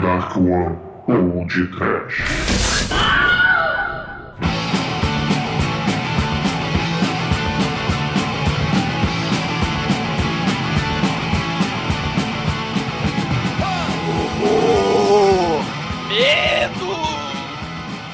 Dark One ou de Trash. Medo!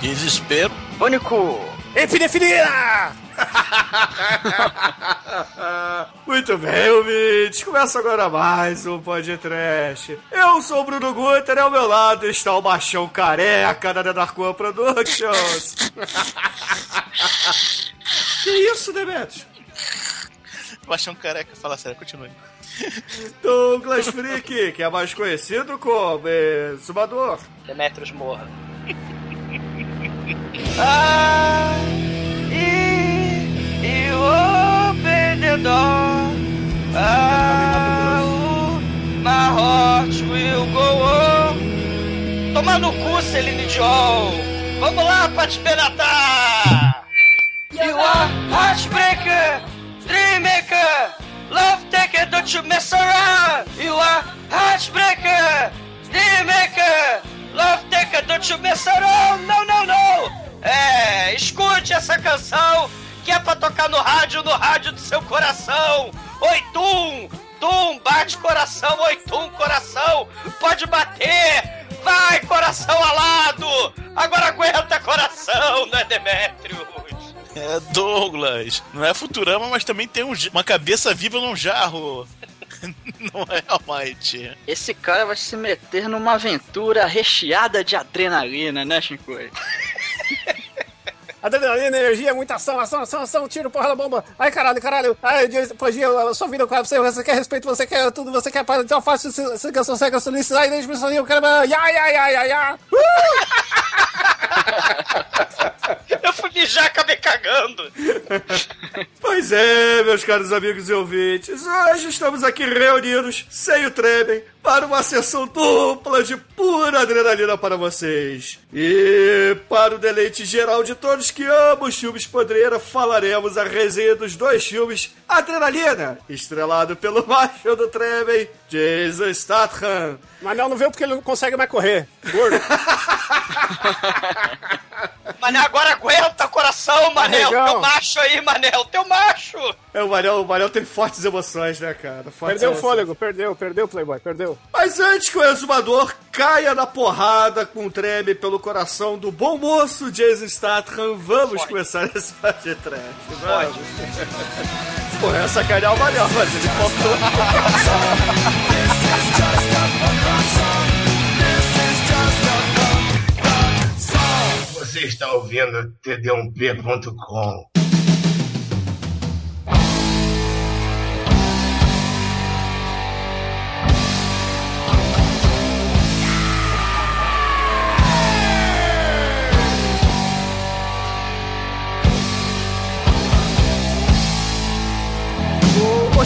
Desespero. Pânico! Epinefilia! Muito bem, ouvintes. Começa agora mais um podcast. Eu sou o Bruno Guter e ao meu lado está o machão careca da The Dark One Productions. que isso, Demetrius? Machão careca, fala sério, continue. Douglas Freak, que é mais conhecido como eh, Sumador. Demetrius morra. ah, e, e open door. Ah, oh, my heart will go on. Toma no cu, Celine Dion. Vamos lá pra te penatar. You are heartbreaker, dreammaker, love taker, don't you mess around. You are heartbreaker, dreammaker, love taker, don't you mess around. Não, não, não. É, escute essa canção que é pra tocar no rádio, no rádio do seu coração. Oi, Tum, Tum, bate coração, oi, Tum, coração, pode bater. Vai, coração alado. Agora aguenta coração, não é Demétrios? É Douglas. Não é Futurama, mas também tem um, uma cabeça viva num jarro. Não é Almighty. Esse cara vai se meter numa aventura recheada de adrenalina, né, Shinkoi? Adrenalina, energia, muita ação, ação, ação, ação, tiro, porra, bomba. Ai, caralho, caralho. Ai, depois eu só viro, cara, você, você quer respeito, você quer tudo, você quer para então faço siga sua cega solícita. Ai, deixa eu quero. Ai, ai, ai, ai, ai. Eu fui mijar, acabei cagando. Pois é, meus caros amigos e ouvintes, hoje estamos aqui reunidos, sem o tremem, para uma sessão dupla de pura adrenalina para vocês. E para o deleite geral de todos que amam os filmes Podreira, falaremos a resenha dos dois filmes Adrenalina, estrelado pelo macho do tremem, Jason Statham. Manel não veio porque ele não consegue mais correr. Gordo. Manel, agora aguenta coração, Manel. Teu macho aí, Manel. Teu macho. É, o Manel, o Manel tem fortes emoções, né, cara? Fortes perdeu o emoções. fôlego, perdeu, perdeu, Playboy, perdeu. Mas antes que o exumador caia na porrada com um treme pelo coração do bom moço Jason Statham, vamos Pode. começar esse de trash. Vamos. Porra, essa sacanear o Manel, mas ele faltou. Você está ouvindo td1p.com.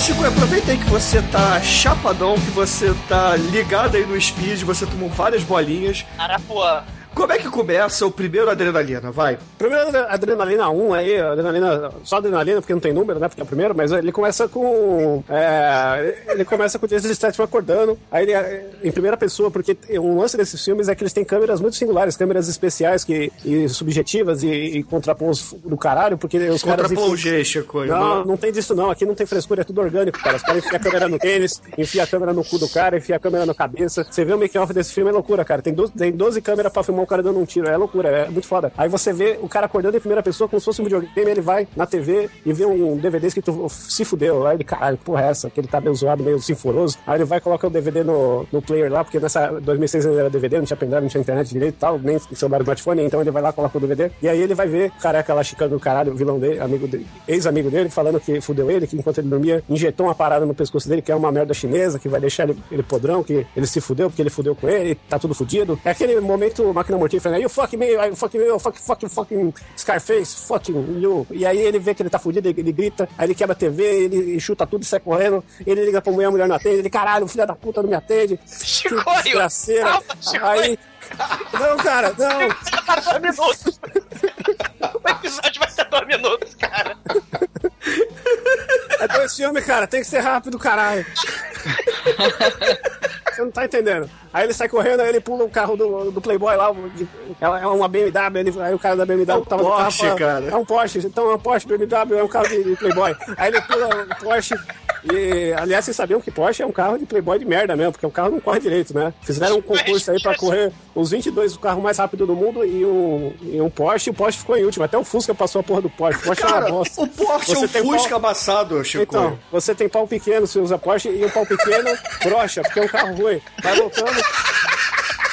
Chico, aproveita aí que você tá chapadão, que você tá ligado aí no speed, você tomou várias bolinhas. Arapuã. Como é que começa o primeiro adrenalina? Vai. Primeiro Adrenalina 1 aí, adrenalina, só adrenalina, porque não tem número, né? Porque é o primeiro, mas ele começa com. é, ele começa com o Jason Statham acordando. Aí ele em primeira pessoa, porque um lance desses filmes é que eles têm câmeras muito singulares, câmeras especiais que, e subjetivas e, e contrapons do caralho, porque os caras. Contrapão o G, Chico. Não, não tem disso não. Aqui não tem frescura, é tudo orgânico, cara. Os caras enfiam a câmera no tênis, enfia a câmera no cu do cara, enfia a câmera na cabeça. Você vê o make-off desse filme, é loucura, cara. Tem 12, tem 12 câmeras pra filmar cara dando um tiro. É loucura, é muito foda. Aí você vê o cara acordando em primeira pessoa como se fosse um videogame, ele vai na TV e vê um DVD escrito se fudeu. Aí ele, caralho, porra é essa? Que ele tá meio zoado, meio sinforoso. Aí ele vai coloca o DVD no, no player lá, porque nessa 2006 ainda era DVD, não tinha pendrive, não tinha internet direito e tal, nem celular smartphone, então ele vai lá, coloca o DVD, e aí ele vai ver o careca lá chicando o caralho, o vilão dele, amigo dele, ex-amigo dele, falando que fudeu ele, que enquanto ele dormia, injetou uma parada no pescoço dele, que é uma merda chinesa, que vai deixar ele, ele podrão, que ele se fudeu, porque ele fudeu com ele, tá tudo fudido. É aquele momento máquina mortífera, you fuck me, you fuck me, you fuck, fuck, fucking Scarface, fucking you. E aí ele vê que ele tá fudido, ele, ele grita, aí ele quebra a TV, ele chuta tudo e sai correndo, ele liga pra mulher, a mulher não atende, ele, caralho, filha da puta não me atende. Chicoio, calma, Chicoio. Aí. Não, cara, não. Tá dois minutos. O episódio vai ser dois minutos, cara. É dois filmes, cara, tem que ser rápido, caralho. Você não tá entendendo. Aí ele sai correndo, aí ele pula o carro do, do Playboy lá, de- é uma BMW, ele- aí o cara da BMW É um tava no carro, Porsche, fala, cara. É um Porsche, então é um Porsche, BMW, é um carro de, de Playboy. Aí ele pula o Porsche e, aliás, vocês sabiam que Porsche é um carro de Playboy de merda mesmo, porque o carro não corre direito, né? Fizeram um concurso aí pra correr os 22 carros mais rápidos do mundo e um, e um Porsche, e o Porsche ficou em último. Até o Fusca passou a porra do Porsche. O Porsche é uma Cara, bosta. o Porsche é Você um tem Fusca pau- amassado, Chico. Então, você tem pau pequeno, você usa Porsche, e o pau pequeno brocha, porque é um carro ruim. Vai voltando.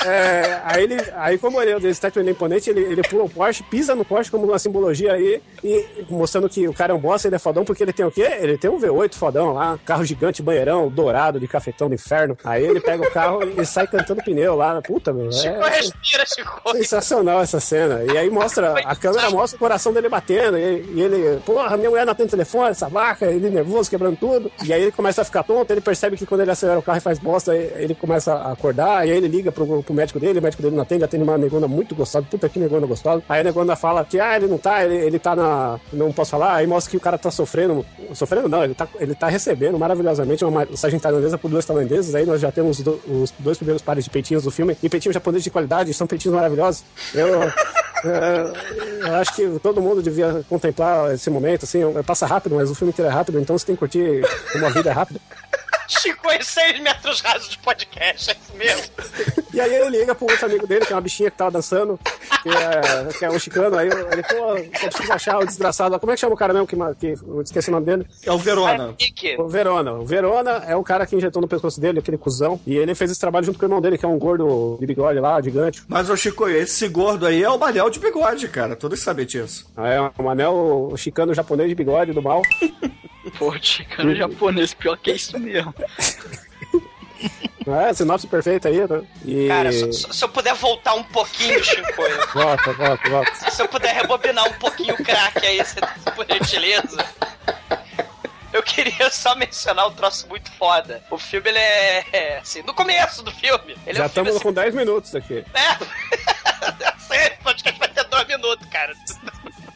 É, aí, ele, aí, como ele é o estátua ele é imponente, ele, ele pula o Porsche, pisa no Porsche como uma simbologia aí, e mostrando que o cara é um boss, ele é fodão, porque ele tem o quê? Ele tem um V8 fodão lá, carro gigante, banheirão, dourado, de cafetão do inferno. Aí ele pega o carro e sai cantando pneu lá. Puta, meu. Chico, É, respira, Chico. Sensacional essa cena. E aí mostra, a câmera mostra o coração dele batendo. E, e ele, porra, minha mulher não tem telefone, essa vaca, ele nervoso, quebrando tudo. E aí ele começa a ficar tonto, ele percebe que quando ele acelera o carro e faz bosta, ele começa a acordar. E aí ele liga pro, pro médico dele, o médico dele não atende, atende uma negona muito gostosa, puta que negona gostosa. Aí a negona fala que, ah, ele não tá, ele, ele tá na. Não posso falar. Aí mostra que o cara tá sofrendo. Sofrendo não, ele tá, ele tá recebendo maravilhosamente uma massagem tailandesa por duas tailandesas. Aí nós já temos do- os dois primeiros pares de peitinhos do filme. E peitinhos japoneses de qualidade, são peitinhos maravilhosos. Eu. é, eu acho que todo mundo devia contemplar esse momento, assim, passa rápido, mas o filme inteiro é rápido, então você tem que curtir como a vida é rápida. Chico, em 6 metros rasos de podcast, é isso mesmo. E aí ele liga pro outro amigo dele, que é uma bichinha que tava dançando, que é, que é um chicano, aí ele, pô, só precisa achar o desgraçado. Como é que chama o cara mesmo que, que eu esqueci o nome dele? É o Verona. O Verona. O Verona é o cara que injetou no pescoço dele, aquele cuzão, e ele fez esse trabalho junto com o irmão dele, que é um gordo de bigode lá, gigante. Mas, ô Chico, esse gordo aí é o Manel de bigode, cara. Todos sabem disso. É um anel chicano japonês de bigode do mal. Pô, chicano japonês, pior que é isso mesmo. É, sinopse perfeita aí. né? E... cara, se, se- eu puder voltar um pouquinho, Chico, Volta, volta, volta. se eu puder rebobinar um pouquinho o crack aí, você- por gentileza. Eu queria só mencionar um troço muito foda. O filme, ele é, é, assim, no começo do filme. Ele Já é um filme, estamos assim, com 10 minutos aqui. É. Sério, o podcast vai ter dois minutos, cara.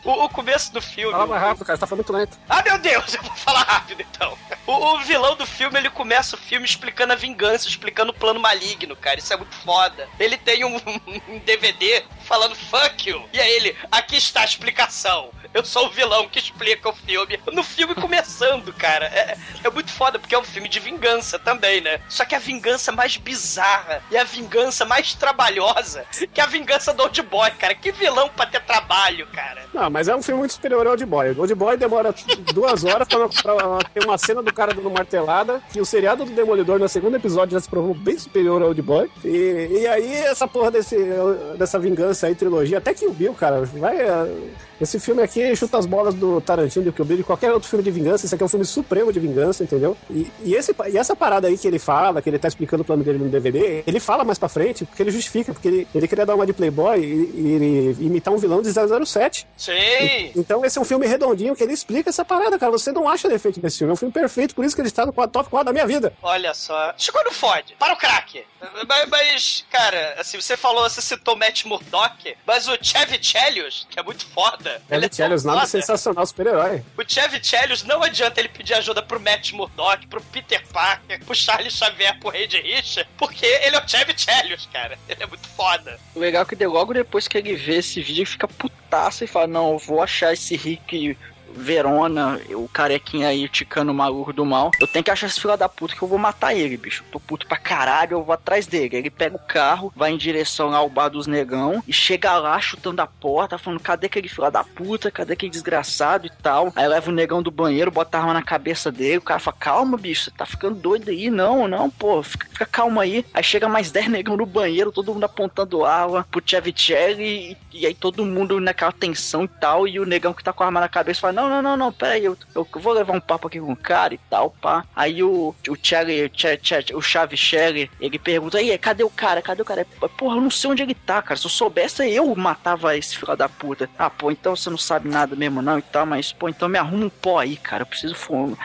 O, o começo do filme. Fala mais rápido, cara, você tá falando muito lento. Ah, meu Deus, eu vou falar rápido então. O, o vilão do filme, ele começa o filme explicando a vingança, explicando o plano maligno, cara. Isso é muito foda. Ele tem um, um DVD falando fuck you. E aí ele, aqui está a explicação. Eu sou o vilão que explica o filme. No filme começando, cara. É, é muito foda, porque é um filme de vingança também, né? Só que a vingança mais bizarra e a vingança mais trabalhosa que a vingança do Old Boy, cara. Que vilão pra ter trabalho, cara. Não, mas é um filme muito superior ao Old Boy. O Old Boy demora duas horas pra, pra ter uma cena do cara dando martelada, que o seriado do Demolidor no segundo episódio já se provou bem superior ao Old Boy. E, e aí, essa porra desse, dessa vingança aí, trilogia, até que o Bill, cara, vai. Esse filme aqui chuta as bolas do Tarantino, do Kill Bill, de qualquer outro filme de vingança. Esse aqui é um filme supremo de vingança, entendeu? E, e, esse, e essa parada aí que ele fala, que ele tá explicando o plano dele no DVD, ele fala mais pra frente, porque ele justifica, porque ele, ele queria dar uma de Playboy e, e- e imitar um vilão de 007. Sim. Então esse é um filme redondinho que ele explica essa parada, cara. Você não acha defeito nesse filme. É um filme perfeito, por isso que ele está no top 4 da minha vida. Olha só. Chico não fode. Para o craque. Mas, mas, cara, assim, você falou, você citou Matt Murdock, mas o Chevy Chelios, que é muito foda. Ele é Ele Chelios, nada foda. sensacional, super-herói. O Chevy Chelios não adianta ele pedir ajuda pro Matt Murdock, pro Peter Parker, pro Charlie Xavier, pro Reid Richard, porque ele é o Chevy Chelios, cara. Ele é muito foda. O legal é que logo depois que ele vê esse vídeo, ele fica putaço e fala: Não, eu vou achar esse Rick Verona, o carequinha aí, o ticano maluco do mal. Eu tenho que achar esse filho da puta que eu vou matar ele, bicho. Tô puto pra caralho, eu vou atrás dele. Ele pega o carro, vai em direção ao bar dos negão e chega lá chutando a porta, falando: Cadê aquele filho da puta? Cadê aquele desgraçado e tal? Aí leva o negão do banheiro, bota a arma na cabeça dele. O cara fala: Calma, bicho, você tá ficando doido aí. Não, não, pô, fica, fica calma aí. Aí chega mais 10 negão no banheiro, todo mundo apontando arma pro Chevicelli e, e aí todo mundo naquela tensão e tal. E o negão que tá com a arma na cabeça fala: Não, não, não, não, pera aí, eu, eu vou levar um papo aqui com o cara e tal, pá. Aí o, o Cherry, o, o Chavicelli, ele pergunta: Aí, cadê o cara? Cadê o cara? Porra, eu não sei onde ele tá, cara. Se eu soubesse, eu matava esse filho da puta. Ah, pô, então você não sabe nada mesmo, não e tal, mas, pô, então me arruma um pó aí, cara. Eu preciso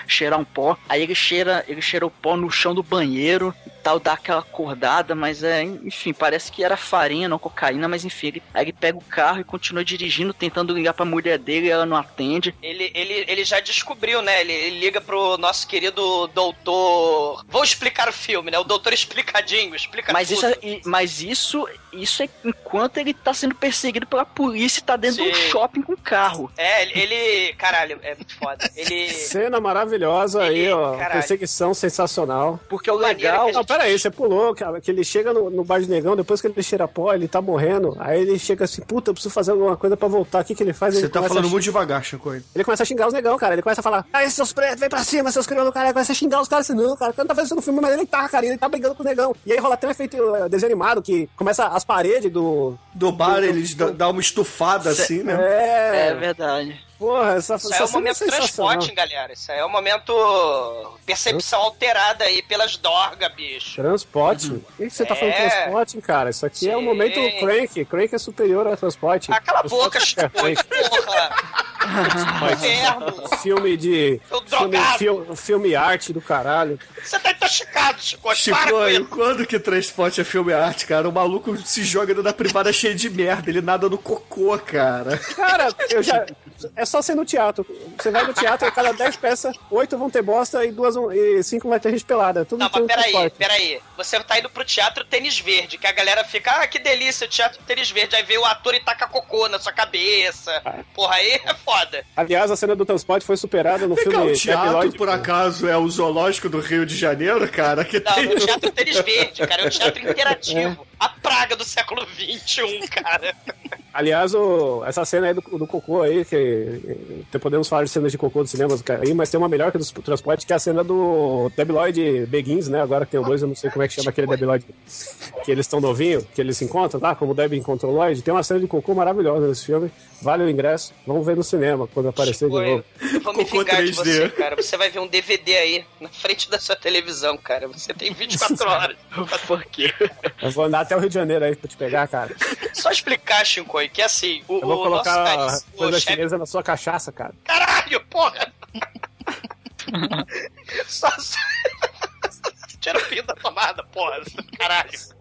cheirar um pó. Aí ele cheira, ele cheira o pó no chão do banheiro tal, dá aquela acordada, mas é, enfim, parece que era farinha, não cocaína, mas enfim, ele, aí ele pega o carro e continua dirigindo, tentando ligar pra mulher dele e ela não atende. Ele, ele, ele já descobriu, né? Ele, ele liga pro nosso querido doutor. Vou explicar o filme, né? O doutor explicadinho, explica Mas tudo. isso, é- mas isso, isso é enquanto ele tá sendo perseguido pela polícia e tá dentro de um Sim. shopping com carro. É, ele. Caralho, é muito foda. Ele. Cena maravilhosa aí, Ele- ó. caralho. Perseguição sensacional. Porque o legal. Não, pera aí, você pulou, cara, que ele chega no, no bar de negão, depois que ele cheira pó, ele tá morrendo, aí ele chega assim, puta, eu preciso fazer alguma coisa pra voltar, o que que ele faz? Você ele tá começa falando a muito devagar, Chico. Ele começa a xingar os negão, cara. Ele começa a falar, aí seus pretos, vem pra cima, seus crioulos, cara. Ele começa a xingar os caras assim, não, cara, o cara não tá fazendo filme, mas ele tá, cara, ele tá brigando com o negão. E aí rola até um efeito eh, desenho animado que começa as paredes do. Do bar, eles dá dá uma estufada assim, né? É, É verdade. Porra, essa, Isso essa é o cena momento sensacional. transporte, galera. Isso aí é o momento percepção alterada aí pelas dorgas, bicho. Transporte? O que que você tá falando de É. transporte, cara? Isso aqui é o Sim. momento crank. Crank é superior ao transporte. Ah, cala a boca, Chico, é crank. porra! Inferno! Filme de. Filme, filme, filme arte do caralho. Você tá intoxicado, Chico. Chico, quando que transporte é filme arte, cara? O maluco se joga dentro da privada cheio de merda, ele nada no cocô, cara. Cara, eu já. É só ser no teatro. Você vai no teatro, a cada 10 peças, 8 vão ter bosta e duas vão- e 5 vai ter gente pelada. Tudo Não, mas peraí, peraí. Você tá indo pro teatro tênis verde, que a galera fica, ah, que delícia, o teatro tênis verde. Aí vem o ator e taca cocô na sua cabeça. Porra, aí é foda. Aliás, a cena do transporte foi superada no Vem cá, filme o teatro, Tabloid. por acaso, é o zoológico do Rio de Janeiro, cara? Que Não, tem... no teatro tênis verde, cara. É o teatro interativo. A praga do século XXI, cara. Aliás, o- essa cena aí do, do cocô aí, que eh, podemos falar de cenas de cocô do cinema aí, mas tem uma melhor que do transporte, que é a cena do Debiloid Begins, né? Agora que tem o dois, eu não sei como é que chama aquele Debiloid. Que eles estão novinhos, que eles se encontram, tá? Como o Deb encontrou o Lloyd. Tem uma cena de cocô maravilhosa nesse filme. Vale o ingresso. Vamos ver no cinema quando aparecer de Oi, novo. eu vou me Cocô vingar de 3D. você, cara. Você vai ver um DVD aí, na frente da sua televisão, cara. Você tem 24 horas. Por quê? Eu vou andar até o Rio de Janeiro aí pra te pegar, cara. Só explicar, Shinkoi, que assim, o, Eu vou o nosso colocar caríssimo coisa chefe chinesa na sua cachaça, cara. Caralho, porra! só, só... Tira o fio da tomada, porra. Caralho.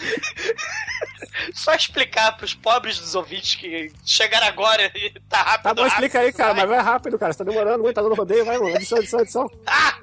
Só explicar pros pobres dos ouvintes que chegaram agora e tá rápido. Tá bom, explica aí, cara, vai. mas vai rápido, cara. Você tá demorando muito, tá dando rodeio, vai, mano. Edição, edição, edição. Ah!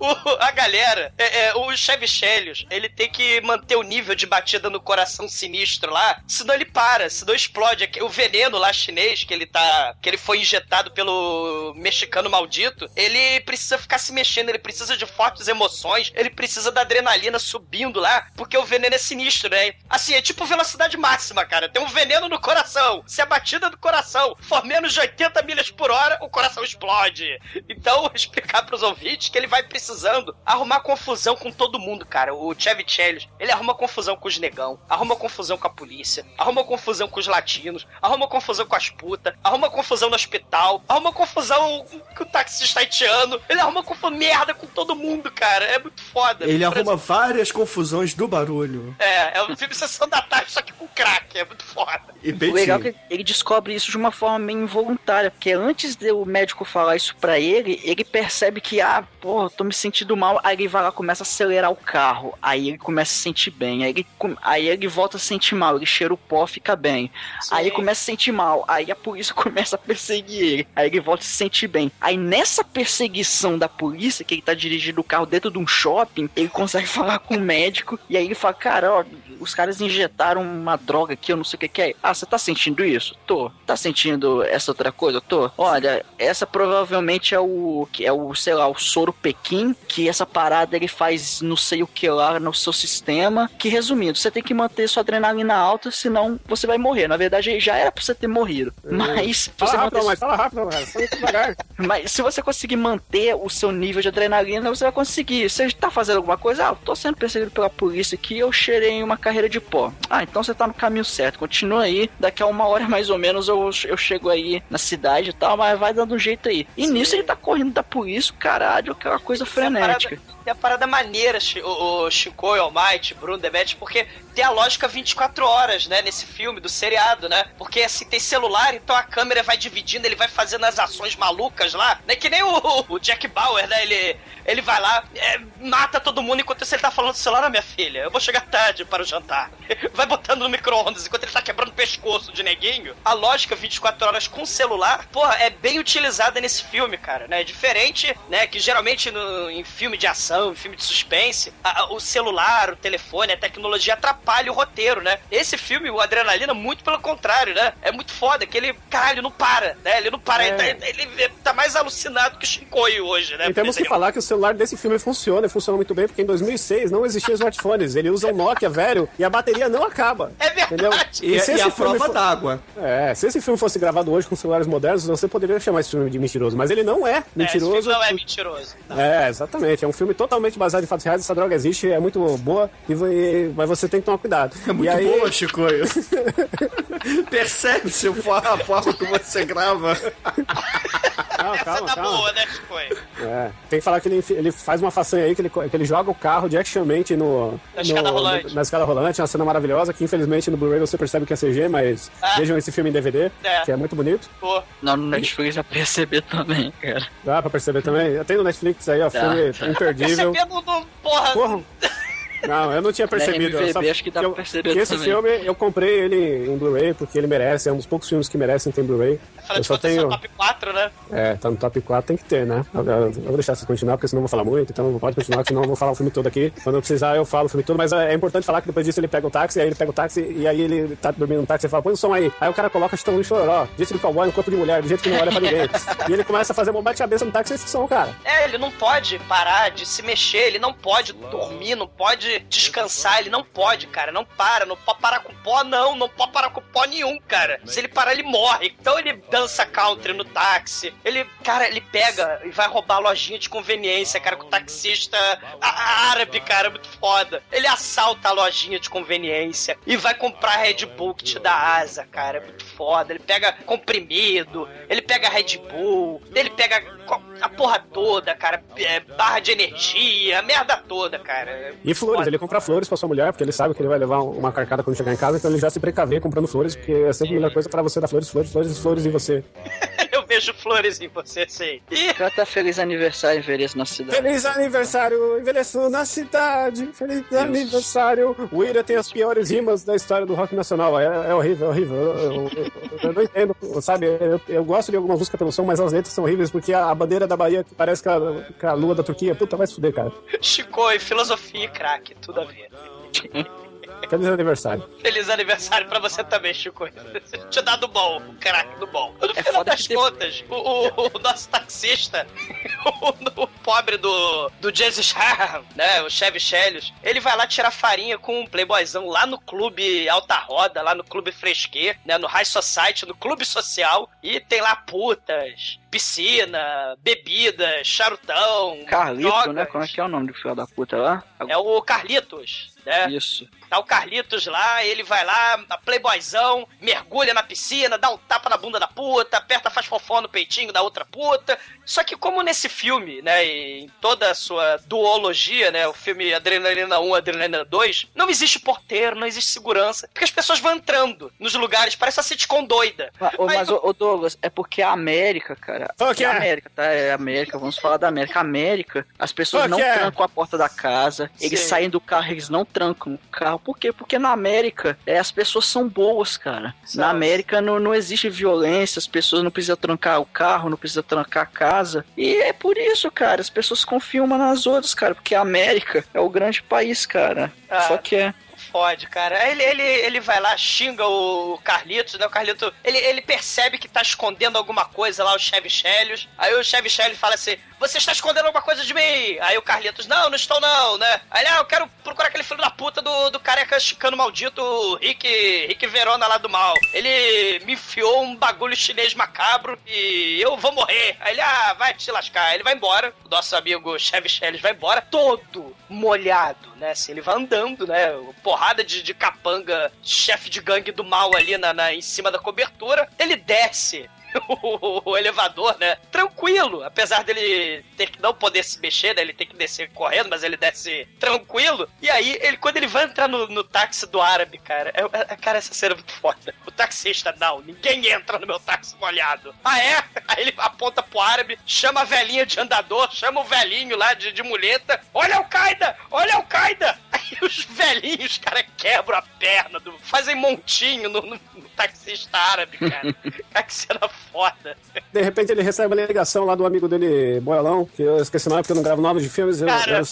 O- a galera, é, é, o Chevichellius, ele tem que manter o nível de batida no coração sinistro lá, senão ele para, senão explode. O veneno lá chinês que ele tá. que ele foi injetado pelo mexicano maldito, ele precisa ficar se mexendo, ele precisa de fortes emoções, ele precisa da adrenalina subindo lá, porque o veneno é sinistro, né? Assim, é tipo velocidade máxima, cara. Tem um veneno no coração. Se a batida do coração for menos de 80 milhas por hora, o coração explode. Então, explicar pros ouvintes que ele vai precisando arrumar confusão com todo mundo, cara. O Chevy Chelios, ele arruma confusão com os negão, arruma confusão com a polícia, arruma confusão com os latinos, arruma confusão com as putas, arruma confusão no hospital, arruma confusão com o taxista haitiano, ele arruma confusão merda com todo mundo, cara. É muito foda. Ele arruma várias confusões do barulho. é, é um filme Sessão da Tarde, só que com crack, é muito foda. E O legal é que ele descobre isso de uma forma meio involuntária, porque antes de o médico falar isso pra ele, ele percebe que, ah, porra, tô me sentindo mal, aí ele vai lá começa a acelerar o carro, aí ele começa a se sentir bem, aí ele, aí ele volta a se sentir mal, ele cheira o pó, fica bem, aí ele começa a se sentir mal, aí a polícia começa a perseguir ele, aí ele volta a se sentir bem. Aí nessa perseguição da polícia, que ele tá dirigindo o carro dentro de um shopping, ele consegue falar com o médico, e aí ele fala, cara, ó, os caras injetaram uma droga aqui, eu não sei o que, que é. Ah, você tá sentindo isso? Tô. Tá sentindo essa outra coisa? Tô. Olha, essa provavelmente é o, que é o, sei lá, o soro Pequim, que essa parada ele faz não sei o que lá no seu sistema, que resumindo, você tem que manter sua adrenalina alta, senão você vai morrer. Na verdade, já era pra você ter morrido. Mas, se Fala você rápido, manter- mas fala rápido, cara. Fala devagar. mas se você conseguir manter o seu nível de adrenalina, você vai conseguir. Você tá fazendo alguma coisa? Ah, eu tô sendo perseguido pela polícia aqui, eu cheirei uma carreira de pó. Ah, então você tá no caminho certo. Continua aí, daqui a uma hora mais ou menos eu, eu chego aí na cidade e tal, mas vai dando um jeito aí. E nisso ele tá correndo da polícia, caralho, aquela coisa frenética. parada- tem a parada maneira, o, o Chico e Almighty, Bruno Demet, porque tem a lógica 24 horas, né, nesse filme, do seriado, né? Porque assim, tem celular, então a câmera vai dividindo, ele vai fazendo as ações malucas lá, né? Que nem o, o Jack Bauer, né? Ele, ele vai lá, é, mata todo mundo enquanto ele tá falando do celular, "Ah, minha filha, eu vou chegar tarde para o jantar. Vai botando no micro-ondas enquanto ele tá quebrando o pescoço de neguinho. A lógica 24 horas com celular, porra, é bem utilizada nesse filme, cara, né? É diferente, né? Que geralmente no- em filme de ação, em filme de suspense, a- a- o celular, o telefone, a tecnologia atrapalha o roteiro, né? Esse filme, o Adrenalina, muito pelo contrário, né? É muito foda, que ele, caralho, não para, né? Ele não para, É. ele, tá, ele tá mais alucinado que o Shinkoi hoje, né? E temos que Porque falar que o celular desse filme funciona, e funciona muito bem, porque em 2006 não existiam smartphones. Ele usa um Nokia velho e a bateria não acaba. É verdade. Entendeu? E, se e esse a filme prova fo- d'água. É, se esse filme fosse gravado hoje com celulares modernos, você poderia chamar esse filme de mentiroso, mas ele não é É, esse mentiroso. filme não é mentiroso. É, exatamente. É um filme totalmente baseado em fatos reais. Essa droga existe, é muito boa, e, e- mas você tem que tomar cuidado. É muito aí, boa, Chicoio. Percebe-se a forma que você grava. Não, Essa calma, tá calma. boa, né, Shinkoi? É, tem que falar que ele, ele faz uma façanha aí, que ele, que ele joga o carro de actionmente no, Na no- escada rolante. no- na escada rolante, é uma cena maravilhosa, que infelizmente no Blu-ray você percebe que é CG, mas Ah. vejam esse filme em DVD, É. que é muito bonito. Pô, Não, no Netflix já perceber também, cara. Dá pra perceber também. Tem no Netflix aí, ó, Tá. filme imperdível. Percebendo do. Porra. Porra! Não, eu não tinha percebido. eu RMVB, acho que dá eu, pra perceber que esse também. filme, eu comprei ele em Blu-ray, porque ele merece, é um dos poucos filmes que merecem ter Blu-ray. Eu só é tenho... o top 4, né? É, tá no top 4, tem que ter, né? Eu, eu- eu vou deixar vocês continuar, porque senão eu vou falar muito, então pode continuar, senão eu vou falar o filme todo aqui. Quando eu precisar, eu falo o filme todo, mas é, é importante falar que depois disso ele pega o táxi, aí ele pega o táxi, e aí ele tá dormindo no táxi e fala, põe o som aí. Aí o cara coloca Chitão no choró, jeito de cowboy no corpo de mulher, do jeito que não olha pra ninguém. e ele começa a fazer um bate-cabeça no táxi esse som, cara. É, ele não pode parar de se mexer, ele não pode dormir, não pode descansar, ele não pode, cara, não para, não pode parar com pó, não, não pode parar com pó nenhum, cara. Se ele parar, ele morre. Então ele dança country no táxi, ele, cara, ele pega e vai roubar a lojinha de conveniência, cara, com o taxista árabe, cara, muito foda. Ele assalta a lojinha de conveniência e vai comprar Red Bull que te dá asa, cara, é muito foda. Ele pega comprimido, ele pega Red Bull, ele pega a porra toda, cara, é, barra de energia, merda toda, cara. É E flores, ele compra flores pra sua mulher, porque ele sabe que ele vai levar uma carcada quando chegar em casa, então ele já se precaver comprando flores, porque é sempre a melhor coisa pra você dar flores, flores, flores, flores em você. Vejo flores em você, sei. E Canta feliz aniversário, envelheço na cidade. Feliz aniversário, envelheço na cidade. Feliz aniversário. O Ira tem as piores rimas da história do rock nacional. É, é horrível, é horrível. Eu, eu- eu- eu não entendo, sabe? Eu, eu gosto de alguma música pelo som, mas as letras são horríveis porque a, a bandeira da Bahia que parece com a, com a lua da Turquia. Puta, vai se fuder, cara. Chico e filosofia e craque, tudo a ver. Feliz aniversário. Feliz aniversário pra você também, Chico. Te dá do bom, o craque do bom. No É final das contas, o, o- o nosso taxista, o, o pobre do, do Jesus Harham, né, o Chevy Chelios, ele vai lá tirar farinha com um playboyzão lá no clube Alta Roda, lá no clube Fresquê, né, no High Society, no clube social, e tem lá putas, piscina, bebida, charutão, Carlito, drogas. né? Como é que é o nome do filho da puta lá? É o Carlitos, né? Isso. Tá o Carlitos lá, ele vai lá, a playboyzão, mergulha na piscina, dá um tapa na bunda da puta, aperta, faz fofó no peitinho da outra puta. Só que como nesse filme, né, em toda a sua duologia, né, o filme Adrenalina 1, Adrenalina 2, não existe porteiro, não existe segurança, porque as pessoas vão entrando nos lugares, parece uma sitcom doida. Mas, ô, Aí mas, ô, ô, Douglas, é porque a América, cara. Fuck é a yeah. América, tá? É a América, vamos falar da América. A América, as pessoas Fuck não yeah. trancam a porta da casa, eles Sim. saem do carro, eles não trancam o carro. Por quê? Porque na América é, as pessoas são boas, cara. São. Na América não, não existe violência, as pessoas não precisam trancar o carro, não precisam trancar a casa. E é por isso, cara, as pessoas confiam umas nas outras, cara, porque a América é o grande país, cara. Ah. Só que é. Fode, cara. Ele, ele, ele vai lá, xinga o Carlitos, né? O Carlitos, ele, ele percebe que tá escondendo alguma coisa lá, o Chevy. Aí o Chevy fala assim, você está escondendo alguma coisa de mim? Aí o Carlitos, não, não estou não, né? Aí ele, ah, eu quero procurar aquele filho da puta do, do careca chicano maldito, Rick, Rick Verona lá do mal. Ele me enfiou um bagulho chinês macabro e eu vou morrer. Aí ele, ah, vai te lascar. Ele vai embora, o nosso amigo Chevy Chelios vai embora, todo molhado, né? Assim, ele vai andando, né? Porrada de, de capanga, chefe de gangue do mal ali na, na- em cima da cobertura. Ele desce o, elevador, né? Tranquilo, apesar dele ter que não poder se mexer, né? Ele tem que descer correndo, mas ele desce tranquilo. E aí, ele, quando ele vai entrar no, no táxi do árabe, cara, é, é- cara, essa cena é muito foda. O taxista, não, ninguém entra no meu táxi molhado. Ah, é? Aí ele aponta pro árabe, chama a velhinha de andador, chama o velhinho lá de, de muleta. Olha o Qaeda! Olha o Qaeda! Aí os velhinhos, cara, quebram a perna, do, fazem montinho no, no- no taxista árabe, cara. Cara, que cena foda. De repente ele recebe uma ligação lá do amigo dele, Boelão, que eu esqueci o nome porque eu não gravo nome de filmes. eu- Cara, eu-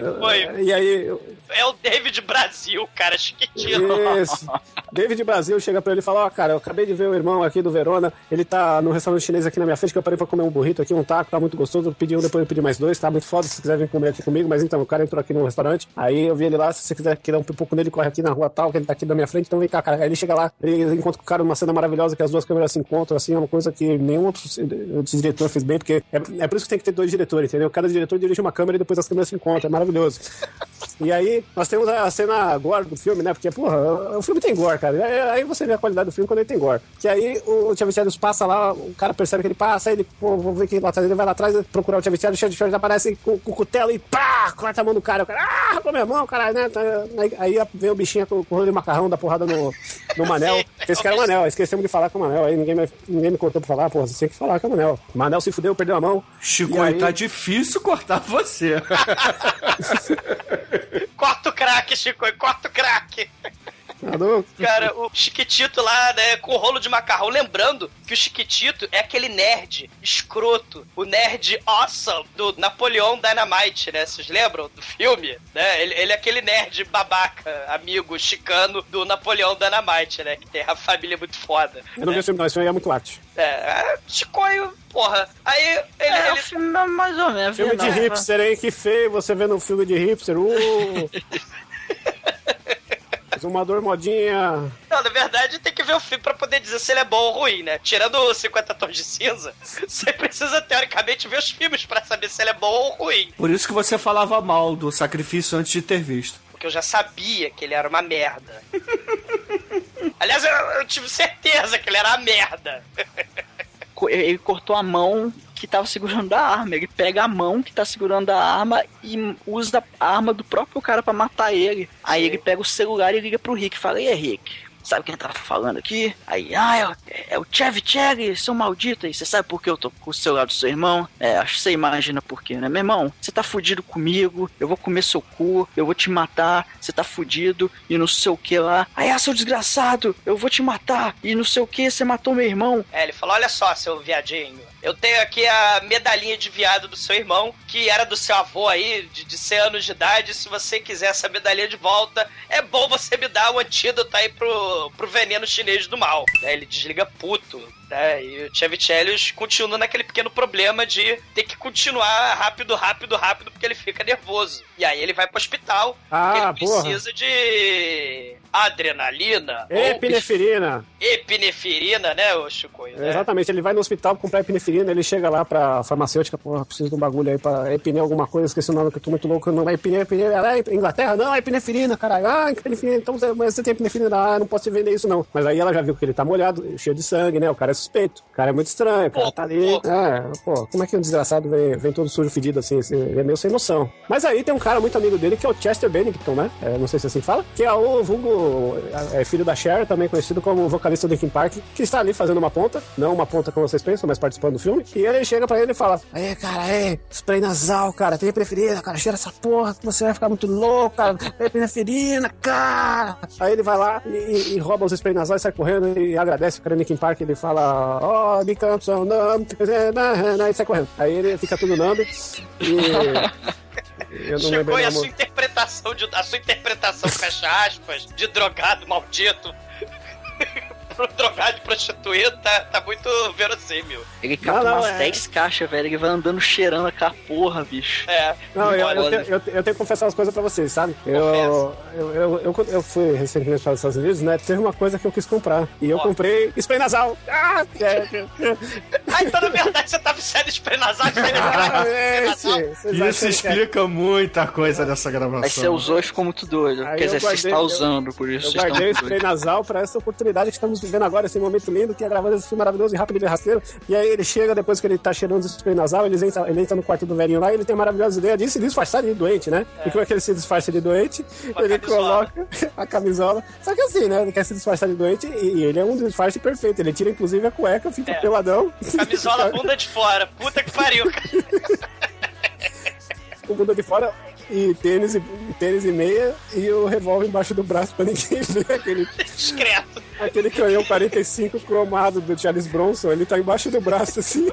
eu- foi. E aí, eu- É o David Brasil, cara, chiquitino. Isso. David Brasil chega pra ele e fala: Ó, cara, eu acabei de ver o irmão aqui do Verona. Ele tá no restaurante chinês aqui na minha frente que eu parei pra comer um burrito aqui, um taco, tá muito gostoso. Eu pedi um, depois eu pedi mais dois, tá muito foda. Se você quiser vir comer aqui comigo, mas então, o cara entrou aqui no restaurante. Aí eu vi ele lá. Se você quiser querer um pipoco nele, corre aqui na rua tal, que ele tá aqui na minha frente. Então vem cá, cara. Aí ele chega lá, ele encontra com o cara numa cena maravilhosa que as duas câmeras se encontram, assim, uma coisa que nenhum outro, outro diretor fez bem, porque é, é por isso que tem que ter dois diretores, entendeu? Cada diretor dirige uma câmera e depois as câmeras se encontram. É maravilhoso. E aí, nós temos a cena gore do filme, né? Porque, porra, o filme tem gore, cara. Aí- você vê a qualidade do filme quando ele tem gore. Que aí o Tchavitiados passa lá, o cara percebe que ele passa, aí ele, pô, vou ver quem lá atrás, ele vai lá atrás procurar o Tchavitiados, o Tchavitiados aparece com, com o cutelo e pá, corta a mão do cara. O cara, ah, com a minha mão, cara, né? Aí, aí vem o bichinho com, com o rolo de macarrão, dá porrada no, no Manel. Esse cara é o Manel, esquecemos de falar com o Manel. Aí ninguém, me- ninguém me cortou pra falar, porra, você tem que falar com o Manel. Manel se fudeu, perdeu a mão. Chico, aí- tá difícil cortar você. Corta o craque, Chico, corta o craque. Cara, o Chiquitito lá, né, com o rolo de macarrão. Lembrando que o Chiquitito é aquele nerd escroto, o nerd awesome do Napoleão Dynamite, né? Vocês lembram do filme? Né? Ele, ele é aquele nerd babaca, amigo chicano do Napoleão Dynamite, né? Que tem a família muito foda. Eu não vi esse filme, não, esse filme é muito arte. É, é, Chicoio, porra. Aí ele. É, ele- o filme é mais ou menos. Filme de não, hipster, hein? Que feio você vendo um filme de hipster. Uh! Exumador modinha. Não, na verdade tem que ver o filme pra poder dizer se ele é bom ou ruim, né? Tirando os 50 tons de cinza, você precisa teoricamente ver os filmes pra saber se ele é bom ou ruim. Por isso que você falava mal do sacrifício antes de ter visto. Porque eu já sabia que ele era uma merda. Aliás, eu, eu tive certeza que ele era uma merda. Ele cortou a mão que tava segurando a arma. Ele pega a mão que tá segurando a arma e usa a arma do próprio cara pra matar ele. Aí ele pega o celular e liga pro Rick e fala: E aí, Rick? Sabe quem tá falando aqui? Aí, ah, é, é o Chevy Cherry, seu maldito. Aí, você sabe por que eu tô com o celular do seu irmão? É, acho que você imagina por quê, né? Meu irmão, você tá fudido comigo, eu vou comer seu cu, eu vou te matar, você tá fudido e não sei o que lá. Aí, ah, seu desgraçado, eu vou te matar e não sei o que, você matou meu irmão. É, ele falou: olha só, seu viadinho. Eu tenho aqui a medalhinha de viado do seu irmão, que era do seu avô aí, de, de 100 anos de idade. Se você quiser essa medalhinha de volta, é bom você me dar o antídoto aí pro, pro veneno chinês do mal. Aí ele desliga puto. Né? E o Chevichellius continua naquele pequeno problema de ter que continuar rápido, rápido, rápido, porque ele fica nervoso. E aí ele vai pro hospital, Ah, porque ele porra. precisa de adrenalina, ou Epinefrina. epinefrina, né, ô Chico? Né? Exatamente, ele vai no hospital comprar epinefrina, ele chega lá pra farmacêutica, porra, preciso de um bagulho aí pra epine alguma coisa, esqueci o nome que eu tô muito louco, não é epine, epine, ela é Inglaterra? Não, é epinefrina, caralho, ah, epinefrina, então você, mas você tem epinefrina, ah, não posso te vender isso não. Mas aí ela já viu que ele tá molhado, cheio de sangue, né, o cara é suspeito, o cara é muito estranho, o cara tá ali, é, pô, como é que um desgraçado vem, vem todo sujo, fedido assim, ele é meio sem noção. Mas aí tem um cara muito amigo dele que é o Chester Bennington, né, é, não sei se assim fala, que é o vulgo, é, filho da Cher, também conhecido como vocalista do Linkin Park, que está ali fazendo uma ponta, não uma ponta como vocês pensam, mas participando do filme, e ele chega pra ele e fala, aí, cara, aí, spray nasal, cara, tem preferida, cara, cheira essa porra, você vai ficar muito louco, cara, tem preferida, cara. Aí ele vai lá e, e- rouba os spray nasal e sai correndo e agradece o Linkin Park, ele fala, oh, become so numb, e sai correndo. Aí ele fica tudo numb e... Chegou e a sua interpretação de. A sua interpretação, fecha aspas, de drogado maldito. Pro drogado de prostituído tá, tá muito verossímil. Ele cata Não, não, umas é- 10 caixas, velho. Ele vai andando cheirando aquela porra, bicho. É. Não, eu, eu, tenho, eu, eu tenho que confessar umas coisas pra vocês, sabe? Eu, eu, eu, eu, eu fui recentemente para os Estados Unidos, né? Teve uma coisa que eu quis comprar. E eu Ó. comprei spray nasal. Ah, é, é, é. Ah, então na verdade você tá viciado em spray nasal, spray Ah, nasal. é, nasal. esse, Isso é- explica muita coisa dessa Aí gravação. você usou e ficou muito doido. Aí Quer dizer, você guardei- está eu- usando, por isso Eu guardei o spray nasal pra essa oportunidade que estamos vivendo agora esse momento lindo, que é gravando esse filme maravilhoso e rápido e rasteiro. E aí ele chega, depois que ele tá cheirando os spray nasal, ele entra, ele entra no quarto do velhinho lá e ele tem a maravilhosa ideia de se disfarçar de doente, né? E como é que ele se disfarça de doente? Ele camisola. coloca a camisola. Só que assim, né? Ele quer se disfarçar de doente e, ele é um disfarce perfeito. Ele tira inclusive a cueca, fica É. peladão. Camisola bunda de fora. Puta que pariu, cara. com bunda de fora e tênis, e tênis e meia e o revólver embaixo do braço pra ninguém ver aquele, Discreto. aquele canhão 45 cromado do Charles Bronson, ele tá embaixo do braço assim.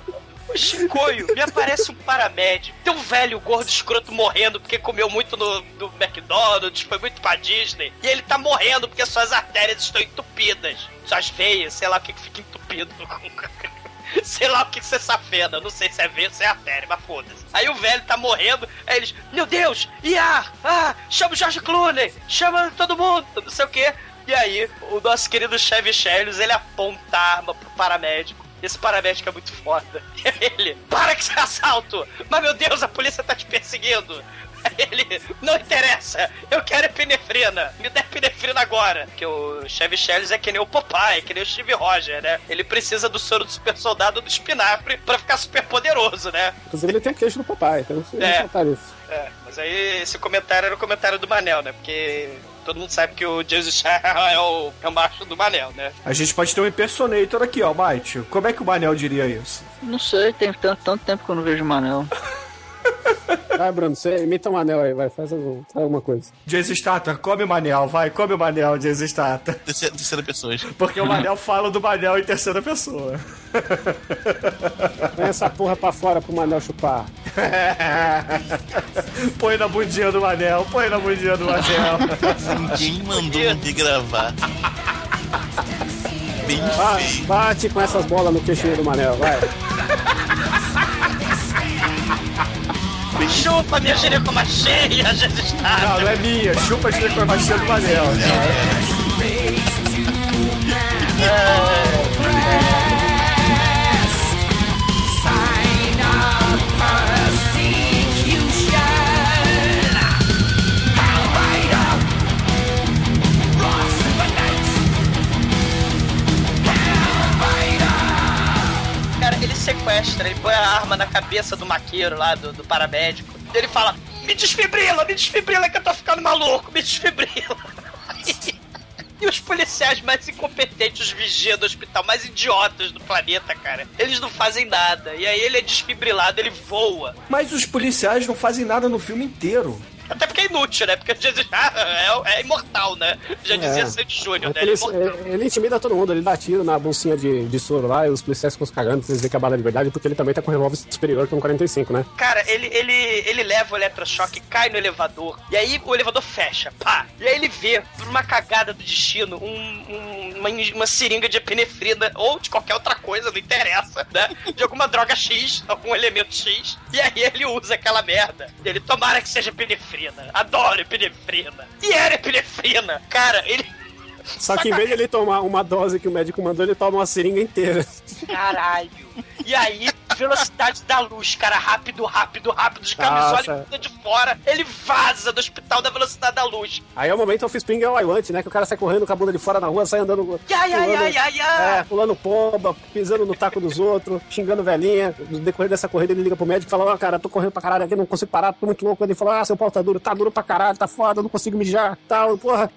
O Chicoio me aparece um paramédico. Tem um velho gordo escroto morrendo porque comeu muito no, no McDonald's, foi muito pra Disney. E ele tá morrendo porque suas artérias estão entupidas. Suas veias, sei lá o que, que fica entupido. sei lá o que, que você safena. Não sei se é veia ou se é artéria, mas foda-se. Aí o velho tá morrendo, aí eles, meu Deus, IA! Ah, chama o George Clooney! Chama todo mundo! Não sei o quê. E aí, o nosso querido Chevy Chelios, ele aponta a arma pro paramédico. Esse paramédico é muito foda. Ele, para que esse assalto! Mas meu Deus, a polícia tá te perseguindo! Ele, não interessa, eu quero epinefrina, me dá epinefrina agora. Porque o Chevy Chelios é que nem o Popeye, é que nem o Steve Roger, né? Ele precisa do soro do super soldado do espinafre pra ficar super poderoso, né? Inclusive ele tem o queixo do papai, então não É. é. isso. É, mas aí esse comentário era o comentário do Manel, né? Porque todo mundo sabe que o Jesus Char é o, é o macho do Manel, né? A gente pode ter um impersonator aqui, ó, Mike. Como é que o Manel diria isso? Não sei, tem tanto, tanto tempo que eu não vejo o Manel. Vai, Bruno, você imita um anel aí, vai, faz, algum- alguma coisa. Jason Statham, come o Manel, vai, come o Manel, Jason Statham. Terceira, terceira pessoa. Porque o Manel fala do Manel em terceira pessoa. Põe essa porra pra fora pro Manel chupar. põe na bundinha do Manel, põe na bundinha do Manel. Ninguém mandou me gravar. Bem Ba- feio. bate com essas bolas no queixinho do Manel, vai. Chupa minha gineco cheia, Jesus Não, tá. não é minha, chupa a ginecomastia do Manel. Cara, ele sequestra, ele põe a arma na cabeça do maqueiro lá, do, do paramédico. E ele fala: Me desfibrila, me desfibrila que eu tô ficando maluco, me desfibrila. E os policiais mais incompetentes, os vigias do hospital mais idiotas do planeta, cara, eles não fazem nada. E aí ele é desfibrilado, ele voa. Mas os policiais não fazem nada no filme inteiro. Até porque é inútil, né? Porque é, é imortal, né? Já dizia É. Sandy Júnior, É né? Ele é ele, intimida todo mundo, ele dá tiro na bolsinha de, de soro lá e os policiais ficam cagando pra eles verem que é bala de verdade, porque ele também tá com um revólver superior que um 45, né? Cara, ele, ele, ele leva o eletrochoque, cai no elevador, e aí o elevador fecha, pá. E aí ele vê, por uma cagada do destino, um, um- uma, uma seringa de epinefrina, ou de qualquer outra coisa, não interessa, né? De alguma droga X, algum elemento X. E aí ele usa aquela merda. Ele, tomara que seja epinefrina. Adoro epinefrina. E era epinefrina. Cara, ele... Só que em vez de ele tomar uma dose que o médico mandou, ele toma uma seringa inteira. Caralho. E aí, velocidade da luz, cara, rápido, rápido, rápido, Nossa. e bunda de fora, ele vaza do hospital da velocidade da luz. Aí é o momento Offspring é o I Want, né? Que o cara sai correndo com a bunda de fora na rua, sai andando. Ai, ai, pulando- ai, ai, ai. É, pulando pomba, pisando no taco dos outros, xingando velhinha. No decorrer dessa corrida, ele liga pro médico e fala: Ó, cara, tô correndo pra caralho aqui, não consigo parar, tô muito louco. Ele falou: Ah, seu pau tá duro, tá duro pra caralho, tá foda, não consigo mijar, tal, porra.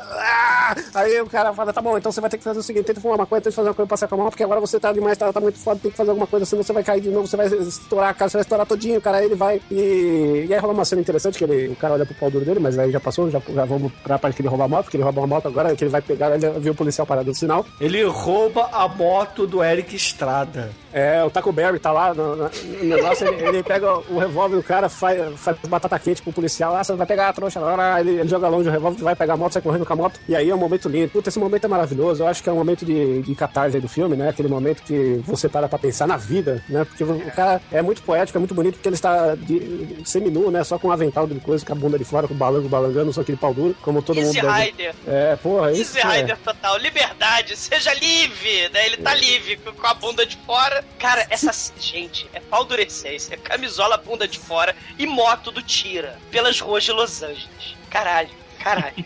Ah, aí o cara fala: Tá bom, então você vai ter que fazer o seguinte: tenta fumar uma coisa, tenta fazer uma coisa pra se acalmar, porque agora você tá demais, tá, tá muito foda, tem que fazer alguma coisa, senão você vai cair de novo, você vai estourar a cara, você vai estourar todinho, cara. Aí ele vai e. E aí rola uma cena interessante que ele, o cara olha pro pau duro dele, mas aí já passou, já, já vamos pra parte que ele rouba a moto, porque ele rouba uma moto agora, que ele vai pegar, ele viu o policial parado no sinal. Ele rouba a moto do Eric Estrada. É, o Taco Berry tá lá no, no- negócio, ele, ele pega o revólver do cara, faz, faz batata quente pro policial, ah, você vai pegar a trouxa, lá, ele, ele joga longe o revólver, vai pegar a moto, sai correndo com a moto, e aí é um momento lindo. Puta, esse momento é maravilhoso, eu acho que é um momento de, de catarse aí do filme, né? Aquele momento que você para pra pensar na vida, né? Porque o cara é muito poético, é muito bonito, porque ele está de, seminu, né? Só com um avental de coisa, com a bunda de fora, com o balango balangando, só aquele pau duro, como todo Easy mundo deve- Rider. É, porra, isso Easy é. Rider total. Liberdade, seja livre. Né? Ele tá livre, com a bunda de fora. Cara, essa. Gente, é pau durecência, camisola, bunda de fora e moto do Tira pelas ruas de Los Angeles. Caralho, caralho.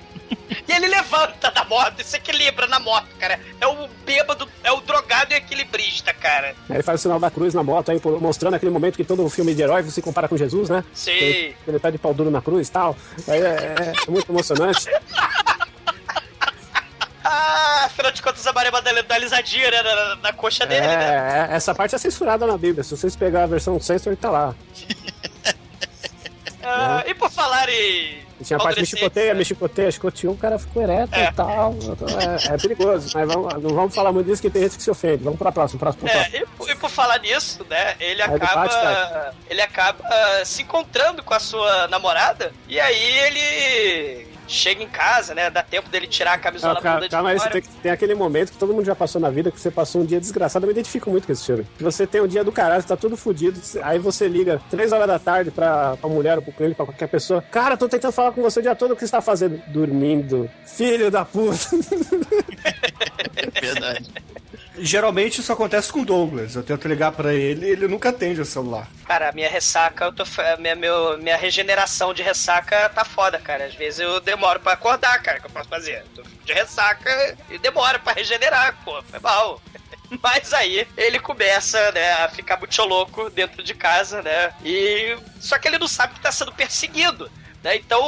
E ele levanta da moto e se equilibra na moto, cara. É o bêbado, é o drogado e equilibrista, cara. Aí ele faz o sinal da cruz na moto, aí, mostrando aquele momento que todo filme de herói se compara com Jesus, né? Sim. Ele, ele tá de pau duro na cruz e tal. Aí é, é muito emocionante. Ah, afinal de contas, a Marema dá dá lisadinha né, na, na coxa dele, né? É, é, essa parte é censurada na Bíblia. Se vocês pegar a versão censor, tá lá. Ah, E por falar em. Tinha a parte me chicoteia, né? me chicoteia, chicoteou, o cara ficou ereto É. e tal. É, é perigoso, mas vamos, não vamos falar muito disso que tem gente que se ofende. Vamos pra próxima, próximo, próximo. É, e, por- e por falar nisso, né, ele ele acaba. bate, ele acaba se encontrando com a sua namorada, e aí ele chega em casa, né? Dá tempo dele tirar a camisola Ah, aí, você fora. tem, tem aquele momento que todo mundo já passou na vida, que você passou um dia desgraçado. Eu me identifico muito com esse filme. Que Você tem um dia do caralho, você tá tudo fudido. Aí você liga três horas da tarde pra, pra mulher ou pro cliente, pra qualquer pessoa. Cara, tô tentando falar com você o dia todo, o que você tá fazendo? Dormindo. Filho da puta. É verdade. Geralmente isso acontece com o Douglas. Eu tento ligar pra ele e ele nunca atende o celular. Cara, minha ressaca, eu tô. Minha, meu, minha regeneração de ressaca tá foda, cara. Às vezes eu demoro pra acordar, cara. Que eu posso fazer? Tô de ressaca e demora pra regenerar, pô. Foi mal. Mas aí ele começa, né, a ficar muito louco dentro de casa, né? E. Só que ele não sabe que tá sendo perseguido. Né? Então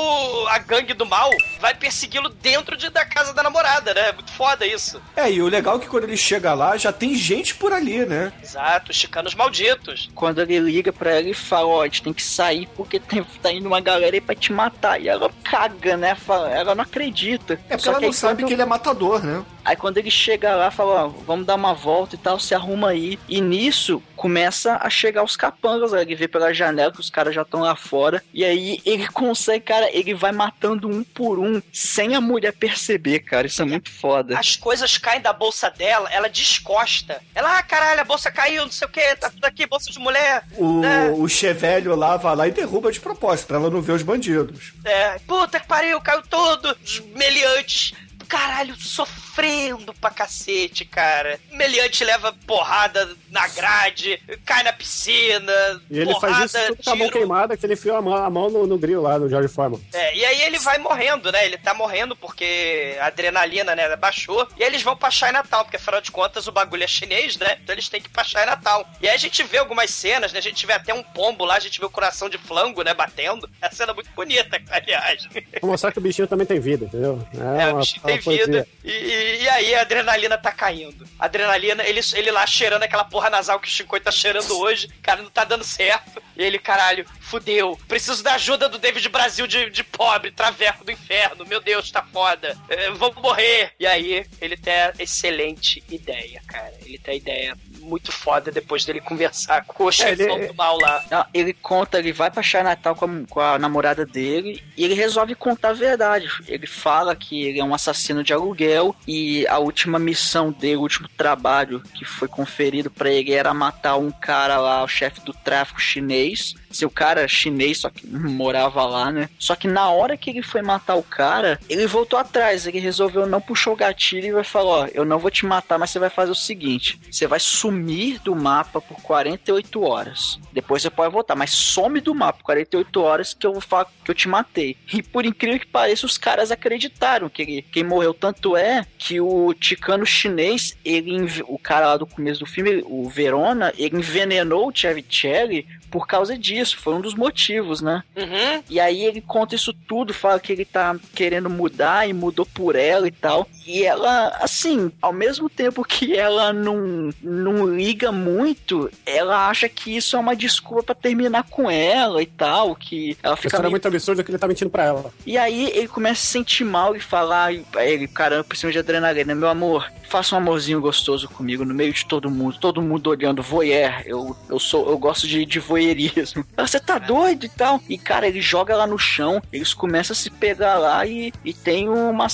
a gangue do mal vai persegui-lo dentro de, da casa da namorada, né? Muito foda isso. É, e o legal é que quando ele chega lá, já tem gente por ali, né? Exato, chicanos malditos. Quando ele liga pra ela e fala, ó, a gente tem que sair porque tem, tá indo uma galera aí pra te matar. E ela caga, né? Fala, ela não acredita. É porque Só ela que não sabe quando- que ele é matador, né? Aí quando ele chega lá, fala, ó, vamos dar uma volta e tal, se arruma aí. E nisso começa a chegar os capangas, né? ele vê pela janela que os caras já estão lá fora. E aí ele consegue, cara, ele vai matando um por um, sem a mulher perceber, cara. Isso é muito foda. As coisas caem da bolsa dela, ela descosta. Ela, ah, caralho, a bolsa caiu, não sei o que, tá tudo aqui, bolsa de mulher. O, É. o chevelho lá vai lá e derruba de propósito, pra ela não ver os bandidos. É, puta que pariu, caiu tudo. Os meliantes. Caralho, sofrendo pra cacete, cara. Meliante leva porrada na grade, cai na piscina. E ele porrada, faz isso tudo com a mão queimada, que ele enfiou a mão, a mão no, no grill lá, no George Foreman. É, e aí ele vai morrendo, né? Ele tá morrendo porque a adrenalina, né, baixou. E aí eles vão pra Chinatown, porque afinal de contas o bagulho é chinês, né? Então eles têm que ir pra Chinatown. E aí a gente vê algumas cenas, né? A gente vê até um pombo lá, a gente vê o coração de flango, né, batendo. É uma cena muito bonita, aliás. Pra mostrar que o bichinho também tem vida, entendeu? É, o uma- bichinho uma tem vida. E, e- e aí a adrenalina tá caindo. A adrenalina, ele, ele lá cheirando aquela porra nasal que o Chico tá cheirando hoje. Cara, não tá dando certo. E ele, caralho, fudeu. Preciso da ajuda do David Brasil de, de pobre, traveco do inferno. Meu Deus, tá foda. É, vamos morrer. E aí, ele tem a excelente ideia, cara. Ele tem a ideia muito foda depois dele conversar com o chefão ele- do mal lá. Não, ele conta, ele vai pra Chinatown com a, com a namorada dele e ele resolve contar a verdade. Ele fala que ele é um assassino de aluguel e a última missão dele, o último trabalho que foi conferido pra ele era matar um cara lá, o chefe do tráfico chinês. Seu cara é chinês, só que morava lá, né? Só que na hora que ele foi matar o cara, ele voltou atrás. Ele resolveu não puxar o gatilho e vai falar: Ó, eu não vou te matar, mas você vai fazer o seguinte: você vai sumir do mapa por 48 horas. Depois você pode voltar, mas some do mapa por 48 horas que eu vou falar que eu te matei. E por incrível que pareça, os caras acreditaram que ele, quem morreu. Tanto é que o ticano chinês, ele, o cara lá do começo do filme, o Verona, ele envenenou o Chevicelli por causa disso. Foi um dos motivos, né? Uhum. E aí ele conta isso tudo, fala que ele tá querendo mudar e mudou por ela e tal. E ela, assim, ao mesmo tempo que ela não, não liga muito, ela acha que isso é uma desculpa pra terminar com ela e tal, que ela fica história é meio... muito absurda que ele tá mentindo pra ela. E aí ele começa a se sentir mal e falar, ele, caramba, preciso de adrenalina, meu amor, faça um amorzinho gostoso comigo no meio de todo mundo, todo mundo olhando, voyeur, eu, eu sou, eu gosto de, de voyeurismo. Você tá doido e tal? E cara, ele joga lá no chão, eles começam a se pegar lá e, e tem uma,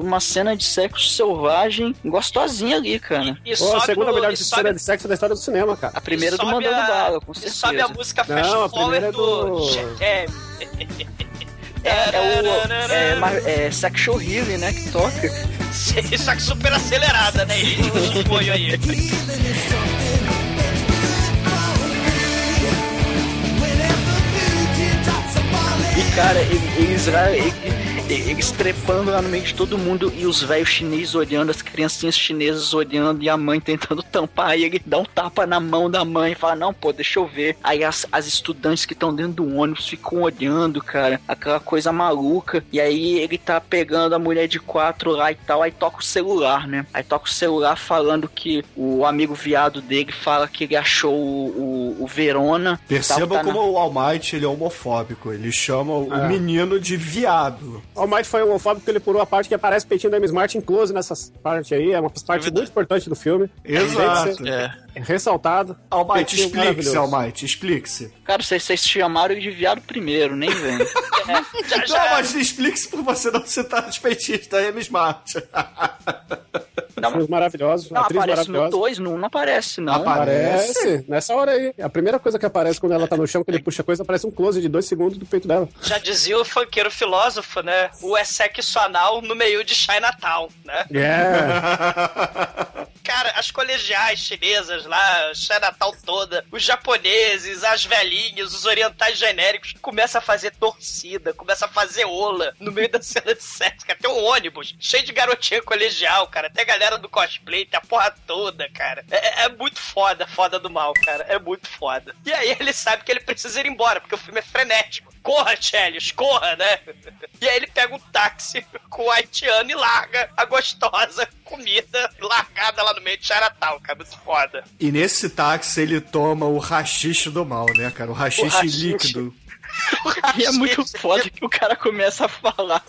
uma cena de sexo selvagem gostosinha ali, cara. E Pô, a segunda o- melhor e cena de sexo da história do cinema, cara. A primeira e do Mandando a- Bala, com e certeza. sobe a música Não, Fast a Forward primeira é do... do- É, É, é o é, mar- é, Sexual Healing, né, que toca. Só que super acelerada, né? Apoio aí. E cara, ele- eles, ele- Eles trepando lá no meio de todo mundo e os velhos chineses olhando, as criancinhas chinesas olhando e a mãe tentando tampar. Aí ele dá um tapa na mão da mãe e fala: Não, pô, deixa eu ver. Aí as, as estudantes que estão dentro do ônibus ficam olhando, cara, aquela coisa maluca. E aí ele tá pegando a mulher de quatro lá e tal. Aí toca o celular, né? Aí toca o celular falando que o amigo viado dele fala que ele achou o, o, o Verona. Perceba Tá- tá na- como o All Might ele é homofóbico. Ele chama o É. menino de viado. O Might foi homofóbico porque ele pulou a parte que aparece o peitinho da Miss Martin close nessa parte aí. É uma parte muito importante do filme. Exato. Tem que ser É. Ressaltado. Peitinho explique-se, Might, explique-se. Cara, vocês, vocês chamaram de viado primeiro, nem vem. Já, Não, já. mas explique-se por você não citar os peitistas aí, Miss Smart. Filmes maravilhosos. Não, atriz aparece no maravilhosa. 2, não, não aparece, não. Aparece. Aparece. Nessa hora aí. A primeira coisa que aparece quando ela tá no chão, que ele puxa coisa, aparece um close de dois segundos do peito dela. Já dizia o funkeiro filósofo, né? O é sexo anal no meio de Chinatown, né? É. Cara, as colegiais chinesas lá, Chinatown toda, os japoneses, as velhinhas, os orientais genéricos, começa a fazer torcida, começa a fazer ola no meio da cena de sexo. Tem um ônibus cheio de garotinha colegial, cara. Tem a galera do cosplay, tem a porra toda, cara. É, é muito foda, foda do mal, cara. É muito foda. E aí ele sabe que ele precisa ir embora, porque o filme é frenético. Corra, Chelios, corra, né? E aí ele pega um táxi com o haitiano e larga a gostosa comida largada lá no meio de Chinatown, cara. Muito foda. E nesse táxi ele toma o rachixe do mal, né, cara? O rachixe rachixe. líquido. E é muito foda que o cara começa a falar,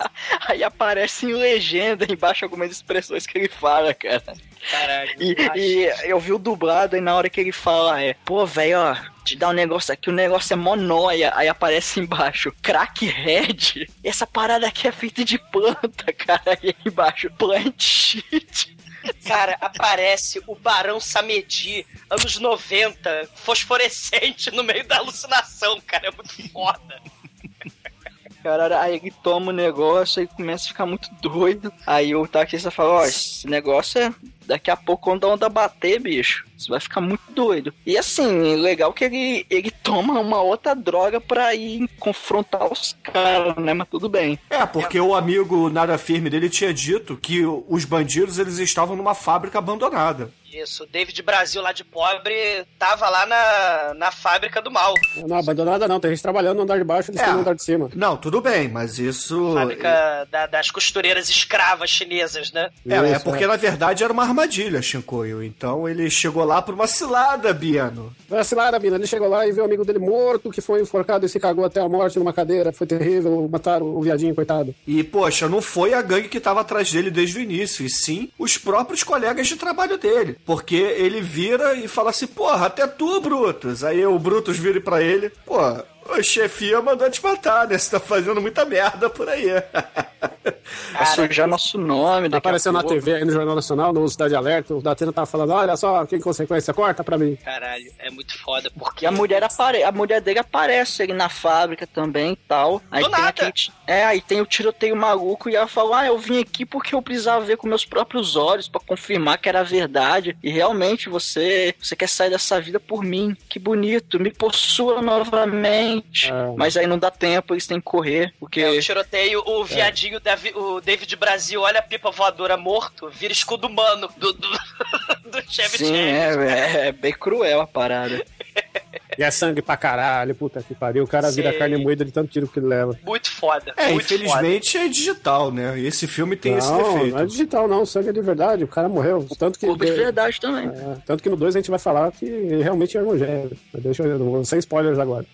aí aparece em legenda embaixo algumas expressões que ele fala, cara. Caralho. E, e eu vi o dublado e na hora que ele fala é, pô, velho, ó, te dá um negócio aqui, o negócio é monóia. Aí aparece embaixo, crackhead. Essa parada aqui é feita de planta, cara. Aí embaixo, plant shit. Cara, aparece o Barão Samedi, anos 90, fosforescente no meio da alucinação, cara. É muito foda. Cara, aí ele toma o negócio e começa a ficar muito doido. Aí o taxista fala, ó, esse negócio é daqui a pouco quando a onda bater, bicho. Você vai ficar muito doido. E assim, legal que ele, ele toma uma outra droga pra ir confrontar os caras, né? Mas tudo bem. É, porque o amigo nada firme dele tinha dito que os bandidos eles estavam numa fábrica abandonada. Isso, o David Brasil lá de pobre tava lá na, na fábrica do mal. Não, abandonada não. Tem gente trabalhando no andar de baixo, eles É. estão no andar de cima. Não, tudo bem, mas isso. Fábrica da- das costureiras escravas chinesas, né? É, é Isso, porque na verdade era uma armadilha, Shinkoio. Então ele chegou lá por uma cilada, Biano. Vai cilada, mina. Ele chegou lá e viu o amigo dele morto, que foi enforcado e se cagou até a morte numa cadeira. Foi terrível. Mataram o viadinho, coitado. E, poxa, não foi a gangue que tava atrás dele desde o início, e sim os próprios colegas de trabalho dele. Porque ele vira e fala assim, porra, até tu, Brutus. Aí o Brutus vira pra ele, pô, o chefia mandou te matar, né? Você tá fazendo muita merda por aí. Vai sujar nosso nome. a Apareceu na. TV aí no Jornal Nacional, no Cidade Alerta. O Datena tava falando: olha só, que consequência, corta pra mim. Caralho, é muito foda. Porque a mulher, apare... a mulher dele aparece ali na fábrica também e tal. Aí Do tem nada. aquele É, aí tem o tiroteio maluco e ela fala: Ah, eu vim aqui porque eu precisava ver com meus próprios olhos pra confirmar que era verdade. E realmente você, você quer sair dessa vida por mim. Que bonito, me possua novamente. É. Mas aí não dá tempo, eles têm que correr. Porque. É, o tiroteio, o viadinho, Davi- o David Brasil olha a pipa voadora morto, vira escudo humano do, do, do Chevy Sim, é, é, é bem cruel a parada. E é sangue pra caralho, puta que pariu. O cara vira Sei. carne moída de tanto tiro que ele leva. Muito foda. É, muito infelizmente é digital, né? E esse filme tem esse não, defeito. não é digital, não. Sangue é de verdade. O cara morreu. Tanto que, Corpo de verdade também. é, tanto que no 2 a gente vai falar que realmente é evangélico. Deixa eu não vou- sem spoilers agora.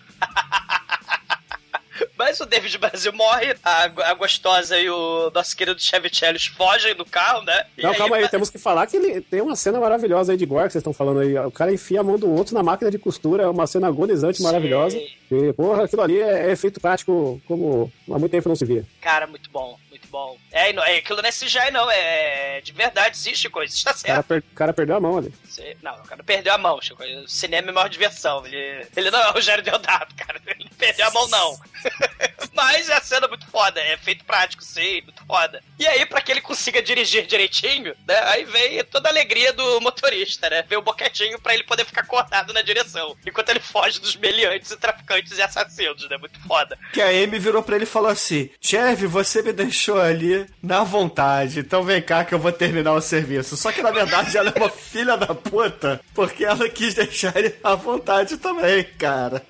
Mas o David Brasil morre, a, a gostosa e o nosso querido Chevy Chelios fogem do carro, né? E Não, calma aí, vai- temos que falar que ele tem uma cena maravilhosa aí de gore que vocês estão falando aí. O cara enfia a mão do outro na máquina de costura, é uma cena agonizante, maravilhosa. E, porra, aquilo ali é, é efeito prático como há muito tempo não se via. Cara, muito bom, muito bom. É, é aquilo não é CGI, não. É de verdade, existe coisa. Está O cara, certo. per- o cara perdeu a mão ali. Não, o cara perdeu a mão, Chico. O cinema é maior diversão. Ele, ele não é o Rogério Deodato, cara. Ele não perdeu a mão, não. Mas a cena é muito foda. É feito prático, sim, muito foda. E aí, pra que ele consiga dirigir direitinho, né? Aí vem toda a alegria do motorista, né? Vem o boquetinho pra ele poder ficar acordado na direção. Enquanto ele foge dos meliantes e traficantes e assassinos, né? Muito foda. Que a Amy virou pra ele e falou assim: Chefe, você me deixou ali na vontade, então vem cá que eu vou terminar o serviço. Só que na verdade ela é uma filha da puta, porque ela quis deixar ele à vontade também, cara.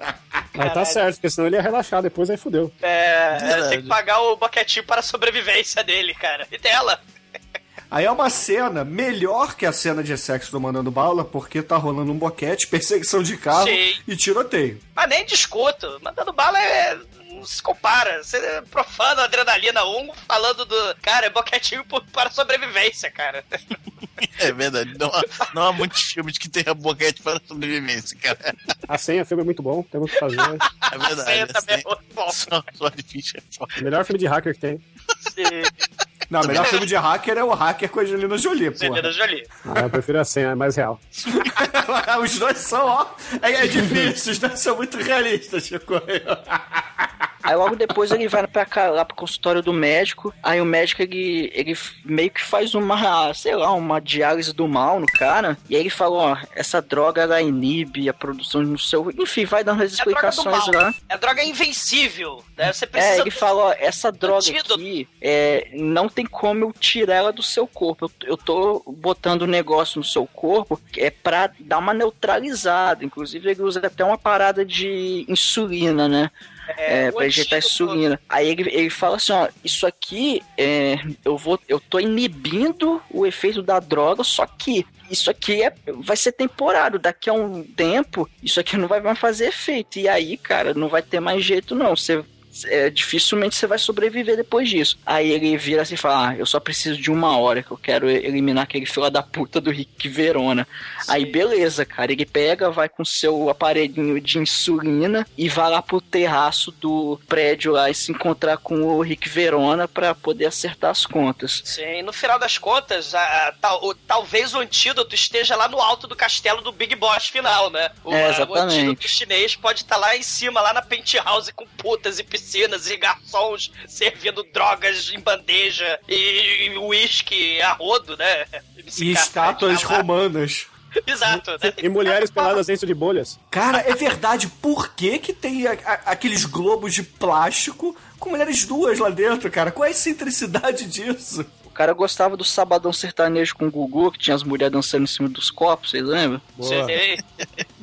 Mas tá certo, porque senão ele ia relaxar, depois aí fudeu. É, Verdade. tem que pagar o boquetinho para a sobrevivência dele, cara. E dela. Aí é uma cena melhor que a cena de sexo do Mandando Bala, porque tá rolando um boquete, perseguição de carro Sim. e tiroteio. Mas nem discuto. Mandando bala é. Não se compara. Você é profano adrenalina 1 falando do. Cara, é boquetinho para sobrevivência, cara. É verdade. Não há, não há muitos filmes que tenham boquete para sobrevivência, cara. A senha, o filme é muito bom, tem muito o que fazer. É A verdade. senha também é muito bom. Só, só é foda. Melhor filme de hacker que tem. Não, o melhor filme de hacker é o hacker com a Angelina Jolie, Angelina porra. Jolie. Ah, eu prefiro a senha, é mais real. os dois são, ó. É, é difícil, os dois são muito realistas, Chico. Aí logo depois ele vai pra cá, lá pro consultório do médico. Aí o médico ele, ele meio que faz uma, sei lá, uma diálise do mal no cara. E aí ele fala: Ó, essa droga ela inibe a produção no seu. Enfim, vai dando as É do explicações lá. É droga invencível. Né? Você É, precisa. ele fala, ó, essa droga antídoto. aqui, é, não tem como eu tirar ela do seu corpo. Eu, eu tô botando um negócio no seu corpo que é pra dar uma neutralizada. Inclusive, ele usa até uma parada de insulina, né? É, o pra injetar insulina. Aí ele, ele fala assim, ó, isso aqui, é, eu vou, eu tô inibindo o efeito da droga, só que isso aqui é, vai ser temporário. Daqui a um tempo, isso aqui não vai mais fazer efeito. E aí, cara, não vai ter mais jeito, não. Você é, dificilmente você vai sobreviver depois disso. Aí ele vira assim e fala: Ah, eu só preciso de uma hora que eu quero eliminar aquele fila da puta do Rick Verona. Aí beleza, cara. Ele pega, vai com seu aparelhinho de insulina e vai lá pro terraço do prédio lá e se encontrar com o Rick Verona pra poder acertar as contas. Sim, no final das contas, a- a- tal- o- talvez o antídoto esteja lá no alto do castelo do Big Boss final, né? O, É, a- o exatamente. antídoto chinês pode estar lá em cima, lá na penthouse com putas e piscinas e garçons servindo drogas em bandeja e uísque a rodo, né? E estátuas tá romanas. Exato, né? E mulheres peladas dentro de bolhas. Cara, é verdade. Por que que tem a- a- aqueles globos de plástico com mulheres duas lá dentro, cara? Qual é a excentricidade disso? O cara gostava do sabadão sertanejo com o Gugu, que tinha as mulheres dançando em cima dos copos, vocês lembram? Boa.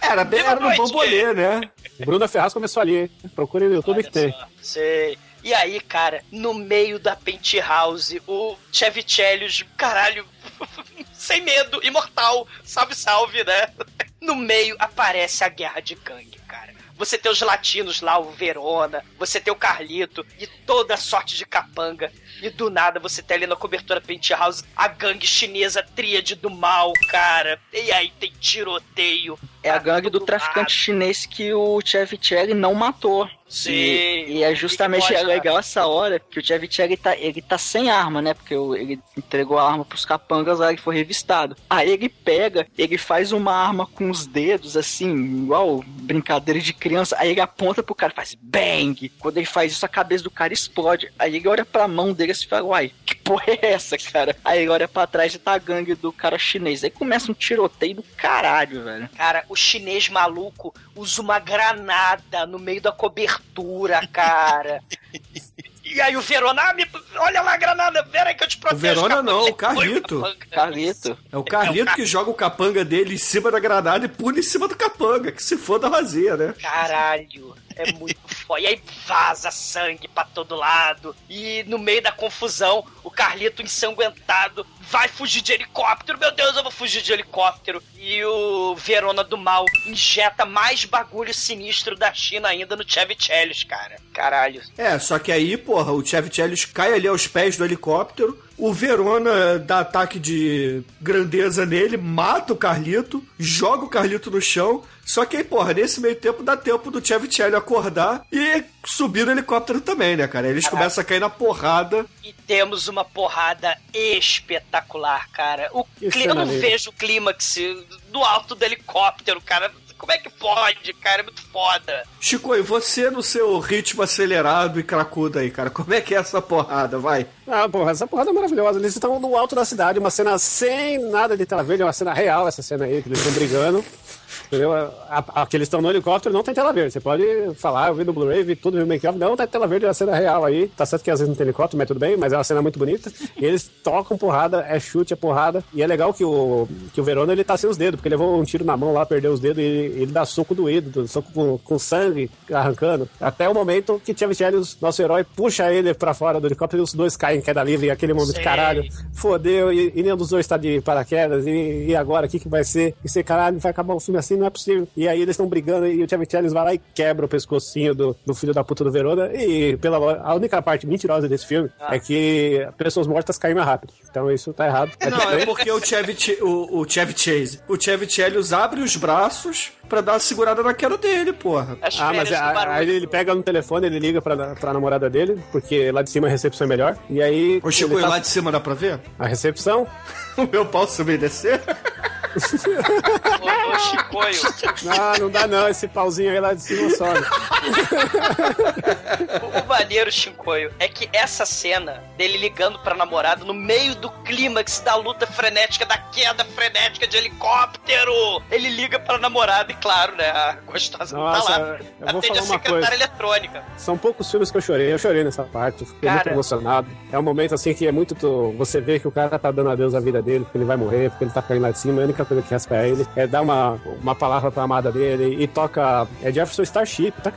Era, bem, era no bambolê, né? Bruna Ferraz começou ali, hein? Procure no YouTube que tem. Só, Sei. E aí, cara, no meio da penthouse, o Chevichelius, caralho, sem medo, imortal, salve, salve, né? No meio aparece a guerra de gangue, cara. Você tem os latinos lá, o Verona, você tem o Carlito e toda sorte de capanga. E do nada você tem ali na cobertura Penthouse a gangue chinesa tríade do mal, cara. E aí tem tiroteio. É a pra gangue do traficante lado. chinês que o Chevy não matou. Sim, E, e é justamente é legal essa hora que o Chevy tá, ele tá sem arma, né? Porque ele entregou a arma pros capangas lá e foi revistado. Aí ele pega, ele faz uma arma com os dedos, assim, igual brincadeira de criança. Aí ele aponta pro cara e faz bang. Quando ele faz isso, a cabeça do cara explode. Aí ele olha pra mão dele e fala, uai, que porra é essa, cara? Aí olha pra trás e tá a gangue do cara chinês. Aí começa um tiroteio do caralho, velho. Cara, o chinês maluco usa uma granada no meio da cobertura, cara. E aí o Verona, ah, me... olha lá a granada, pera aí que eu te protejo. Verona capanga. não, o Ele Carlito. foi, capanga. Carlito. É o Carlito que joga o capanga dele em cima da granada e pula em cima do capanga, que se foda vazia, né? Caralho, é muito foda. E aí vaza sangue pra todo lado. E no meio da confusão, o Carlito ensanguentado vai fugir de helicóptero. Meu Deus, eu vou fugir de helicóptero. E o Verona do Mal injeta mais bagulho sinistro da China ainda no Chevy cara. Caralho. É, só que aí, porra, o Chevchellis cai ali aos pés do helicóptero, o Verona dá ataque de grandeza nele, mata o Carlito, joga o Carlito no chão, só que aí, porra, nesse meio tempo dá tempo do Chevchelli acordar e subir no helicóptero também, né, cara? Eles começam a cair na porrada. E temos uma porrada espetacular, cara. O cli- eu não vejo o clímax do alto do helicóptero, cara. Como é que pode, cara? É muito foda. Chico, e você no seu ritmo acelerado e cracudo aí, cara? Como é que é essa porrada? Vai. Ah, porra, essa porrada é maravilhosa. Eles estão no alto da cidade, uma cena sem nada de verde, é uma cena real essa cena aí, que eles estão brigando. Entendeu? A, a, que eles estão no helicóptero não tem tela verde. Você pode falar, eu vi no Blu-ray, vi tudo, vi o make-off, não tem tela verde, é uma cena real aí. Tá certo que às vezes não tem helicóptero, mas tudo bem, mas é uma cena muito bonita. E eles tocam porrada, é chute, é porrada. E é legal que o, que o Verona ele tá sem os dedos, porque ele levou um tiro na mão lá, perdeu os dedos e ele, dá soco doído, soco com, com sangue arrancando. Até o momento que Tchevchellius, nosso herói, puxa ele pra fora do helicóptero e os dois caem em queda livre. E aquele momento, Sim. caralho, fodeu, e, e nenhum dos dois tá de paraquedas. E, e agora, o que, que vai ser? E você, caralho, vai acabar o filme assim? Não é possível. E aí eles estão brigando e o Tchevchellius vai lá e quebra o pescocinho do, do filho da puta do Verona. E pela a única parte mentirosa desse filme Ah. é que pessoas mortas caem mais rápido. Então isso tá errado. Não, é porque o Chevy, Ch- o, o Chevy Chase, o Chevy Chelios abre os braços pra dar uma segurada na queda dele, porra. As Ah, mas a- barulho. aí ele pega no telefone, ele liga pra, pra namorada dele, porque lá de cima a recepção é melhor. E aí. Ô, Chico, tá- lá de cima dá pra ver? A recepção? O meu pau subir e descer? Ô, ô, Chicoio, Não, não dá não, esse pauzinho aí lá de cima sobe. o, o maneiro, Chicoio, é que essa cena dele ligando pra namorada no meio do clímax da luta frenética, da queda frenética de helicóptero, ele liga pra namorada e, claro, né, a gostosa não Nossa, tá eu lá. Atende a secretária coisa. eletrônica. São poucos filmes que eu chorei. Eu chorei nessa parte, fiquei Cara. muito emocionado. É um momento assim que é muito. Você vê que o cara tá dando adeus à vida dele, porque ele vai morrer, porque ele tá caindo lá de cima. A única coisa que resta pra ele é dar uma, uma palavra pra amada dele e toca. É Jefferson Starship. Tá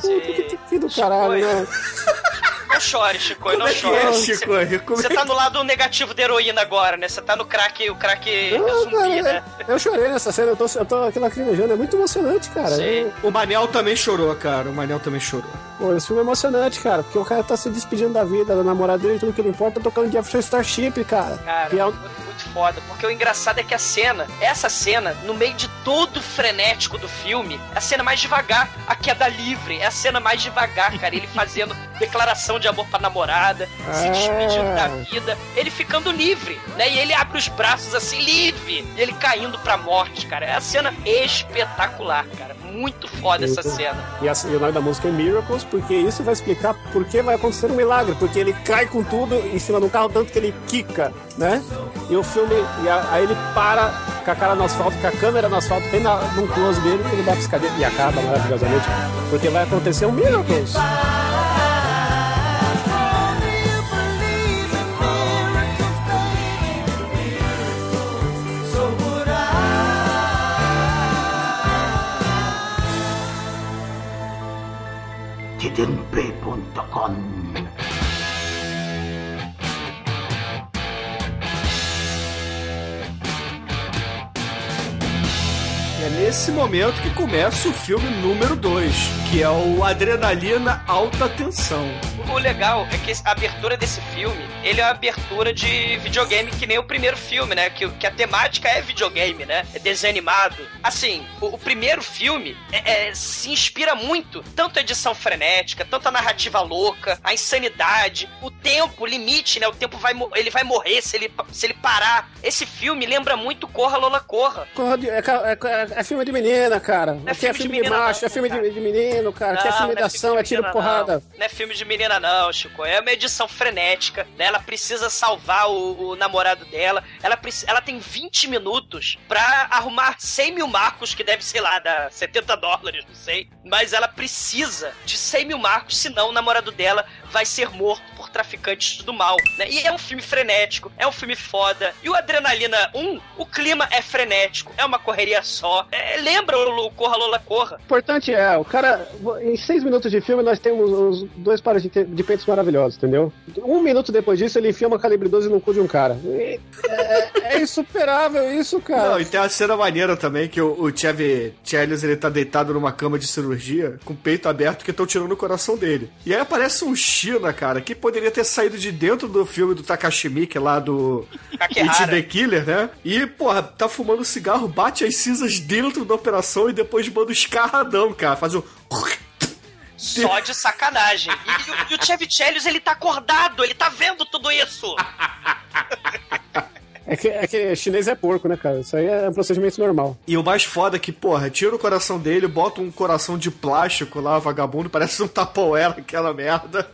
Sim. Que do caralho, né? Não chore, Como não é que chore. é, Você- Chico? Como Você é tá no lado negativo da heroína agora, né? Você tá no crack, o crack Não, zumbi, cara, né? eu chorei nessa cena, eu tô, eu tô aqui lacrimejando, é muito emocionante, cara. Sim. O Manel também chorou, cara. O Manel também chorou. Pô, esse filme é emocionante, cara, porque o cara tá se despedindo da vida, da namorada dele, tudo que ele importa, tocando Jefferson Starship, cara. Cara, E é um- foda. Porque o engraçado é que a cena, essa cena, no meio de todo o frenético do filme, é a cena mais devagar. A queda livre é a cena mais devagar, cara. Ele fazendo declaração de amor pra namorada, se Ah. despedindo da vida, ele ficando livre, né? E ele abre os braços assim, livre. E ele caindo pra morte, cara. É a cena espetacular, cara. Muito foda essa Muito. cena. E, a, e o nome da música é Miracles, porque isso vai explicar por que vai acontecer um milagre, porque ele cai com tudo em cima do carro, tanto que ele quica, né? E o filme, e aí ele para com a cara no asfalto, com a câmera no asfalto, bem na, num close dele, ele dá piscadinha e acaba maravilhosamente, porque vai acontecer um Miracles. tdmp.com E nesse momento que começa o filme número 2, que é o Adrenalina Alta Tensão. O legal é que a abertura desse filme, ele é uma abertura de videogame que nem o primeiro filme, né? Que, que a temática é videogame, né? É desenho animado. Assim, o, o primeiro filme é- é- se inspira muito, tanto a edição frenética, tanto a narrativa louca, a insanidade, o tempo, o limite, né? O tempo vai, ele vai morrer se ele, se ele parar. Esse filme lembra muito Corra Lola Corra. Corra de- É, é, é- é filme de menina, cara. é Aqui é filme de filme de, menina, macho, não, é filme de, de menino, cara. Aqui é Não, filme não de ação, é tiro porrada. Não. não é filme de menina, não, Chico. É uma edição frenética, né? Ela precisa salvar o, o namorado dela. Ela, ela tem 20 minutos pra arrumar 100 mil marcos, que deve, sei lá, dar 70 dólares, não sei. Mas ela precisa de 100 mil marcos, senão o namorado dela vai ser morto por traficantes do mal, né? E é um filme frenético, é um filme foda. E o Adrenalina 1, o clima é frenético, é uma correria só. É, lembra o Corra Lola Corra? O importante é, o cara, em seis minutos de filme nós temos os dois pares de, de peitos maravilhosos, entendeu? Um minuto depois disso ele enfia uma calibre 12 no cu de um cara. E, é, É insuperável isso, cara. Não, e tem a cena maneira também que o, o Chevy Chelios, ele tá deitado numa cama de cirurgia, com o peito aberto, que estão tirando o coração dele. E aí aparece um China, cara, que poderia ter saído de dentro do filme do Takashi Miike lá do It the Killer, né? E, porra, tá fumando cigarro, bate as cinzas dentro da operação e depois manda um escarradão, cara. Faz um... Só de sacanagem. E, o- e o Chevy Chelios, ele tá acordado, ele tá vendo tudo isso. É que, é que chinês é porco, né, cara? Isso aí é um procedimento normal. E o mais foda é que, porra, tira o coração dele, bota um coração de plástico lá, vagabundo, parece um tapoela, aquela merda.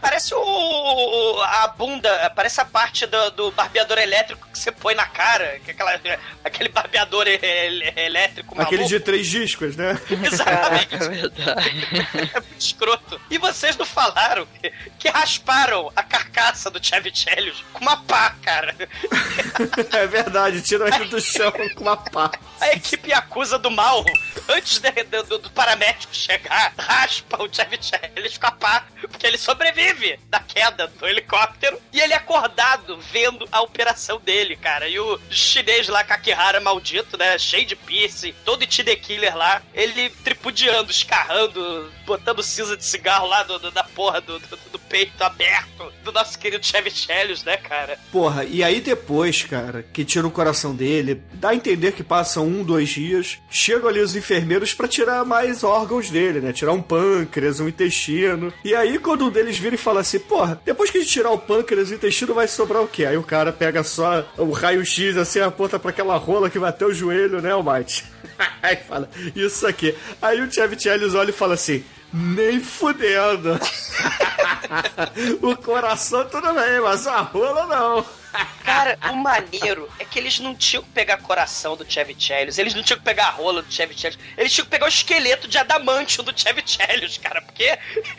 Parece o, o- a bunda, parece a parte do, do barbeador elétrico que você põe na cara, que é aquela, aquele barbeador e- e- elétrico maluco. Aquele de três discos, né? Exatamente. É verdade. É muito escroto. E vocês não falaram que, que rasparam a carcaça do Chevy Chelios com uma pá, cara. É verdade, tira ele do chão com uma pá. A equipe acusa do mal, antes de- do, do- paramédico chegar, raspa o Chevy Chelios com a pá, porque ele sobrevive da queda do helicóptero e ele é acordado vendo a operação dele, cara. E o chinês lá, Kakihara maldito, né, cheio de piercing, todo the killer lá, ele tripudiando, escarrando, botando cinza de cigarro lá do, do- da porra do- do peito aberto do nosso querido Chevy Chelios, né, cara? Porra, e aí depois, cara, que tira o coração dele, dá a entender que passam um, dois dias, chegam ali os enfermeiros pra tirar mais órgãos dele, né? Tirar um pâncreas, um intestino. E aí, quando um deles vira e fala assim, porra, depois que a gente tirar o pâncreas e o intestino, vai sobrar o quê? Aí o cara pega só o raio-x assim, aponta pra aquela rola que vai até o joelho, né, Almighty? aí fala, isso aqui. Aí o Chevy Chelios olha e fala assim, nem fudendo. o coração tudo bem, mas a rola não. Cara, o maneiro é que eles não tinham que pegar coração do Chevy eles não tinham que pegar a rola do Chevy eles tinham que pegar o esqueleto de adamantium do Chevy cara, porque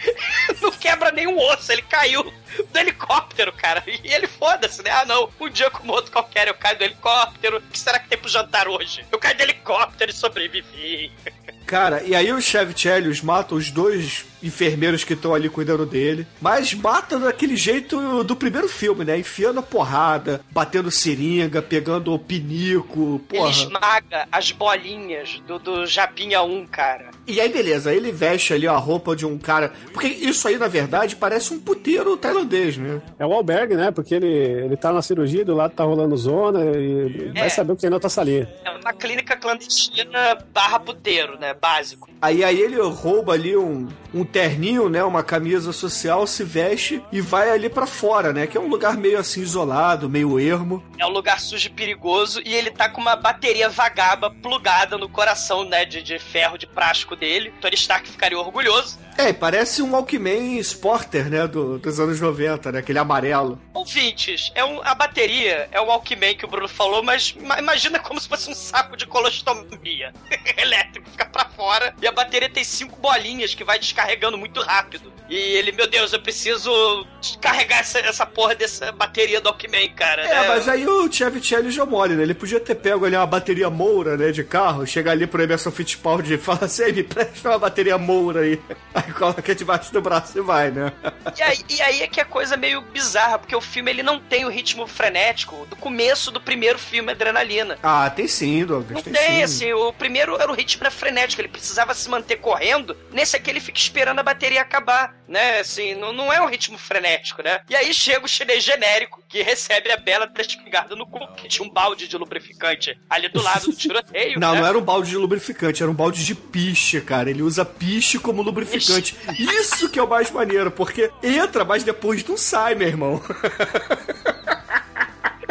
não quebra nenhum osso, ele caiu do helicóptero, cara, e ele foda-se, né? Ah, não, um dia como outro qualquer eu caio do helicóptero, o que será que tem pro jantar hoje? Eu caio do helicóptero e sobrevivi. Cara, e aí o Chevy Chelios mata os dois enfermeiros que estão ali cuidando dele, mas mata daquele jeito do primeiro filme, né? Enfiando a porrada, batendo seringa, pegando o pinico, Ele porra. esmaga as bolinhas do, do Japinha 1, cara. E aí, beleza, ele veste ali a roupa de um cara. Porque isso aí, na verdade, parece um puteiro tailandês, né? É o albergue, né? Porque ele, ele tá na cirurgia, do lado tá rolando zona e É. vai saber o que tem na outra salinha. É uma clínica clandestina barra puteiro, né? Básico. Aí, aí ele rouba ali um, um terninho, né? Uma camisa social, se veste e vai ali pra fora, né? Que é um lugar meio assim isolado, meio ermo. É um lugar sujo e perigoso e ele tá com uma bateria vagaba plugada no coração, né, de, de ferro, de plástico dele. Tony Stark ficaria orgulhoso. É, parece um Walkman Sporter, né? do- dos anos 90, né? Aquele amarelo. Ouvintes, é um, a bateria é o Walkman que o Bruno falou, mas ma- imagina como se fosse um saco de colostomia elétrico, fica pra fora e a bateria tem cinco bolinhas que vai descarregando muito rápido. E ele, meu Deus, eu preciso descarregar essa, essa porra dessa bateria do Walkman, cara. É, né? mas aí o Chevy já mole, né? Ele podia ter pego ali uma bateria Moura, né? De carro, chegar ali pro Emerson Fittipaldi e falar assim, "Ei, me presta uma bateria Moura aí. Aí coloca debaixo do braço e vai, né? E aí, e aí é que é coisa meio bizarra, porque o filme ele não tem o ritmo frenético do começo do primeiro filme Adrenalina. Ah, tem sim, Douglas, Não tem, tem, sim. assim, o primeiro era o ritmo frenético, ele precisava se manter correndo. Nesse aqui ele fica esperando a bateria acabar, né? Assim, não, não é um ritmo frenético, né? E aí chega o chinês genérico, que recebe a bela da espingarda no cu, que tinha um balde de lubrificante ali do lado do tiroteio. Não, né? não era um balde de lubrificante, era um balde de piche, cara. Ele usa piche como lubrificante. Isso que é o mais maneiro, porque entra, mas depois não sai, meu irmão.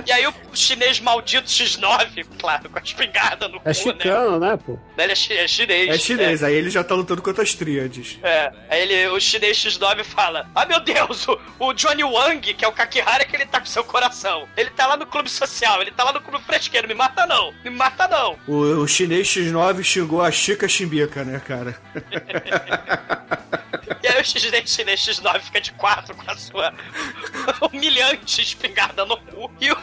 E aí o chinês maldito X9, claro, com a espingarda no É cu, chicano, né, pô? né? Ele é, chi- é chinês. É chinês, aí ele já tá lutando contra as tríades. É, aí ele, o chinês X9 fala: Ah, meu Deus, o, o Johnny Wang, que é o Kakihara, que ele tá com seu coração. Ele tá lá no clube social, ele tá lá no clube fresqueiro. Me mata não, me mata não. O, o chinês X9 xingou a Chica Chimbica, né, cara? E aí o chinês, chinês X9 fica de quatro com a sua humilhante espingarda no cu. E o.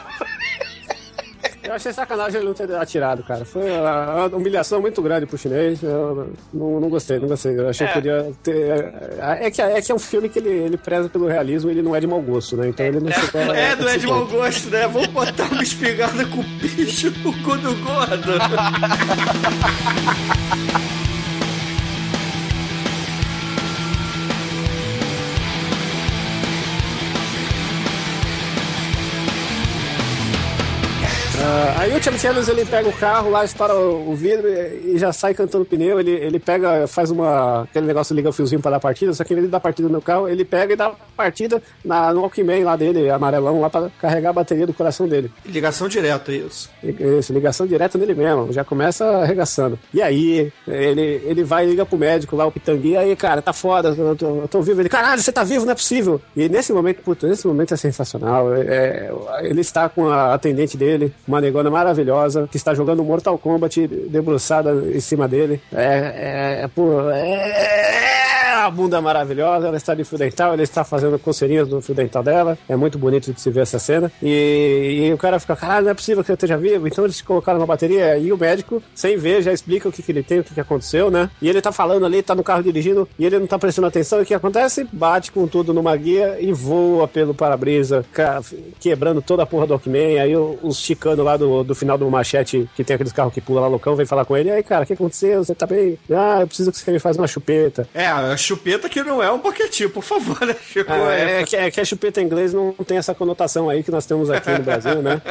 Eu achei sacanagem ele não ter atirado, cara. Foi uma humilhação muito grande pro chinês. Eu não, não gostei, não gostei. Eu achei É. que podia ter. É que, é que é um filme que ele, ele preza pelo realismo e ele não é de mau gosto, né? Então ele não chegou a- É, não é de mau gosto, né? Vamos botar uma espingarda com bicho no cu do gordo. aí o Chevy Challenge ele pega o carro lá, estoura o vidro e, já sai cantando pneu. Ele, ele pega, faz uma. aquele negócio liga o fiozinho pra dar partida, só que de dar partida no carro, ele pega e dá partida na, no Walkman lá dele, amarelão, lá pra carregar a bateria do coração dele. Ligação direta, isso. Isso, ligação direta nele mesmo, já começa arregaçando. E aí, ele, ele vai e liga pro médico lá, o Pitangui, e aí, cara, tá foda, eu tô, eu tô vivo. Ele, caralho, você tá vivo, não é possível. E nesse momento, puta, nesse momento é sensacional. É, ele está com a atendente dele, uma negona maravilhosa, que está jogando Mortal Kombat debruçada em cima dele. É, é, pô, é, a bunda maravilhosa, ela está de fio dental, ele está fazendo coceirinhas no fio dental dela. É muito bonito de se ver essa cena. E, e o cara fica, caralho, não é possível que eu esteja vivo. Então eles colocaram uma bateria e o médico, sem ver, já explica o que, que ele tem, o que, que aconteceu, né? E ele tá falando ali, tá no carro dirigindo, e ele não tá prestando atenção. E o que acontece? Bate com tudo numa guia e voa pelo para-brisa, quebrando toda a porra do Walkman. Aí os chicanos lá do, do final do machete, que tem aqueles carros que pula lá loucão, vem falar com ele. Aí, cara, o que aconteceu? Você tá bem? Ah, eu preciso que você me faça uma chupeta. É, a chupeta que não é um boquetinho, por favor, né, Chico? Ah, é, que, é que a chupeta em inglês não tem essa conotação aí que nós temos aqui no Brasil, né?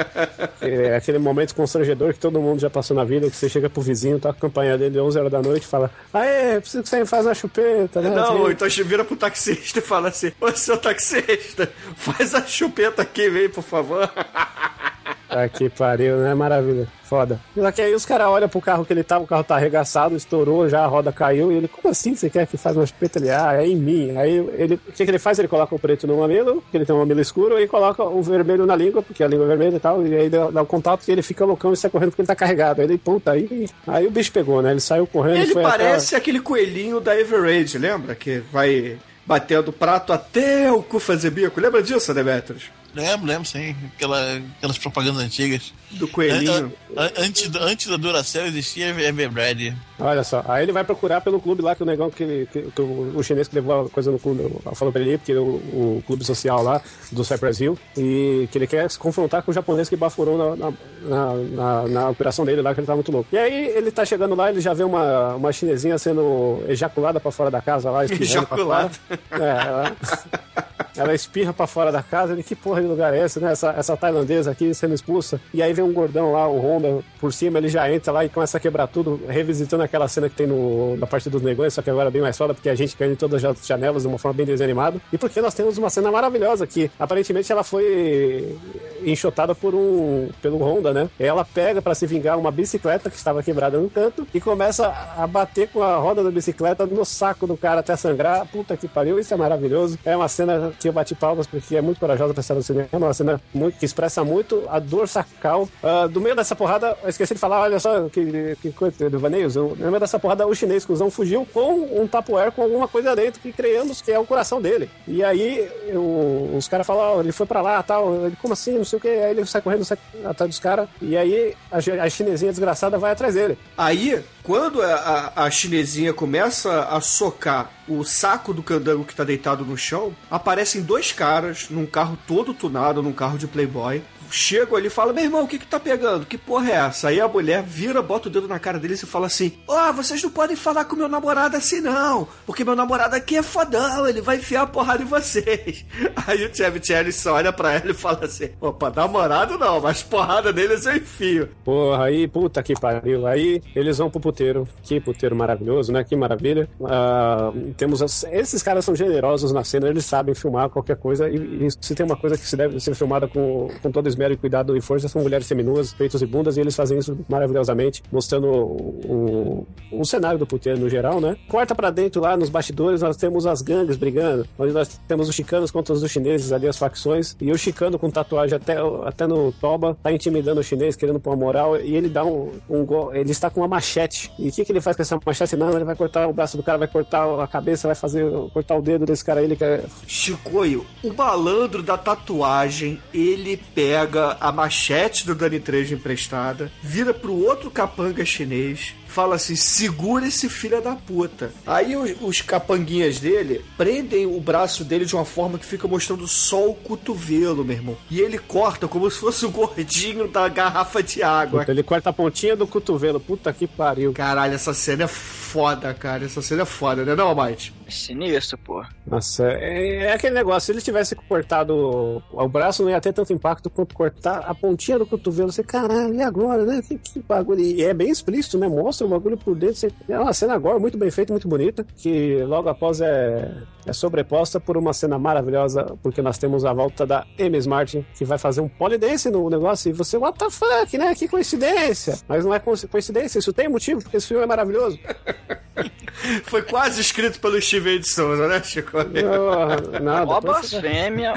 É aquele momento constrangedor que todo mundo já passou na vida, que você chega pro vizinho, tá com a campanha dele 11 horas da noite e fala Aê, preciso que você me faça uma chupeta, né? Não, Assim, então você vira pro taxista e fala assim: Ô seu taxista, faz a chupeta aqui, vem, por favor. Ah, que pariu, né? Maravilha. Foda. Só que aí os caras olham pro carro que ele tava, o carro tá arregaçado, estourou, já a roda caiu, e ele, como assim você quer que faça uma chupeta? Ele, ah, é em mim. Aí ele, o que, que ele faz? Ele coloca o preto no mamilo, porque ele tem um mamilo escuro, e coloca o vermelho na língua, porque a língua é vermelha e tal, e aí dá, dá o contato e ele fica loucão e sai correndo porque ele tá carregado. Aí ele, puta, aí, aí o bicho pegou, né? Ele saiu correndo Ele parece aquele coelhinho da Everage, lembra? Que vai batendo prato até o cu fazer bico. Lembra disso, Demetrius? Lembro, lembro, sim. Aquela, aquelas propagandas antigas. Do coelhinho. An- an- Antes, da- antes da Duracell existia a Everbread. Olha só, aí ele vai procurar pelo clube lá que o negão que, ele- que- que o, o chinês que levou a coisa no clube falou pra ele porque o, o clube social lá do Cypress Hill, e que ele quer se confrontar com o japonês que bafurou na, na, na, na- na operação dele lá, que ele tá muito louco. E aí ele tá chegando lá, ele já vê uma, uma chinesinha sendo ejaculada pra fora da casa lá. Ejaculada. É, ela, ela espirra pra fora da casa, ele, que porra de lugar é esse, né? Essa, essa tailandesa aqui sendo expulsa. E aí vem um gordão lá, o Honda, por cima, ele já entra lá e começa a quebrar tudo, revisitando aquela cena que tem no, na parte dos negões, só que agora é bem mais foda, porque a gente caiu em todas as janelas de uma forma bem desanimada. E porque nós temos uma cena maravilhosa que aparentemente ela foi enxotada por um pelo Honda, né? Ela pega pra se vingar uma bicicleta que estava quebrada no canto e começa a bater com a roda da bicicleta no saco do cara até sangrar. Puta que pariu, isso é maravilhoso. É uma cena que eu bati palmas porque é muito corajosa pra estar no cinema, uma cena muito, que expressa muito a dor sacal. Ah, do meio dessa porrada, eu esqueci de falar, olha só que, que coisa do Vaneios. No meio dessa porrada, o chinês cuzão fugiu com um tapoer com alguma coisa dentro que criamos que é o coração dele. E aí eu- os caras falam, ó, ele foi pra lá tal. Ele, como assim? Não sei o que. Aí ele sai correndo sai atrás dos caras. E aí a, a chinesinha desgraçada vai atrás dele. Aí, quando a, a, a chinesinha começa a socar o saco do candango que tá deitado no chão, aparecem dois caras num carro todo tunado, num carro de playboy. Chegam ali e falam, meu irmão, o que que tá pegando? Que porra é essa? Aí a mulher vira, bota o dedo na cara deles e fala assim, ó, vocês não podem falar com meu namorado assim não, porque meu namorado aqui é fodão, ele vai enfiar a porrada em vocês. Aí o Chevy só olha pra ela e fala assim, opa, namorado não, mas porrada neles eu enfio. Porra, aí, puta que pariu. Aí eles vão pro puteiro. Que puteiro maravilhoso, né? Que maravilha. Ah, temos as- esses caras são generosos na cena, eles sabem filmar qualquer coisa. E, e se tem uma coisa que se deve ser filmada com, com todo esmero e cuidado e força, são mulheres seminuas, peitos e bundas, e eles fazem isso maravilhosamente, mostrando o, o, o cenário do puteiro no geral, né? Corta pra dentro lá nos bastidores, nós temos as gangues brigando, onde nós temos os chicanos contra os chineses ali, as facções, e o chicano com tatuagem até, até no toba, tá intimidando o chinês, querendo pôr uma moral, e ele dá um, um gol, ele está com uma machete. E o que, que ele faz com essa machete? Não, ele vai cortar o braço do cara, vai cortar a cabeça, vai fazer, cortar o dedo desse cara ele quer... Chicoio, o malandro da tatuagem, ele pega pega a machete do Dani Trejo emprestada, vira pro outro capanga chinês, fala assim: segura esse filho da puta. Aí os, os capanguinhas dele prendem o braço dele de uma forma que fica mostrando só o cotovelo, meu irmão. E ele corta como se fosse o gordinho da garrafa de água. Puta, ele corta a pontinha do cotovelo. Puta que pariu. Caralho, essa cena é foda, cara. Essa cena é foda, né, não, Almighty? Sinistro, pô. Nossa, é, é aquele negócio. Se ele tivesse cortado o, braço, não ia ter tanto impacto quanto cortar a pontinha do cotovelo. Você, caralho, e agora, né? Que, que bagulho. E é bem explícito, né? Mostra o bagulho por dentro. Você, é uma cena agora muito bem feita, muito bonita. Que logo após é, é sobreposta por uma cena maravilhosa, porque nós temos a volta da Amy Martin, que vai fazer um polidense no negócio. E você, what the fuck, né? Que coincidência. Mas não é coincidência, isso tem motivo, porque esse filme é maravilhoso. Foi quase escrito pelo Steven de Souza, né, Chico? Não, nada. Ó blasfêmia.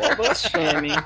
Ó blasfêmia.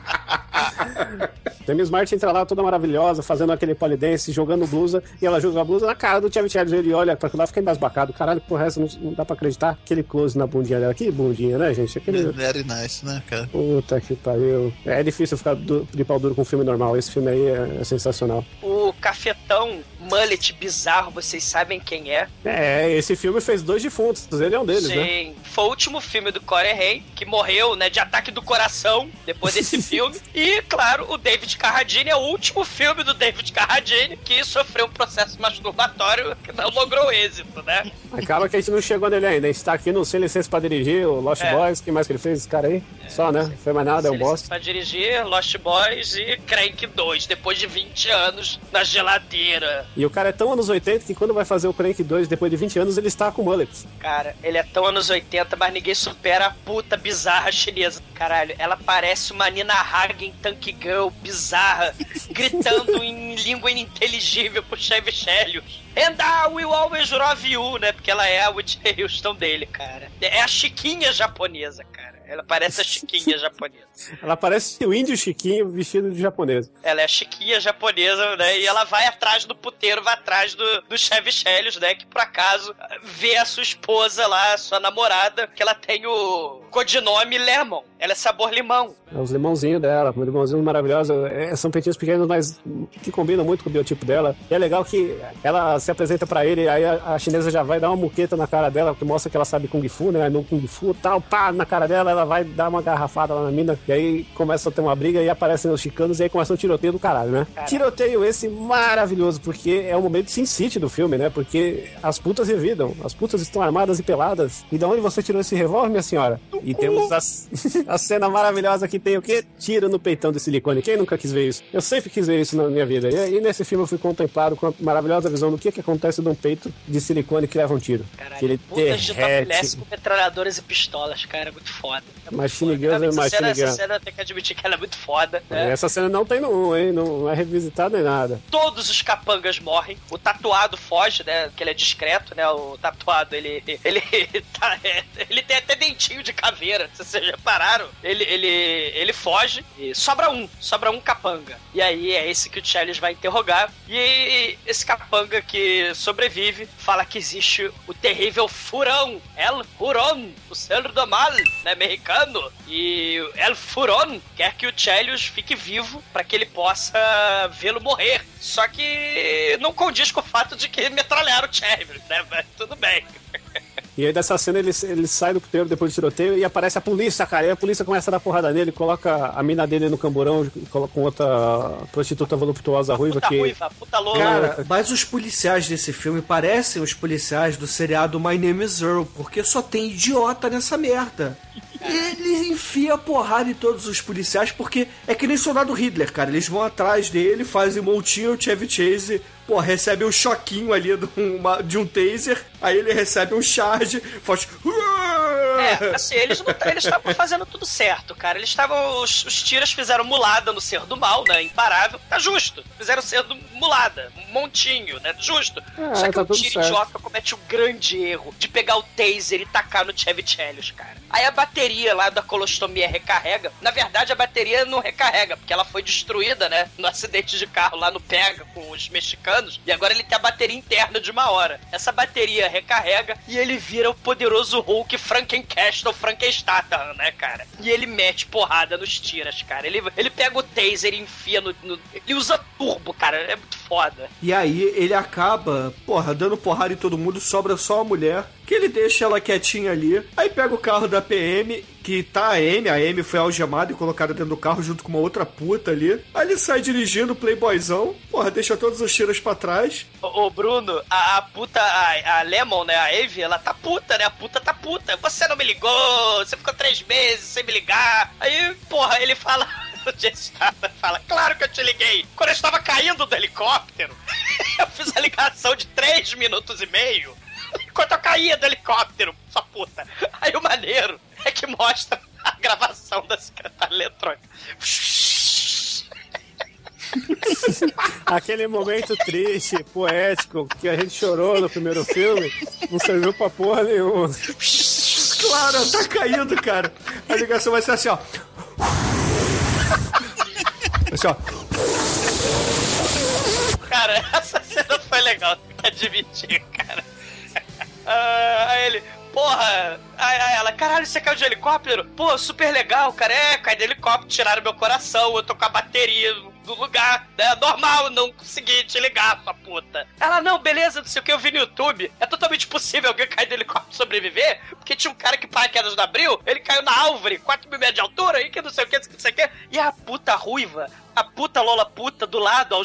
Demi Smart entra lá toda maravilhosa, fazendo aquele polidense, jogando blusa, e ela joga a blusa na cara do Chevy. Ele olha pra lá, fica embasbacado. Caralho, porra, essa não, não dá pra acreditar. Aquele close na bundinha dela. Que bundinha, né, gente? Aquele... Very nice, né, cara? Puta que pariu. É difícil ficar de pau duro com um filme normal. Esse filme aí é, é sensacional. O cafetão mullet bizarro, vocês sabem quem é? É, esse filme fez dois defuntos. Ele é um deles, né? Sim, foi o último filme do Corey Haim, que morreu, né, de ataque do coração depois desse filme. E, claro, o David Carradine é o último filme do David Carradine que sofreu um processo masturbatório que não logrou êxito, né? Acaba que a gente não chegou nele ainda. A gente tá aqui no Sem Licença pra Dirigir, o Lost É. Boys. O que mais que ele fez? Esse cara aí? Só, né? Foi mais nada, é um Licença bosta. Pra dirigir Lost Boys e Crank 2, depois de 20 anos na geladeira. E o cara é tão anos 80 que quando vai fazer o Crank 2 depois de 20 anos, ele está com mullets. Cara, ele é tão anos 80, mas ninguém supera a puta bizarra chinesa. Caralho, ela parece uma Nina Hagen Tank Girl bizarra, gritando em língua ininteligível pro Chevy Chelios. And I will always love you, né? Porque ela é a Whitney Houston dele, cara. É a Chiquinha japonesa, cara. Ela parece a Chiquinha japonesa. Ela parece o índio Chiquinho vestido de japonês. Ela é a Chiquinha japonesa, né? E ela vai atrás do puteiro, vai atrás do, do Chevy Chelios, né? Que por acaso vê a sua esposa lá, a sua namorada, que ela tem o codinome Lemon. Ela é sabor limão. É os limãozinhos dela, os limãozinhos maravilhosos. É, são peitinhos pequenos, mas que combinam muito com o biotipo dela. E é legal que ela se apresenta pra ele, aí a, a chinesa já vai dar uma muqueta na cara dela, que mostra que ela sabe Kung Fu, né? No Kung Fu tal, pá, na cara dela, ela vai dar uma garrafada lá na mina, e aí começa a ter uma briga e aparecem os chicanos, e aí começa um tiroteio do caralho, né? Tiroteio esse maravilhoso, porque é o momento Sin City do filme, né? Porque as putas revidam, as putas estão armadas e peladas. E de onde você tirou esse revólver, minha senhora? E temos a, a cena maravilhosa que tem o quê? Tiro no peitão de silicone. Quem nunca quis ver isso? Eu sempre quis ver isso na minha vida. E, e nesse filme eu fui contemplado com a maravilhosa visão do que, que acontece num peito de silicone que leva um tiro. Caralho, que ele putas de derrete. topless com metralhadoras e pistolas, cara. É muito foda. É Machine. Guns é essa cena, Machine essa cena eu tenho que admitir que ela é muito foda. né? Essa cena não tem no 1, hein? Não é revisitada nem nada. todos os capangas morrem. O tatuado foge, né? Que ele é discreto, né? O tatuado, ele. Ele, tá- é, ele tem até dentinho de caveira. Se vocês repararam, ele, ele, ele foge e sobra um. Sobra um capanga. E aí é esse que o Chalice vai interrogar. E esse capanga que sobrevive fala que existe o terrível Furão. El Furón, o ser do mal, né? Americano. E El Furón quer que o Chelios fique vivo para que ele possa vê-lo morrer. Só que não condiz com o fato de que metralharam o Chelios, né? Mas tudo bem. E aí dessa cena ele, ele sai do puteiro depois do tiroteio e aparece a polícia, cara. E a polícia começa a dar porrada nele, coloca a mina dele no camburão, coloca com outra prostituta voluptuosa ruiva Puta que. ruiva, puta louca. Cara, mas os policiais desse filme parecem os policiais do seriado My Name is Earl, porque só tem idiota nessa merda. Ele enfia porrada em todos os policiais, porque é que nem soldado Hitler, cara. Eles vão atrás dele, fazem montinho, o Chevy Chase, pô, recebe um choquinho ali de, uma- de um taser, aí ele recebe um charge, faz. É, assim, eles não eles estavam fazendo tudo certo, cara. Eles estavam. Os, os tiras fizeram mulada no ser do mal, né? Imparável. Tá justo. Fizeram ser do mulada. Um montinho, né? Justo. É, Só que tá o tiro certo. idiota comete o grande erro de pegar o taser e tacar no Chevy Chelios, cara. Aí a bateria lá da colostomia recarrega. Na verdade, a bateria não recarrega, porque ela foi destruída, né? No acidente de carro lá no Pega com os mexicanos. E agora ele tem a bateria interna de uma hora. Essa bateria recarrega e ele vira o poderoso Hulk Frankencat Ashton Frankenstatham, né, cara? E ele mete porrada nos tiras, cara. Ele, ele pega o taser e enfia no, no- Ele usa turbo, cara. É muito foda. E aí ele acaba, porra, dando porrada em todo mundo, sobra só a mulher, que ele deixa ela quietinha ali. Aí pega o carro da PM, que tá a Amy, a Amy foi algemada e colocada dentro do carro junto com uma outra puta ali. Aí ele sai dirigindo o playboyzão, porra, deixa todos os tiros pra trás. Ô, ô, Bruno, a, a puta, a, a Lemon, né, a Eve, ela tá puta, né? A puta tá puta. Você não me ligou, você ficou três meses sem me ligar. Aí, porra, ele fala. O Eisenberg fala, claro que eu te liguei. Quando eu estava caindo do helicóptero, eu fiz a ligação de três minutos e meio. Enquanto eu caía do helicóptero, sua puta. Aí o maneiro é que mostra a gravação da secretária eletrônica. Aquele momento triste, poético, que a gente chorou no primeiro filme, não serviu pra porra nenhuma. Claro, tá caindo, cara. A ligação vai ser assim, ó. Assim, ó. Cara, essa cena foi legal, admitir, cara. Ah, aí ele, porra, aí, aí ela, caralho, você caiu de helicóptero? Pô, super legal, cara. É, caí de helicóptero, tiraram meu coração, eu tô com a bateria do lugar, né? Normal, não consegui te ligar, sua puta. Ela, não, beleza, não sei o que, eu vi no YouTube. É totalmente possível alguém cair de helicóptero e sobreviver, porque tinha um cara que paraquedas no abril, ele caiu na árvore, 4 mil metros de altura, e que não sei o que, não sei o que. E a puta ruiva, a puta Lola puta do lado,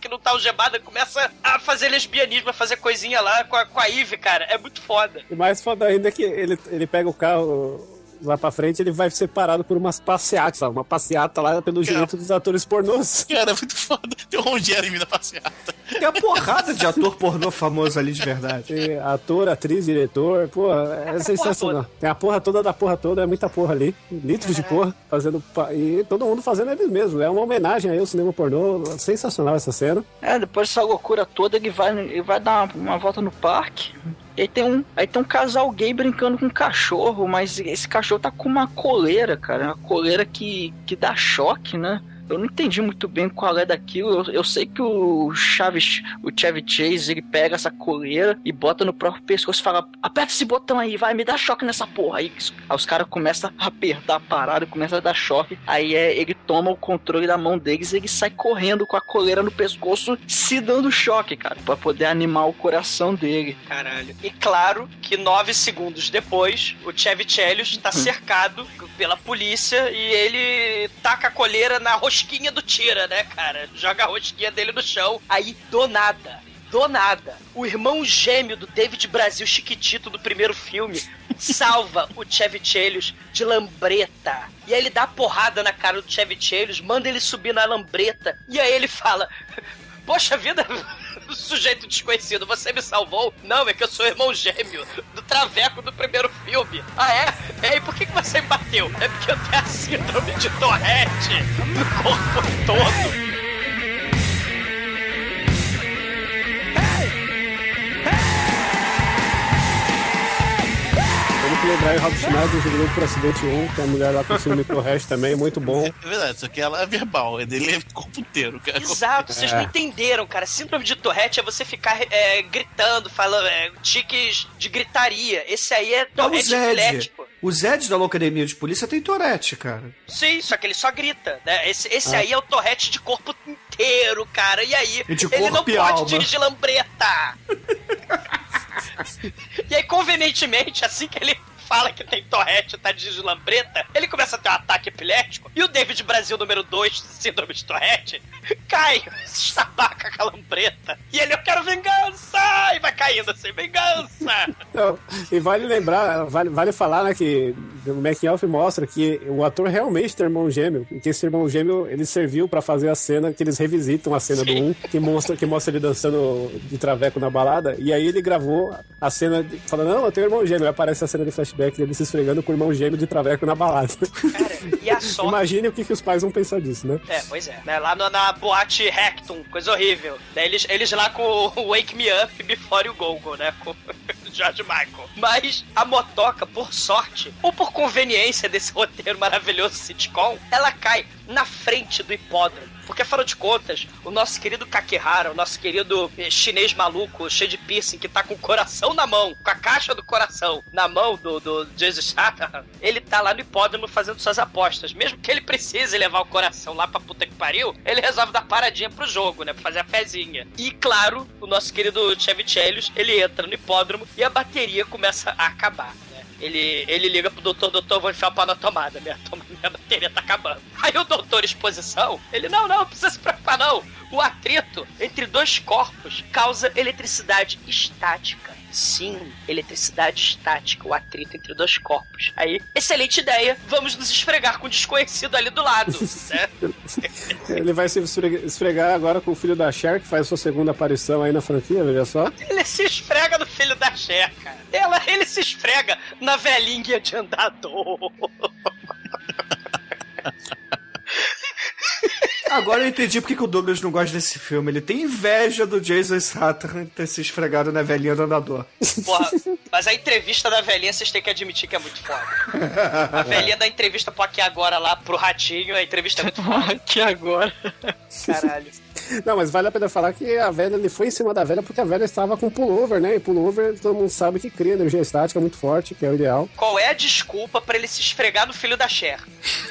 que não tá algemada, começa a fazer lesbianismo, a fazer coisinha lá com a, com a Eve, cara. É muito foda. E mais foda ainda é que ele, ele pega o carro lá pra frente, ele vai ser parado por umas passeatas, sabe? uma passeata lá pelo direito dos atores pornôs. Cara, é muito foda. Tem Ron Jeremy na passeata. Tem a porrada de ator pornô famoso ali de verdade. Tem ator, atriz, diretor, porra, é sensacional. Tem a porra toda da porra toda, é muita porra ali. Litros de porra, fazendo. E todo mundo fazendo eles mesmos. É uma homenagem aí ao cinema pornô. Sensacional essa cena. É, depois dessa loucura toda, ele vai, ele vai dar uma, uma volta no parque. E aí tem, um, aí tem um casal gay brincando com um cachorro, mas esse cachorro tá com uma coleira, cara. Uma coleira que, que dá choque, né? Eu não entendi muito bem qual é daquilo. Eu, eu sei que o Chaves, o Chevy Chase, ele pega essa coleira e bota no próprio pescoço e fala: aperta esse botão aí, vai, me dá choque nessa porra. Aí, aí os caras começam a apertar a parada, começa a dar choque. Aí é, ele toma o controle da mão deles e ele sai correndo com a coleira no pescoço, se dando choque, cara, pra poder animar o coração dele. Caralho. E claro que nove segundos depois, o Chevy Chelios tá cercado pela polícia e ele taca a colheira na rosquinha do tira, né, cara? Joga a rosquinha dele no chão. Aí, do nada, do nada, o irmão gêmeo do David Brasil Chiquitito do primeiro filme salva o Chevy Chelios de lambreta. E aí ele dá porrada na cara do Chevy Chelios, manda ele subir na lambreta. E aí ele fala: Poxa vida, sujeito desconhecido, você me salvou? Não, é que eu sou irmão gêmeo do Traveco do primeiro filme. Ah, é? É, e por que, que você me bateu? É porque eu tenho a síndrome de Tourette no corpo todo. Vamos lembrar aí o Rob Schneider jogando por acidente 1, que é a mulher lá com o síndrome Tourette também, muito bom. É verdade, só que ela é verbal, é dele é corpo inteiro, cara. Exato, vocês não entenderam, cara. Síndrome de Tourette é você ficar é, gritando, falando, é, tiques de gritaria. Esse aí é É o Tourette Zed. epilético. O Zed da Loucademia de Polícia tem Torete, cara. Sim, só que ele só grita, né? Esse, esse aí é o Tourette de corpo inteiro, cara. E aí, E ele não pode alma. dirigir lambreta. e aí, convenientemente, assim que ele fala que tem Tourette e tá dirigindo lambreta, ele começa a ter um ataque epilético. E o David Brasil número 2, síndrome de Tourette, cai, se estabaca com a lambreta. E ele, eu quero vingança! E vai caindo assim, vingança! Não, e vale lembrar, vale, vale falar, né, que o off mostra que o ator realmente tem irmão gêmeo, e que esse irmão gêmeo, ele serviu pra fazer a cena, que eles revisitam a cena do 1, que mostra, que mostra ele dançando de traveco na balada, e aí ele gravou a cena, de- falando, não, eu tenho irmão gêmeo, aí aparece a cena de flashback dele se esfregando com o irmão gêmeo de traveco na balada. Cara, e a sorte... Imagine o que, que os pais vão pensar disso, né? É, pois é. Né? Lá no- na boate Rectum, coisa horrível. Daí eles, eles lá com o Wake Me Up Before You Go Go, né? Com o George Michael. Mas a motoca, por sorte, ou por conveniência desse roteiro maravilhoso sitcom, ela cai na frente do hipódromo. Porque afinal de contas, o nosso querido Kakehara, o nosso querido eh, chinês maluco, cheio de piercing, que tá com o coração na mão, com a caixa do coração na mão do, do Jason Statham, ele tá lá no hipódromo fazendo suas apostas. Mesmo que ele precise levar o coração lá pra puta que pariu, ele resolve dar paradinha pro jogo, né? Pra fazer a fezinha. E claro, o nosso querido Chevy Chelios, ele entra no hipódromo e a bateria começa a acabar. Ele, ele liga pro doutor, doutor, vou enfiar pau na tomada, minha, toma- minha bateria tá acabando. Aí o doutor exposição, ele, não, não, não precisa se preocupar não. O atrito entre dois corpos causa eletricidade estática. Sim, eletricidade estática, o atrito entre dois corpos. Aí, excelente ideia, vamos nos esfregar com o desconhecido ali do lado, né? Ele vai se esfrega- esfregar agora com o filho da Cher, que faz sua segunda aparição aí na franquia, veja só. Ele se esfrega no filho da Cher, cara. Ela, ele se esfrega na velhinha de andador. Agora eu entendi porque que o Douglas não gosta desse filme. Ele tem inveja do Jason Statham ter se esfregado na velhinha do andador. Porra, mas a entrevista da velhinha vocês têm que admitir que é muito foda. A velhinha da entrevista pro aqui agora lá pro ratinho, a entrevista é muito foda. que agora. Caralho. Não, mas vale a pena falar que a velha, ele foi em cima da velha porque a velha estava com pullover, né? E pullover todo mundo sabe que cria energia estática muito forte, que é o ideal. Qual é a desculpa pra ele se esfregar no filho da Cher?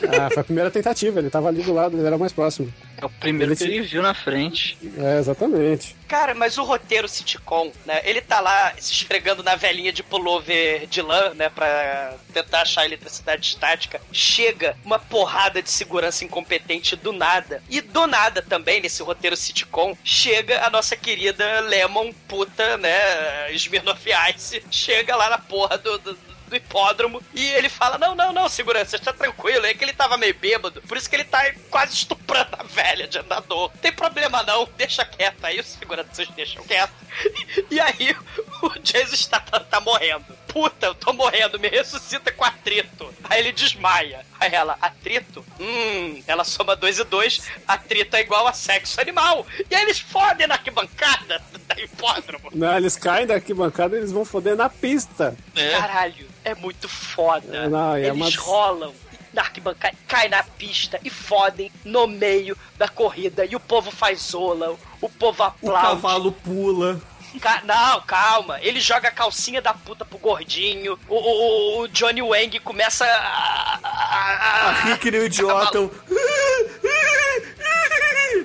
Ah, foi a primeira tentativa, ele estava ali do lado, ele era o mais próximo. É o primeiro Ele que te- ele viu na frente. É, exatamente. Cara, mas o roteiro sitcom, né? Ele tá lá se esfregando na velhinha de pullover de lã, né? Pra tentar achar a eletricidade estática. Chega uma porrada de segurança incompetente do nada. E do nada também, nesse roteiro sitcom, chega a nossa querida Lemon, puta, né? Smirnoff Ice. Chega lá na porra do- do do hipódromo e ele fala: Não, não, não, segurança, está tranquilo. É que ele tava meio bêbado, por isso que ele tá quase estuprando a velha de andador. Tem problema não, deixa quieto. Aí os seguranças deixam quieto. E aí o Jason está tá, tá morrendo. Puta, eu tô morrendo, me ressuscita com atrito. Aí ele desmaia. Aí ela, atrito? Hum, ela soma dois e dois, atrito é igual a sexo animal. E aí eles fodem na arquibancada da hipódromo. Não, eles caem da arquibancada e eles vão foder na pista. Caralho, é muito foda. Não, é Eles uma- rolam na arquibancada, caem na pista e fodem no meio da corrida. E o povo faz ola, o povo O aplaude. cavalo pula. Ca- Não, calma. Ele joga a calcinha da puta pro gordinho. O, o- o Johnny Wang começa a. a- A a- rir que nem um idiota.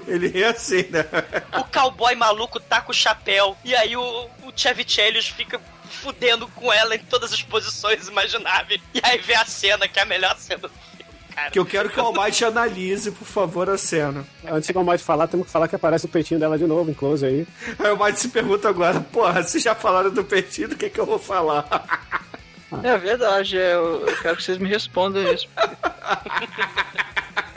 Ele ri assim, né? o cowboy maluco taca o chapéu. E aí o, o Chevy Chelios fica fudendo com ela em todas as posições imagináveis. E aí vê a cena, que é a melhor cena do filme, cara. Que eu quero que o Almighty analise, por favor, a cena. Antes do Almighty falar, temos que falar que aparece o peitinho dela de novo, em close aí. Aí o Almighty se pergunta agora, porra, vocês já falaram do peitinho, do que que eu vou falar? É verdade, é, eu, eu quero que vocês me respondam isso.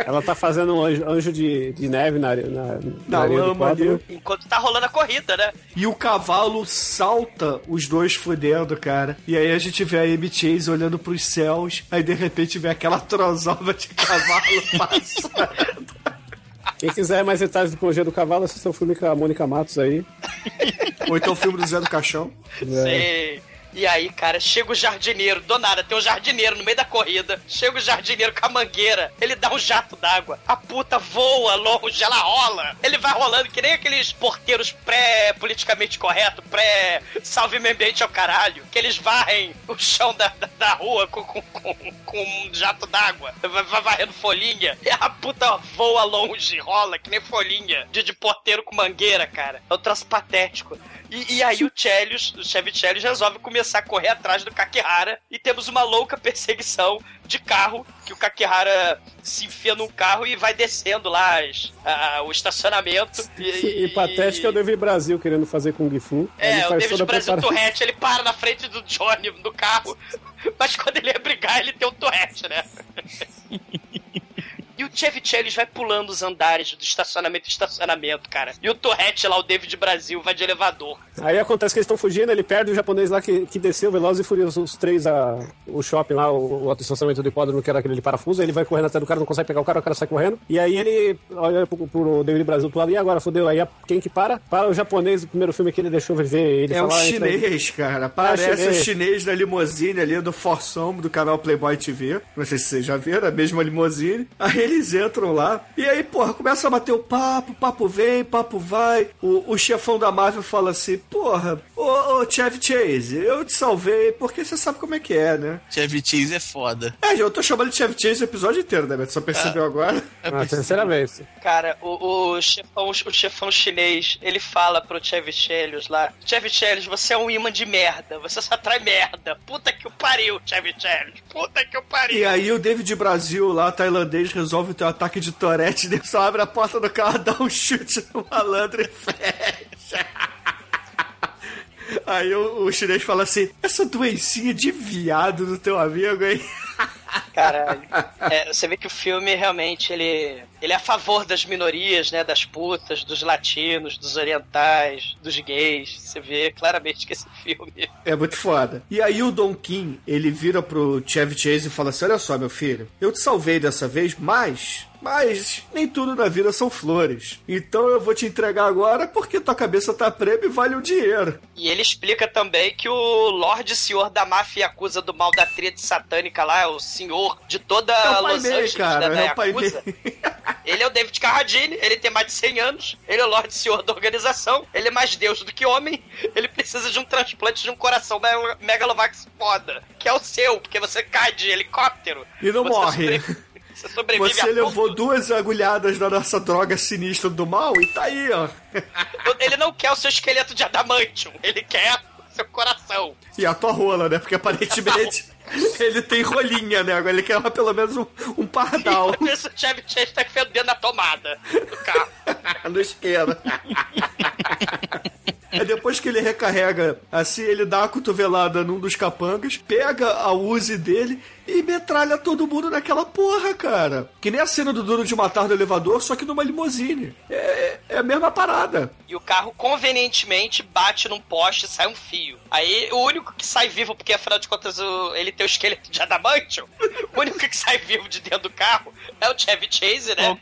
Ela tá fazendo um anjo, anjo de, de neve na, na, Na lama quadro. ali. Enquanto tá rolando a corrida, né? E o cavalo salta os dois fudendo, cara. E aí a gente vê a Amy Chase olhando pros céus, aí de repente vê aquela trozova de cavalo passando. Quem quiser mais detalhes do Congê do Cavalo, assista o filme com a Mônica Matos aí. Ou então o filme do Zé do Caixão. Sei. E aí, cara, chega o jardineiro, do nada, tem um jardineiro no meio da corrida. Chega o jardineiro com a mangueira, ele dá um jato d'água. A puta voa longe, ela rola. Ele vai rolando que nem aqueles porteiros pré-politicamente correto, pré-salve meio ambiente ao caralho. Que eles varrem o chão da, da, da rua com, com, com, com um jato d'água. Vai, varrendo folhinha. E a puta voa longe, rola que nem folhinha. De, de porteiro com mangueira, cara. É um troço patético. E, e aí o Chelios, o Chevy Chelios resolve começar a correr atrás do Kakehara e temos uma louca perseguição de carro, que o Kakehara se enfia num carro e vai descendo lá as- a- o estacionamento. E, e patético é o David Brasil querendo fazer Kung Fu. Ele É, o faz David Brasil preparação. Tourette, ele para na frente do Johnny no carro, mas quando ele ia brigar, ele tem o Tourette, né? O Chevy Chase vai pulando os andares do estacionamento em estacionamento, cara. E o Tourette lá, o David Brasil, vai de elevador. Aí acontece que eles estão fugindo, ele perde o japonês lá que, que desceu, Velozes e Furiosos, os três, a, o shopping lá, o, o estacionamento do hipódromo, que era aquele de parafuso, aí ele vai correndo até do cara, não consegue pegar o cara, o cara sai correndo. E aí ele olha pro, pro David Brasil pro lado, e agora, fodeu, aí a- quem que para? Para o japonês, o primeiro filme que ele deixou viver, ele É um fala, "Ah, entra aí." chinês, cara. Parece o chinês. chinês da limusine ali do Forçom do canal Playboy TV. Não sei se vocês já viram, a mesma limusine. Aí ele eles entram lá. E aí, porra, começa a bater o papo, papo vem, papo vai. O, o chefão da máfia fala assim: Porra, ô, ô Chevy Chase, eu te salvei porque você sabe como é que é, né? Chevy Chase é foda. É, eu tô chamando de Chevy Chase o episódio inteiro, né, Beto? Só percebeu agora? Ah, terceira vez. Cara, o, o, chefão, o chefão chinês, ele fala pro Chevichellius lá: Chevichellius, você é um imã de merda, você só atrai merda. Puta que o pariu, Chevichellius. Puta que o pariu. E aí o David Brasil lá, tailandês, resolve ter um ataque de torete, ele só abre a porta do carro, dá um chute no malandro e fecha. Aí o, o chinês fala assim: essa doencinha de viado do teu amigo aí. Caralho. É, você vê que o filme realmente ele, ele é a favor das minorias, né? Das putas, dos latinos, dos orientais, dos gays. Você vê claramente que esse filme. É muito foda. E aí o Don Kim, ele vira pro Chevy Chase e fala assim: Olha só, meu filho, eu te salvei dessa vez, mas mas nem tudo na vida são flores. Então eu vou te entregar agora porque tua cabeça tá prêmio e vale o dinheiro. E ele explica também que o Lorde Senhor da máfia acusa do mal da tríade satânica lá, o senhor de toda É Los Angeles, cara, né, é o pai Yakuza. Ele é o David Carradine, ele tem mais de 100 anos, ele é o Lorde Senhor da organização, ele é mais Deus do que homem, ele precisa de um transplante de um coração da Megalovax foda, que é o seu, porque você cai de helicóptero. E não morre. Você sobrevive Você levou duas agulhadas da nossa droga sinistra do mal e tá aí, ó. Ele não quer o seu esqueleto de adamantium, ele quer o seu coração. E a tua rola, né? Porque aparentemente ele tem rolinha, né? Agora ele quer pelo menos um, um pardal isso, o Chevy Chase tá enfiando o dedo na tomada do carro. no isqueiro. É depois que ele recarrega, assim, ele dá uma cotovelada num dos capangas, pega a Uzi dele e metralha todo mundo naquela porra, cara. Que nem a cena do Duro de Matar do elevador, só que numa limusine. É, é a mesma parada. E o carro convenientemente bate num poste e sai um fio. Aí o único que sai vivo, porque afinal de contas o- ele tem o esqueleto de adamantium, o único que sai vivo de dentro do carro é o Chevy Chase, né?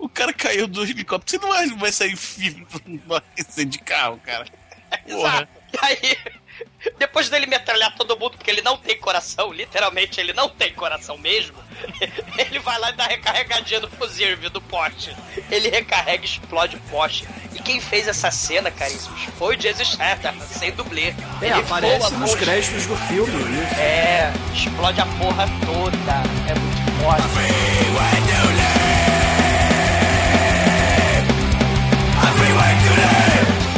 O cara caiu do helicóptero. Você não vai, vai sair vivo de carro, cara. Exato. E aí, depois dele metralhar todo mundo, porque ele não tem coração, literalmente ele não tem coração mesmo, ele vai lá e dá recarregadinha no fusível do poste. Ele recarrega e explode o poste. E quem fez essa cena, caríssimos, foi o Jason Statham, sem dublê. É, Ele aparece nos créditos do filme. Isso. É, explode a porra toda. É muito foda.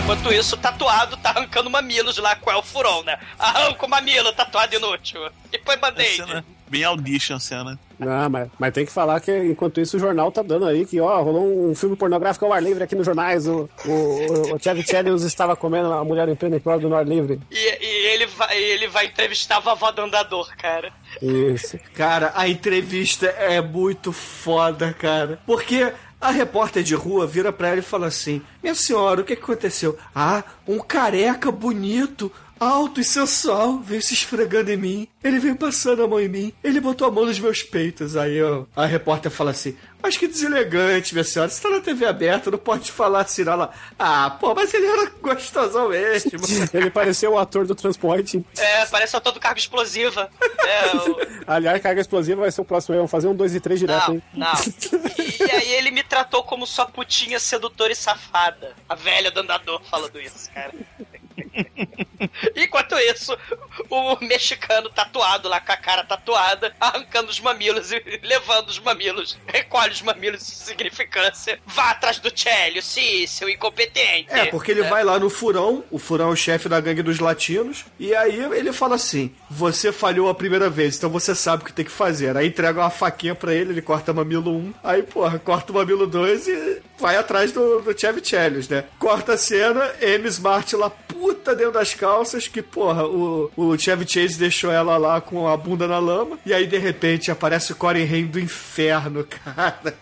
Enquanto isso, o tatuado tá arrancando mamilos lá com o furão, né? Arranca o mamilo, tatuado inútil. E põe band-aid. cena, bem audition a cena. Não, mas, mas tem que falar que enquanto isso o jornal tá dando aí que, ó, rolou um filme pornográfico ao ar livre aqui nos jornais. O, o, o Chevy Chelios estava comendo a mulher em pleno episódio do ar livre. E, e ele, vai, ele vai entrevistar a vovó do andador, cara. Isso. Cara, a entrevista é muito foda, cara. Porque a repórter de rua vira pra ela e fala assim: Minha senhora, o que, que aconteceu? Ah, um careca bonito. Alto e sensual, veio se esfregando em mim. Ele veio passando a mão em mim. Ele botou a mão nos meus peitos. Aí ó, a repórter fala assim: Mas que deselegante, minha senhora. Você tá na TV aberta, não pode falar assim. Ela, ah, pô, mas ele era gostosão mesmo. Ele pareceu o ator do transporte. É, parece o ator do carga explosiva. É, o... Aliás, carga explosiva vai ser o próximo. Vamos fazer um 2 e 3 direto, Não, hein? não. E, e aí ele me tratou como sua putinha sedutora e safada. A velha do andador falando isso, cara. Enquanto isso, o mexicano tatuado lá com a cara tatuada, arrancando os mamilos e levando os mamilos, recolhe os mamilos de significância, vá atrás do Célio, sim, seu incompetente. É, porque ele vai lá no Furão, o Furão é o chefe da gangue dos latinos, e aí ele fala assim: Você falhou a primeira vez, então você sabe o que tem que fazer. Aí entrega uma faquinha pra ele, ele corta mamilo 1, aí, porra, corta o mamilo 2 e vai atrás do, do Chevy Chelios, né? Corta a cena, M. Smart lá, puta dentro das calças, que, porra, o, o Chevy Chase deixou ela lá com a bunda na lama, e aí de repente aparece o Corey Haim do inferno, cara.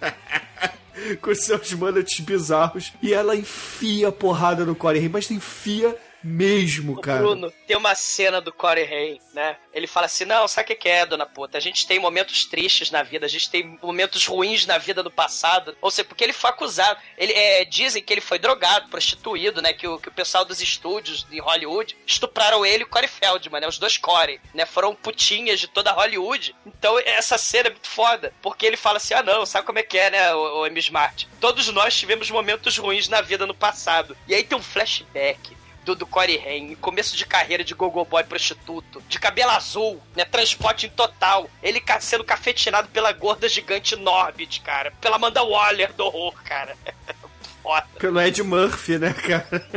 com seus manetes bizarros. E ela enfia a porrada no Corey Haim, mas enfia mesmo, O cara. Bruno, tem uma cena do Corey Haim, né? Ele fala assim: não, sabe o que é, dona puta? A gente tem momentos tristes na vida, a gente tem momentos ruins na vida do passado. Ou seja, porque ele foi acusado. Ele, é, dizem que ele foi drogado, prostituído, né? Que o, que o pessoal dos estúdios de Hollywood estupraram ele e o Corey Feldman, né? Os dois Corey, né? Foram putinhas de toda Hollywood. Então essa cena é muito foda. Porque ele fala assim: ah, não, sabe como é que é, né, o, o M. Smart? Todos nós tivemos momentos ruins na vida no passado. E aí tem um flashback do, do Corey Haim, começo de carreira de gogo boy prostituto, de cabelo azul, né, transporte em total, ele sendo cafetinado pela gorda gigante Norbit, cara, pela Amanda Waller do horror, cara. Foda. Pelo Ed Murphy, né, cara?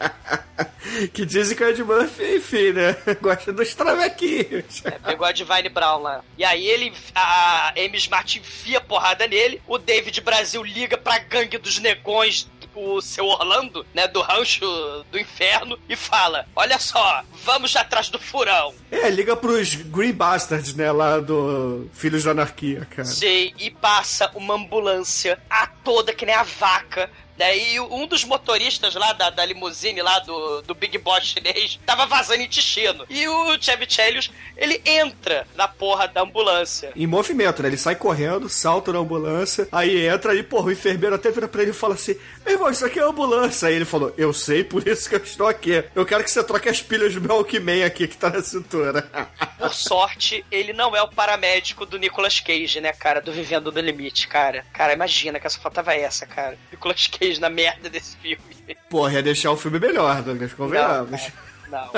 que dizem que o Ed Murphy, enfim, né? Gosta dos travequinhos. É, pegou a Divine Brown lá. E aí ele, a Amy Smart enfia porrada nele, o David Brasil liga pra gangue dos negões o seu Orlando, né, do rancho do inferno, e fala: Olha só, vamos atrás do furão. É, liga pros Green Bastards, né, lá do Filhos da Anarquia, cara. Sei, e passa uma ambulância a toda que nem a vaca. Né? E um dos motoristas lá da, da limusine lá do, do Big Boss chinês tava vazando intestino. E o Chevy Chelios, ele entra na porra da ambulância. Em movimento, né? Ele sai correndo, salta na ambulância, aí entra e, porra, o enfermeiro até vira pra ele e fala assim: Meu irmão, isso aqui é ambulância. Aí ele falou: Eu sei, por isso que eu estou aqui. Eu quero que você troque as pilhas do meu Walkman aqui que tá na cintura. Por sorte, ele não é o paramédico do Nicolas Cage, né, cara? Do Vivendo no Limite, cara. Cara, imagina que essa faltava essa, cara. Nicolas Cage na merda desse filme. Porra, ia deixar o filme melhor, Douglas, convenhamos. Não.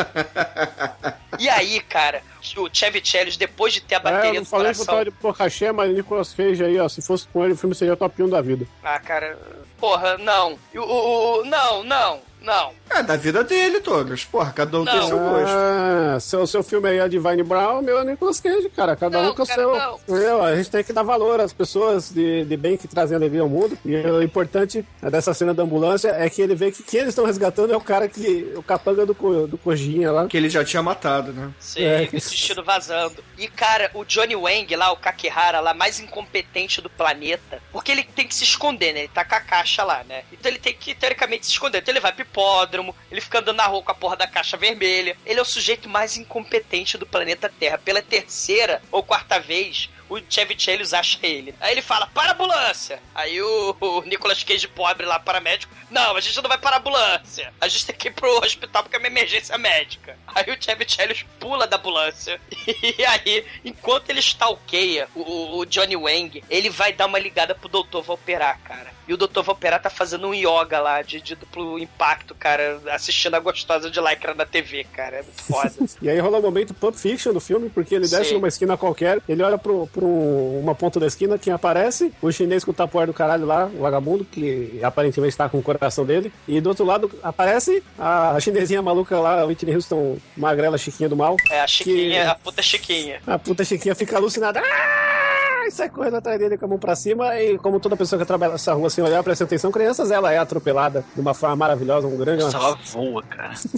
E aí, cara, o Chevy Chelios, depois de ter a É, eu bateria não falei que eu coração... tava de porrachê, mas Nicolas Cage aí, ó. Se fosse com ele, o filme seria o top 1 da vida. Ah, cara, porra, não. O, o, o- não, não, não. É, da vida dele, Douglas. Porra, cada um tem Não. seu gosto. Ah, seu, seu filme aí é Divine Brown, meu é Nicolas Cage, cara. Cada Não, um com o seu. não. A gente tem que dar valor às pessoas de, de bem que trazem alegria ao mundo. E o importante dessa cena da ambulância é que ele vê que quem eles estão resgatando é o cara que. o capanga do, do Cojinha lá. Que ele já tinha matado, né? Sim, É. vestido vazando. E, cara, o Johnny Wang lá, o Kakihara lá, mais incompetente do planeta, porque ele tem que se esconder, né? Ele tá com a caixa lá, né? Então ele tem que, teoricamente, se esconder. Então ele vai pro hipódromo, ele fica andando na rua com a porra da caixa vermelha. Ele é o sujeito mais incompetente do planeta Terra. Pela terceira ou quarta vez, o Chevy Chelios acha ele. Aí ele fala, para a ambulância! Aí o, o Nicolas Cage pobre lá, paramédico, não, a gente não vai para a ambulância. A gente tem que ir pro hospital porque é uma emergência médica. Aí o Chevy Chelios pula da ambulância. E aí, enquanto ele stalkeia o, o Johnny Wang, ele vai dar uma ligada pro Dr. Valperar, cara. E o Dr. Valperar tá fazendo um yoga lá, de, de duplo impacto, cara, assistindo a gostosa de lycra na TV, cara. É muito foda. E aí rola o momento Pulp Fiction do filme, porque ele desce Sim. numa esquina qualquer, ele olha pro, pro uma ponta da esquina, quem aparece? O chinês com o tapoer do caralho lá, o vagabundo, que aparentemente tá com o coração dele. E do outro lado aparece a, chinesinha maluca lá, a Whitney Houston, magrela, chiquinha do mal. É a Chiquinha, Que- a puta Chiquinha. A puta chiquinha fica alucinada. Ah! E sai correndo atrás dele com a mão pra cima. E como toda pessoa que trabalha nessa rua sem olhar, presta atenção, crianças, ela é atropelada de uma forma maravilhosa, um grande. Ela voa, cara.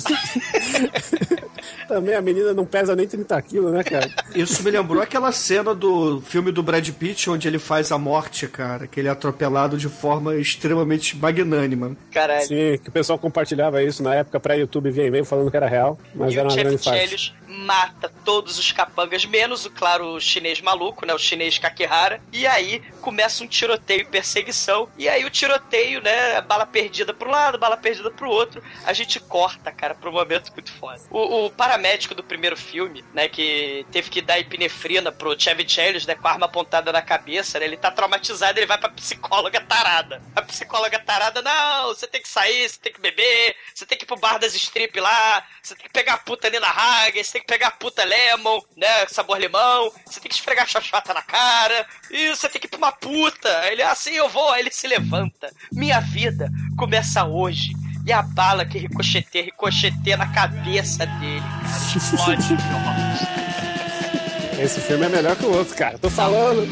Também a menina não pesa nem 30 quilos, né, cara? Isso me lembrou aquela cena do filme do Brad Pitt, onde ele faz a morte, cara. Que ele é atropelado de forma extremamente magnânima. Caralho. Sim, que o pessoal compartilhava isso na época pra YouTube via e-mail falando que era real, mas E era uma grande farsa. Mata todos os capangas, menos o, claro, o chinês maluco, né? O chinês Kakihara. E aí começa um tiroteio e perseguição. E aí o tiroteio, né? Bala perdida pro lado, bala perdida pro outro. A gente corta, cara, um momento muito foda. O, o paramédico do primeiro filme, né? Que teve que dar epinefrina pro Chevy né? Com a arma apontada na cabeça, né? Ele tá traumatizado, ele vai pra psicóloga tarada. A psicóloga tarada, não, você tem que sair, você tem que beber, você tem que ir pro bar das strip lá, você tem que pegar a puta ali na Hagen, você tem que pegar a puta lemon, né, sabor limão, você tem que esfregar xoxota na cara, e você tem que ir pra uma puta. Ele, assim eu vou, aí ele se levanta. Minha vida começa hoje. E a bala que ricocheteia, ricocheteia na cabeça dele, cara. Explode. Esse filme é melhor que o outro, cara. Tô falando.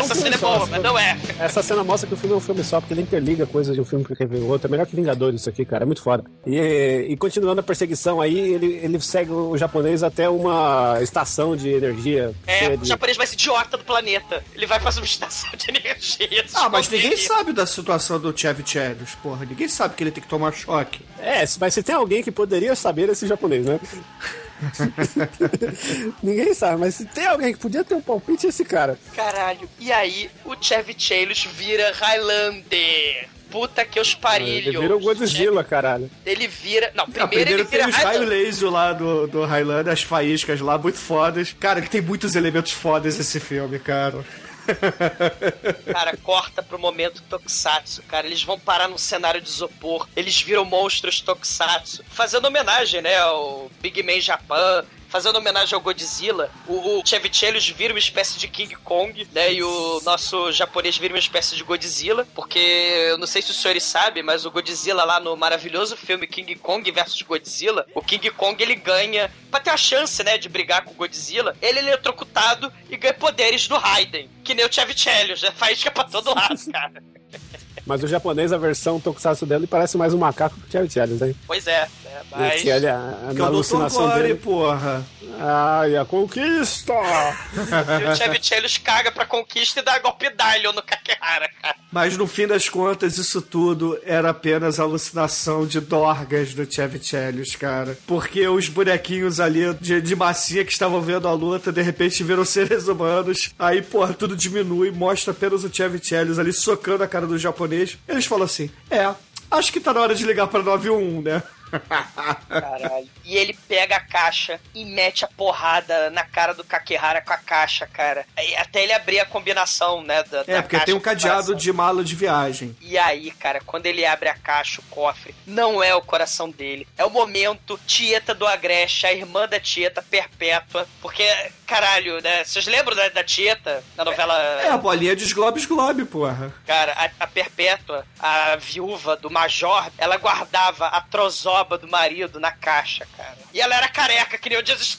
Essa cena é boa, mas não é. Essa cena mostra que o filme é um filme só, porque ele interliga coisas de um filme que o outro. É melhor que Vingadores isso aqui, cara. É muito foda. E, e continuando a perseguição aí, ele, ele segue o japonês até uma estação de energia. É, cheia o de- japonês mais idiota do planeta. Ele vai fazer uma estação de energia. Ah, mas ninguém sabe da situação do Chevy Chelios, porra. Ninguém sabe que ele tem que tomar choque. É, mas se tem alguém que poderia saber esse japonês, né? Ninguém sabe, mas se tem alguém que podia ter um palpite, é esse cara. Caralho. E aí, o Chevy Chelios vira Highlander. Puta que os parilhos. Ele vira o Godzilla, caralho. Ele vira. Não, Ah, primeiro, primeiro ele tem vira os raios Highlander. laser lá do, do Highlander, as faíscas lá, muito fodas. Cara, que tem muitos elementos fodas esse filme, cara. Cara, corta pro momento Tokusatsu, cara. Eles vão parar num cenário de isopor. Eles viram monstros Tokusatsu. Fazendo homenagem, né, ao Big Man Japan. Fazendo homenagem ao Godzilla, o, o Chelios vira uma espécie de King Kong, né? E o nosso japonês vira uma espécie de Godzilla, porque eu não sei se os senhores sabem, mas o Godzilla lá no maravilhoso filme King Kong versus Godzilla, o King Kong ele ganha, pra ter a chance, né, de brigar com o Godzilla, ele é eletrocutado e ganha poderes do Raiden, que nem o Chevy Chelios, né? Faísca pra todo lado, cara. Mas o japonês, a versão tokusatsu dele, parece mais um macaco que o Cherry Challenge, hein? Pois é, né? mas... A, a, Que é o Dr. alucinação Gore, dele. porra. Ai, a conquista! E o Chevy Chelios caga pra conquista e dá golpe Dylion no Kakehara, cara. Mas no fim das contas, isso tudo era apenas alucinação de dorgas do Chevy Chelios, cara. Porque os bonequinhos ali de, de massinha que estavam vendo a luta, de repente viram seres humanos. Aí, porra, tudo diminui, mostra apenas o Chevy Chelios ali socando a cara do japonês. Eles falam assim: é, acho que tá na hora de ligar pra 91, né? Caralho. E ele pega a caixa e mete a porrada na cara do Kakehara com a caixa, cara. Até ele abrir a combinação, né? Da, É, da porque tem um cadeado de mala de viagem. E aí, cara, quando ele abre a caixa, o cofre, não é o coração dele. É o momento Tieta do Agreste, a irmã da Tieta, perpétua. Porque, caralho, né? Vocês lembram da, da Tieta, na novela... É, a bolinha de Globes Globe, porra. Cara, a, a Perpétua, a viúva do Major, ela guardava a do marido na caixa, cara. E ela era careca, que nem o Dias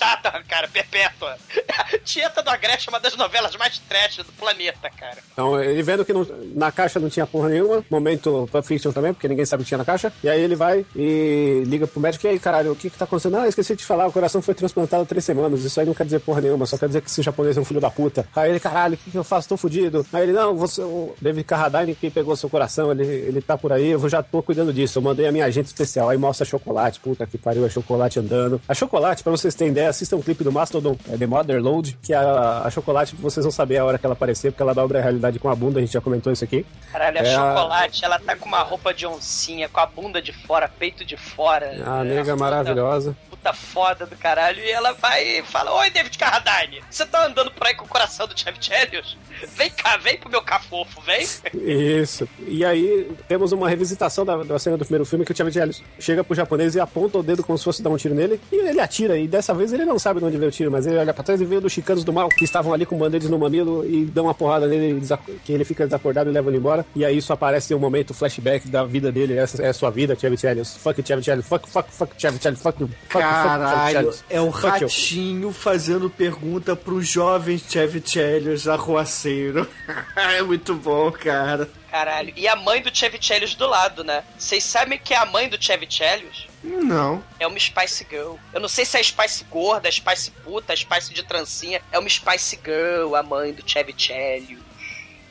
cara, Perpétua. Tieta do Agreste é uma das novelas mais trash do planeta, cara. Então, ele vendo que não- na caixa não tinha porra nenhuma, momento Pulp Fiction também, porque ninguém sabe o que tinha na caixa. E aí ele vai e liga pro médico, e aí, caralho, o que que tá acontecendo? Ah, esqueci de falar, o coração foi transplantado há três semanas. Isso aí não quer dizer porra nenhuma, só quer dizer que esse japonês é um filho da puta. Aí ele, caralho, o que, que eu faço? Tô fudido. Aí ele, não, você, o David Carradine que pegou seu coração, ele, ele tá por aí, eu já tô cuidando disso. Eu mandei a minha agente especial. Aí mostra chocolate, puta que pariu, é chocolate andando. A chocolate, pra vocês terem ideia, assistam um clipe do Mastodon, é The Mother Load, que a, a chocolate, vocês vão saber a hora que ela aparecer, porque ela dobra a realidade com a bunda, a gente já comentou isso aqui. Caralho, a É a- chocolate, ela tá com uma roupa de oncinha, com a bunda de fora, peito de fora. A nega maravilhosa. Puta foda do caralho. E ela vai e fala: Oi, David Carradine, você tá andando por aí com o coração do Chevy Chelios? Vem cá, vem pro meu cafofo, vem. Isso. E aí temos uma revisitação da, da cena do primeiro filme que o Chevy Chelios chega pro japonês e aponta o dedo como se fosse dar um tiro nele. E ele atira. E dessa vez ele não sabe de onde veio o tiro, mas ele olha pra trás e vê dos chicanos do mal que estavam ali com band-aids no mamilo e dão uma porrada nele, que ele fica desacordado e leva ele embora. E aí isso aparece um momento flashback da vida dele. Essa é a sua vida, Chevy Chelios. Fuck Chevy Chelios. Fuck, fuck, fuck Chevy Chelios. Fuck, fuck, Caralho, é o ratinho fazendo pergunta pro jovem Chevy Chelios arruaceiro. é muito bom, cara. Caralho. E a mãe do Chevy Chelios do lado, né? Vocês sabem que é a mãe do Chevy Chelios? Não. É uma Spice Girl. Eu não sei se é a Spice gorda, a Spice puta, a Spice de trancinha. É uma Spice Girl, a mãe do Chevy Chelios.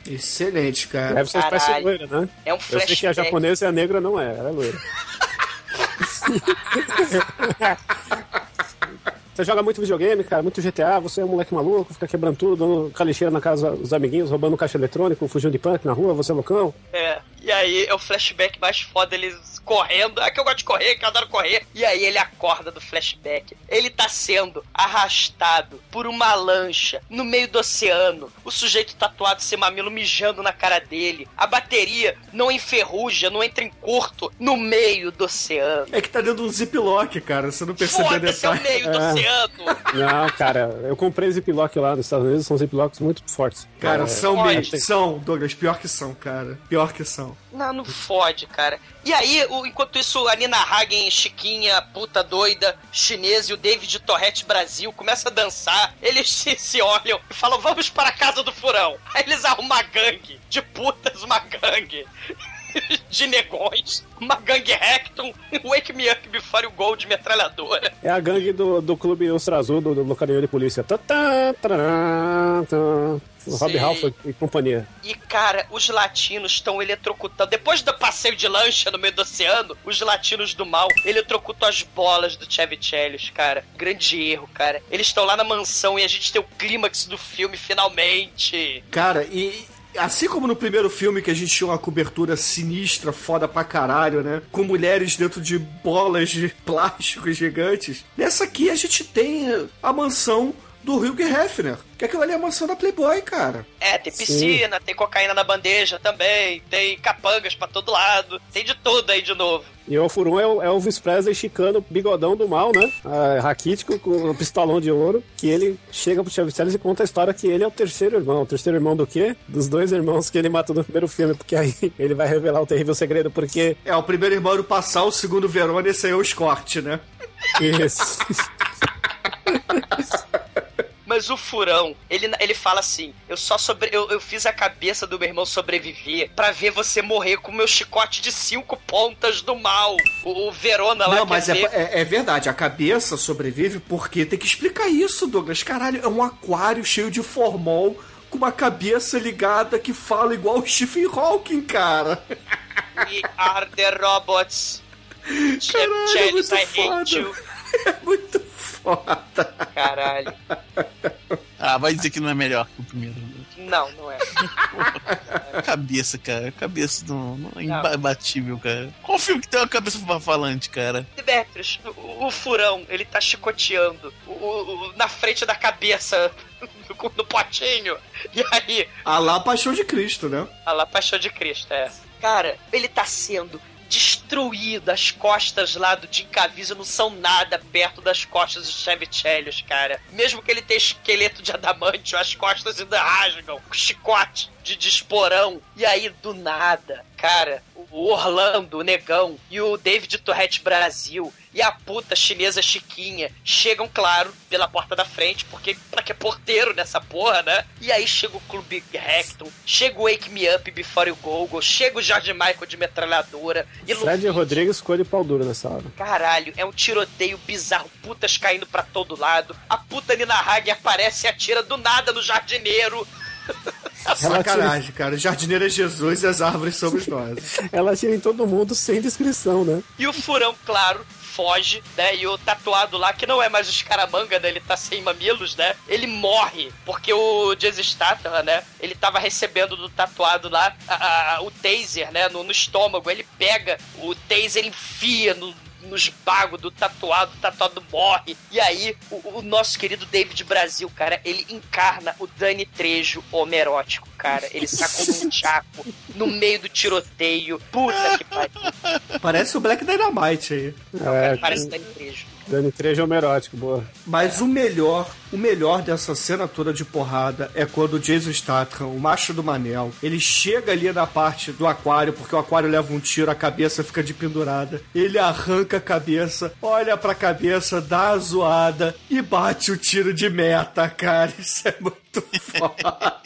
Excelente, cara. Deve ser Caralho. loira, né? É um Eu sei que a flashback. japonesa e a negra não é, ela é loira. Você joga muito videogame, cara, muito GTA, você é um moleque maluco, fica quebrando tudo, dando calixeira na casa dos amiguinhos, roubando caixa eletrônico, fugindo de punk na rua, você é loucão. É. E aí é o flashback mais foda, eles correndo. É que eu gosto de correr, que eu adoro correr. E aí ele acorda do flashback. Ele tá sendo arrastado por uma lancha no meio do oceano. O sujeito tatuado sem mamilo mijando na cara dele. A bateria não enferruja, não entra em curto no meio do oceano. É que tá dentro de um ziplock, cara. Você não percebeu Foda-se, é o detalhe. meio do É. oceano. Não, cara, eu comprei ziplock lá nos Estados Unidos, são ziplocks muito fortes. Cara, É, são Olha, mesmo. São, Douglas, pior que são, cara. Pior que são. Não. Não, não fode, cara. E aí, o- enquanto isso, a Nina Hagen, Chiquinha, puta doida, chinesa e o David Torrete Brasil começa a dançar. Eles se, se olham e falam: vamos para a casa do furão. Aí eles arrumam uma gangue de putas, uma gangue. De negões, uma gangue Hecton, Wake Me Up Before You Go de metralhadora. É a gangue do, do Clube Ostra Azul, do, do Locadinho de Polícia. Tá, tá, tá. O Rob. Halford e companhia. E, cara, os latinos estão eletrocutando. Depois do passeio de lancha no meio do oceano, os latinos do mal eletrocutam as bolas do Chevy Chelios, cara. Grande erro, cara. Eles estão lá na mansão e a gente tem o clímax do filme finalmente. Cara, e assim como no primeiro filme que a gente tinha uma cobertura sinistra, foda pra caralho, né? Com mulheres dentro de bolas de plástico gigantes. Nessa aqui a gente tem a mansão do Hugh Hefner. Que aquilo ali é a mansão da Playboy, cara. É, tem piscina, tem cocaína na bandeja também, tem capangas pra todo lado, tem de tudo aí de novo. E o Furum é o Elvis Presley chicano, bigodão do mal, né? Ah, raquítico, com um pistolão de ouro. Que ele chega pro Chevy Chase e conta a história que ele é o terceiro irmão. O terceiro irmão do quê? Dos dois irmãos que ele matou no primeiro filme. Porque aí ele vai revelar o terrível segredo. Porque. É, o primeiro irmão do passar, o segundo Verona, esse aí é o Scott, né? Isso. Mas o furão, ele, ele fala assim: eu só sobre. Eu, eu fiz a cabeça do meu irmão sobreviver pra ver você morrer com o meu chicote de cinco pontas do mal. O, o Verona lá Não, mas é, é, é verdade, a cabeça sobrevive porque tem que explicar isso, Douglas. Caralho, é um aquário cheio de formol com uma cabeça ligada que fala igual o Stephen Hawking, cara. We are the robots. Caralho, é Chelios, muito I foda. É muito foda. Caralho. Ah, vai dizer que não é melhor que o primeiro. Não, não é. Cabeça, cara. Cabeça não, não é imbatível, cara. Qual filme que tem uma cabeça falante, cara? Demetrius, o, o furão, ele tá chicoteando o- o- na frente da cabeça do, do potinho. E aí, A lá Paixão de Cristo, né? a lá, paixão de Cristo, é. Cara, ele tá sendo destruído. As costas lá do Jim Caviezel não são nada perto das costas do Chevy cara. Mesmo que ele tenha esqueleto de adamantio, as costas ainda rasgam. Com chicote de, de esporão. E aí, do nada, cara, o Orlando, o Negão e o David Torrete Brasil e a puta chinesa Chiquinha chegam, claro, pela porta da frente, porque pra que porteiro nessa porra, né? E aí chega o Clube Hecton, chega o Wake Me Up Before You Go, Go chega o George Michael de metralhadora. E Fred Rodrigues ficou de pau duro nessa hora. Caralho, é um tiroteio bizarro, putas caindo pra todo lado. A puta Nina Hagen aparece e atira do nada no jardineiro. Sacanagem, cara. O jardineiro é Jesus e as árvores somos nós. Ela tira em todo mundo sem descrição, né? E o furão, claro, foge, né? E o tatuado lá, que não é mais o escaramanga, né? Ele tá sem mamilos, né? Ele morre, porque o Statham, né? Ele tava recebendo do tatuado lá a- a- o taser, né? No, no estômago. Ele pega o taser, enfia no nos bagos do tatuado, o tatuado morre. E aí, o, o nosso querido David Brasil, cara, ele encarna o Dani Trejo homerótico, cara. Ele sacou um chaco no meio do tiroteio. Puta que pariu. Parece o Black Dynamite aí. É, Parece Dani Trejo. Dani Trejo homerótico, boa. Mas o melhor, o melhor dessa cena toda de porrada é quando o Jason Statham, o macho do Manel, ele chega ali na parte do aquário, porque o aquário leva um tiro, a cabeça fica de pendurada. Ele arranca a cabeça, olha pra cabeça, dá a zoada e bate o tiro de meta, cara. Isso é muito foda.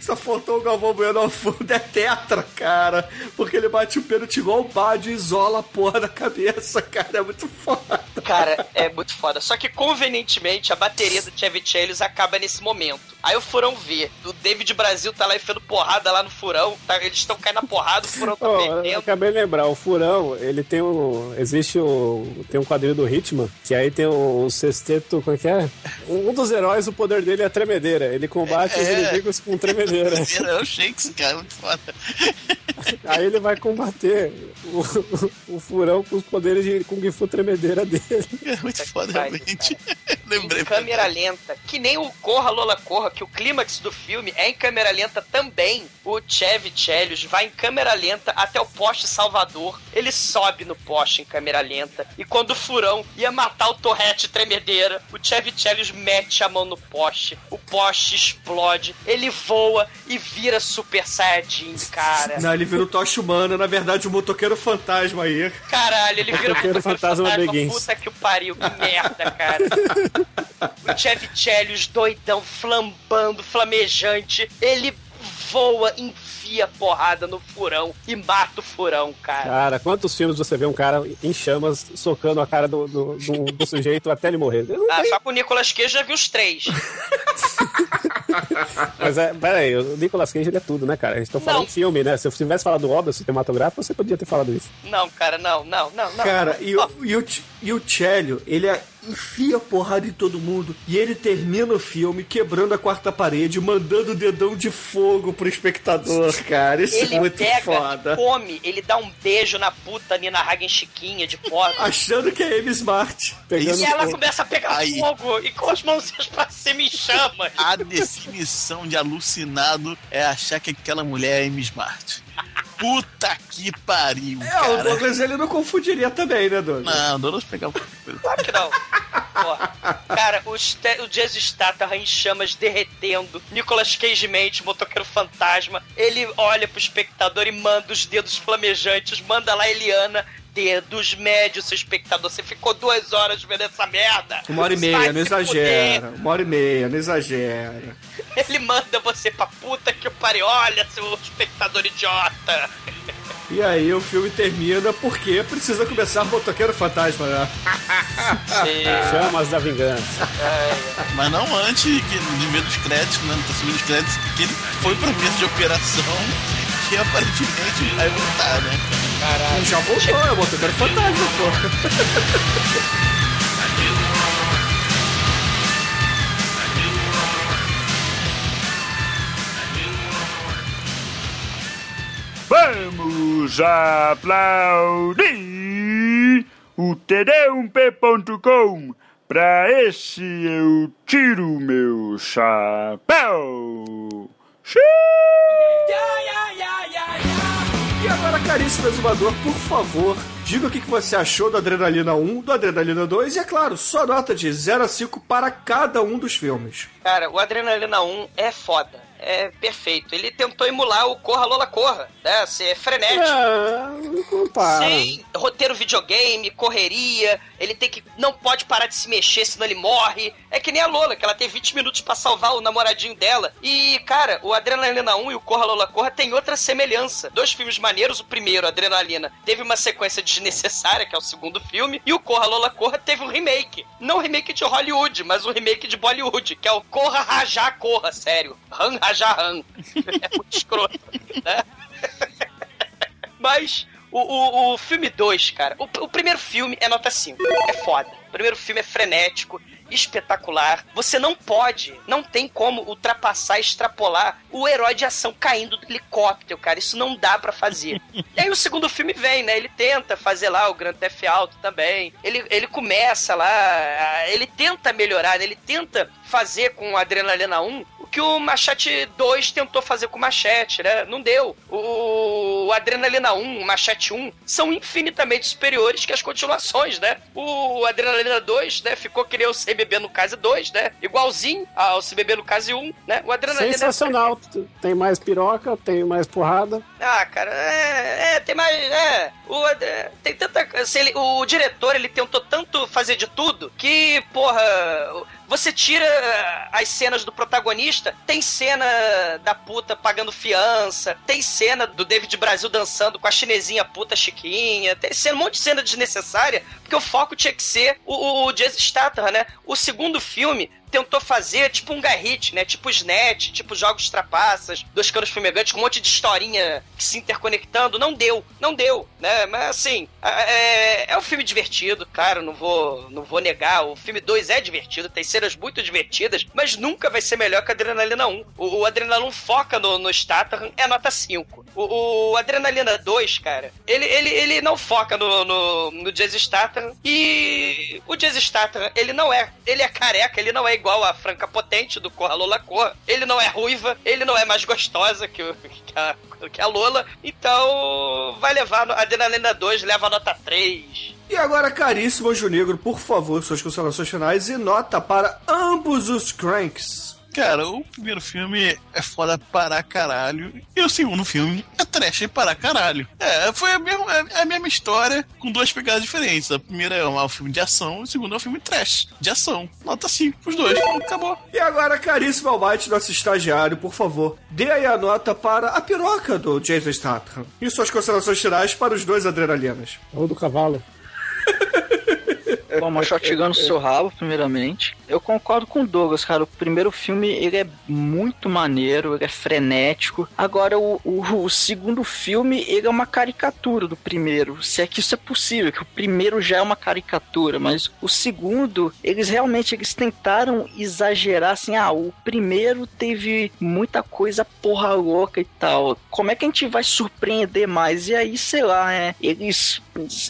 Só faltou o Galvão Bueno ao fundo, é tetra, cara. Porque ele bate o pênalti igual o Bádio e isola a porra da cabeça, cara. É muito foda. Cara, é muito foda. Só que convenientemente a bateria do Chevy acaba nesse momento. Aí o furão vê. O David Brasil tá lá enfiando porrada lá no furão. tá- eles estão caindo na porrada, o furão tá Oh, eu perdendo. acabei de lembrar, o Furão, ele tem um. Existe o. Tem um quadrinho do Hitman, que aí tem o, sexteto. Como é que é? Um dos heróis, o poder dele é tremedeira. Ele combate os É. inimigos com tremedeira. É o Shakes, cara, muito foda. aí ele vai combater o, o, o Furão com os poderes de Kung Fu tremedeira dele. É muito foda, realmente. Lembrei. em câmera lenta. Que nem o Corra Lola Corra, que o clímax do filme é em câmera lenta também. O Chevy Chelios vai em câmera lenta até o poste Salvador. Ele sobe no poste em câmera lenta. E quando o furão ia matar o Torrete tremedeira, o Chevy Chelios mete a mão no poste. O poste explode. Ele voa e vira Super Saiyajin, cara. Não, ele vira o Tocha Humana, na verdade, o motoqueiro fantasma aí. Caralho, ele vira Motoqueiro Fantasma Begins. Puta que o pariu, que merda, cara. o Chevy Chelios doidão, flambando, flamejante. Ele voa, enfia porrada no furão e mata o furão, cara. Cara, quantos filmes você vê um cara em chamas socando a cara do, do, do- do sujeito até ele morrer? Ah, tem- só com o Nicolas Cage já vi os três. Mas é, pera aí, o Nicolas Cage ele é tudo, né, cara? A gente tá falando Não. de filme, né? Se eu tivesse falado obra cinematográfica, você podia ter falado isso. Não, cara, não, não, não, não. Cara, e, o, e, e o Chelio, ele é- enfia porrada em todo mundo e ele termina o filme quebrando a quarta parede, mandando o dedão de fogo pro espectador, cara. Isso ele é muito pega, foda. come, ele dá um beijo na puta Nina Hagen Chiquinha de porta. Achando que é M Smart. Pegando E ela fogo. começa a pegar Aí. fogo e com as mãozinhas pra cima em chamas. A definição de alucinado é achar que aquela mulher é M Smart. Puta que pariu, É, o cara. Douglas ele não confundiria também, né, Douglas? Não, Douglas pegava. Claro que não. Porra. Cara, o, o Jazz Statham em chamas derretendo. Nicolas Cage mente, motoqueiro fantasma. Ele olha pro espectador e manda os dedos flamejantes. Manda lá Eliana. Dedos médios, seu espectador. Você ficou duas horas vendo essa merda. Uma hora e meia, não exagera. Uma hora e meia, não exagera. Ele manda você pra puta que o pariu. Olha, seu espectador idiota. E aí o filme termina porque precisa começar Motoqueiro Fantasma, né? Chamas da vingança. Mas não antes que- de ver os créditos, né? Não tá subindo os créditos, que ele foi pra mesa de operação que aparentemente vai voltar, né? Já voltou, é o Motoqueiro Fantasma, pô. Vamos aplaudir o td1p.com. Pra esse eu tiro meu chapéu. E agora, caríssimo exumador, por favor, diga o que você achou do Adrenalina 1, do Adrenalina 2 e, é claro, sua nota de 0 a 5 para cada um dos filmes. Cara, o Adrenalina 1 é foda. É perfeito. Ele tentou emular o Corra Lola Corra, né? Ser frenético. Ah, não. Sim, roteiro videogame, correria, ele tem que. não pode parar de se mexer, senão ele morre. É que nem a Lola, que ela tem 20 minutos pra salvar o namoradinho dela. E, cara, o Adrenalina 1 e o Corra Lola Corra tem outra semelhança. Dois filmes maneiros, o primeiro, Adrenalina, teve uma sequência desnecessária, que é o segundo filme, e o Corra Lola Corra teve um remake. Não um remake de Hollywood, mas um remake de Bollywood, que é o Corra Rajá Corra, sério. Han Han. É muito escroto, né? Mas o, o, o filme 2, cara, o, o primeiro filme é nota 5. É foda. O primeiro filme é frenético, espetacular. Você não pode, não tem como ultrapassar, extrapolar o herói de ação caindo do helicóptero, cara. Isso não dá pra fazer. e aí o segundo filme vem, né? Ele tenta fazer lá o Grand Theft Auto também. Ele, ele começa lá, ele tenta melhorar, né? ele tenta fazer com o Adrenalina 1 o que o Machete 2 tentou fazer com o Machete, né? Não deu. O, o Adrenalina 1, o Machete 1 são infinitamente superiores que as continuações, né? O Adrenalina 2, né? Ficou que nem o CBB no Case 2, né? Igualzinho ao CBB no Case 1, né? O Adrenalina Sensacional. Tem mais piroca, tem mais porrada. ah, cara, é, é, tem mais, é, o, é, tem tanta, assim, ele- o diretor, ele tentou tanto fazer de tudo, que, porra, você tira as cenas do protagonista, tem cena da puta pagando fiança, tem cena do David Brasil dançando com a chinesinha puta chiquinha, tem cena, um monte de cena desnecessária, porque o foco tinha que ser o, o, o Jason Statham, né? O segundo filme tentou fazer tipo um garrite, né? Tipo SNET, tipo jogos trapaças, dois canos fumegantes, com um monte de historinha se interconectando. Não deu, não deu, né? Mas assim, é, é um filme divertido, claro, não vou, não vou negar. O filme 2 é divertido, tem cenas muito divertidas, mas nunca vai ser melhor que Adrenalina 1. O, o Adrenalina 1 foca no, no Statham, é nota 5. O, o Adrenalina 2, cara, ele, ele, ele não foca no, no, no Jason Statham e o Jason Statham, ele não é, ele é careca, ele não é igual a Franca Potente do Corra Lola Cor, ele não é ruiva, ele não é mais gostosa que, o, que, a, que a Lola, então vai levar, a Adrenalina 2 leva a nota 3. E agora, caríssimo Anjo Negro, por favor, suas considerações finais e nota para ambos os Cranks. Cara, o primeiro filme é foda para caralho. E o segundo filme é trash para caralho. É, foi a mesma, é a mesma história com duas pegadas diferentes. A primeira é um filme de ação, o segundo é um filme trash, de ação. Nota 5 pros dois. Acabou. E agora, caríssimo Almighty, nosso estagiário, por favor, dê aí a nota para a piroca do Jason Statham. E suas considerações finais para os dois adrenalinas. Ou do cavalo. Bom, mas shotgun no seu rabo, primeiramente. Eu concordo com o Douglas, cara. O primeiro filme, ele é muito maneiro, ele é frenético. Agora, o, o, o, segundo filme, ele é uma caricatura do primeiro. Se é que isso é possível, que o primeiro já é uma caricatura, mas o segundo, eles realmente eles tentaram exagerar, assim, ah, o primeiro teve muita coisa porra louca e tal. Como é que a gente vai surpreender mais? E aí, sei lá, é, eles,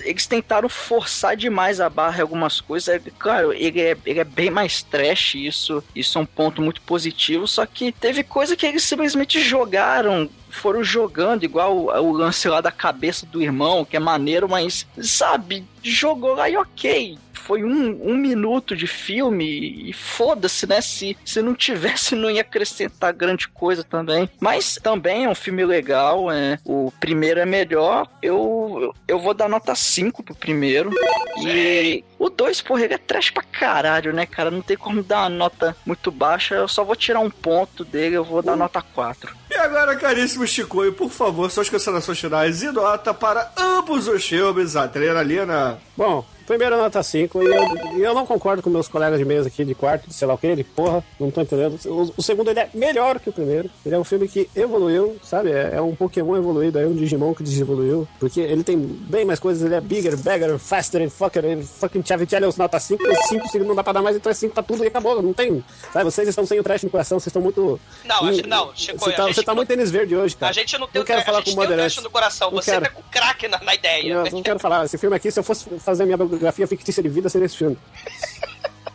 eles tentaram forçar demais a barra algumas coisas. É, claro, ele é, ele é bem mais trash, isso, isso é um ponto muito positivo, só que teve coisa que eles simplesmente jogaram foram jogando, igual o, o, lance lá da cabeça do irmão, que é maneiro, mas, sabe, jogou lá e ok. Foi um, um minuto de filme e foda-se, né? Se, se não tivesse, não ia acrescentar grande coisa também. Mas também é um filme legal. É, o primeiro é melhor. Eu, eu vou dar nota 5 pro primeiro. E o 2, porra, ele é trash pra caralho, né, cara? Não tem como dar uma nota muito baixa. Eu só vou tirar um ponto dele, eu vou dar nota 4. E agora, caríssimo Chicoio, por favor, suas considerações finais e nota para ambos os filmes, Adrenalina. Bom, Primeiro nota 5, e eu, eu não concordo com meus colegas de mesa aqui de quarto, de sei lá o que, de porra, não tô entendendo. O, o, segundo ele é melhor que o primeiro. Ele é um filme que evoluiu, sabe? É, é um Pokémon evoluído, é um Digimon que desevoluiu. Porque ele tem bem mais coisas, ele é bigger, better, faster, and fucker, and fucking Chavicellios nota 5, 5 não dá pra dar mais, então é 5 pra tudo e acabou, não tem. Sabe? Vocês estão sem o trash no coração, vocês estão muito. Não, gente, não, Chico, você tá, você tá muito tênis verde hoje, cara. A gente não tem não quero o falar com o trash no coração, Não você quero. tá com crack na, na ideia. Não, não quero falar. Esse filme aqui, se eu fosse fazer minha biografia fictícia de vida, seria esse filme.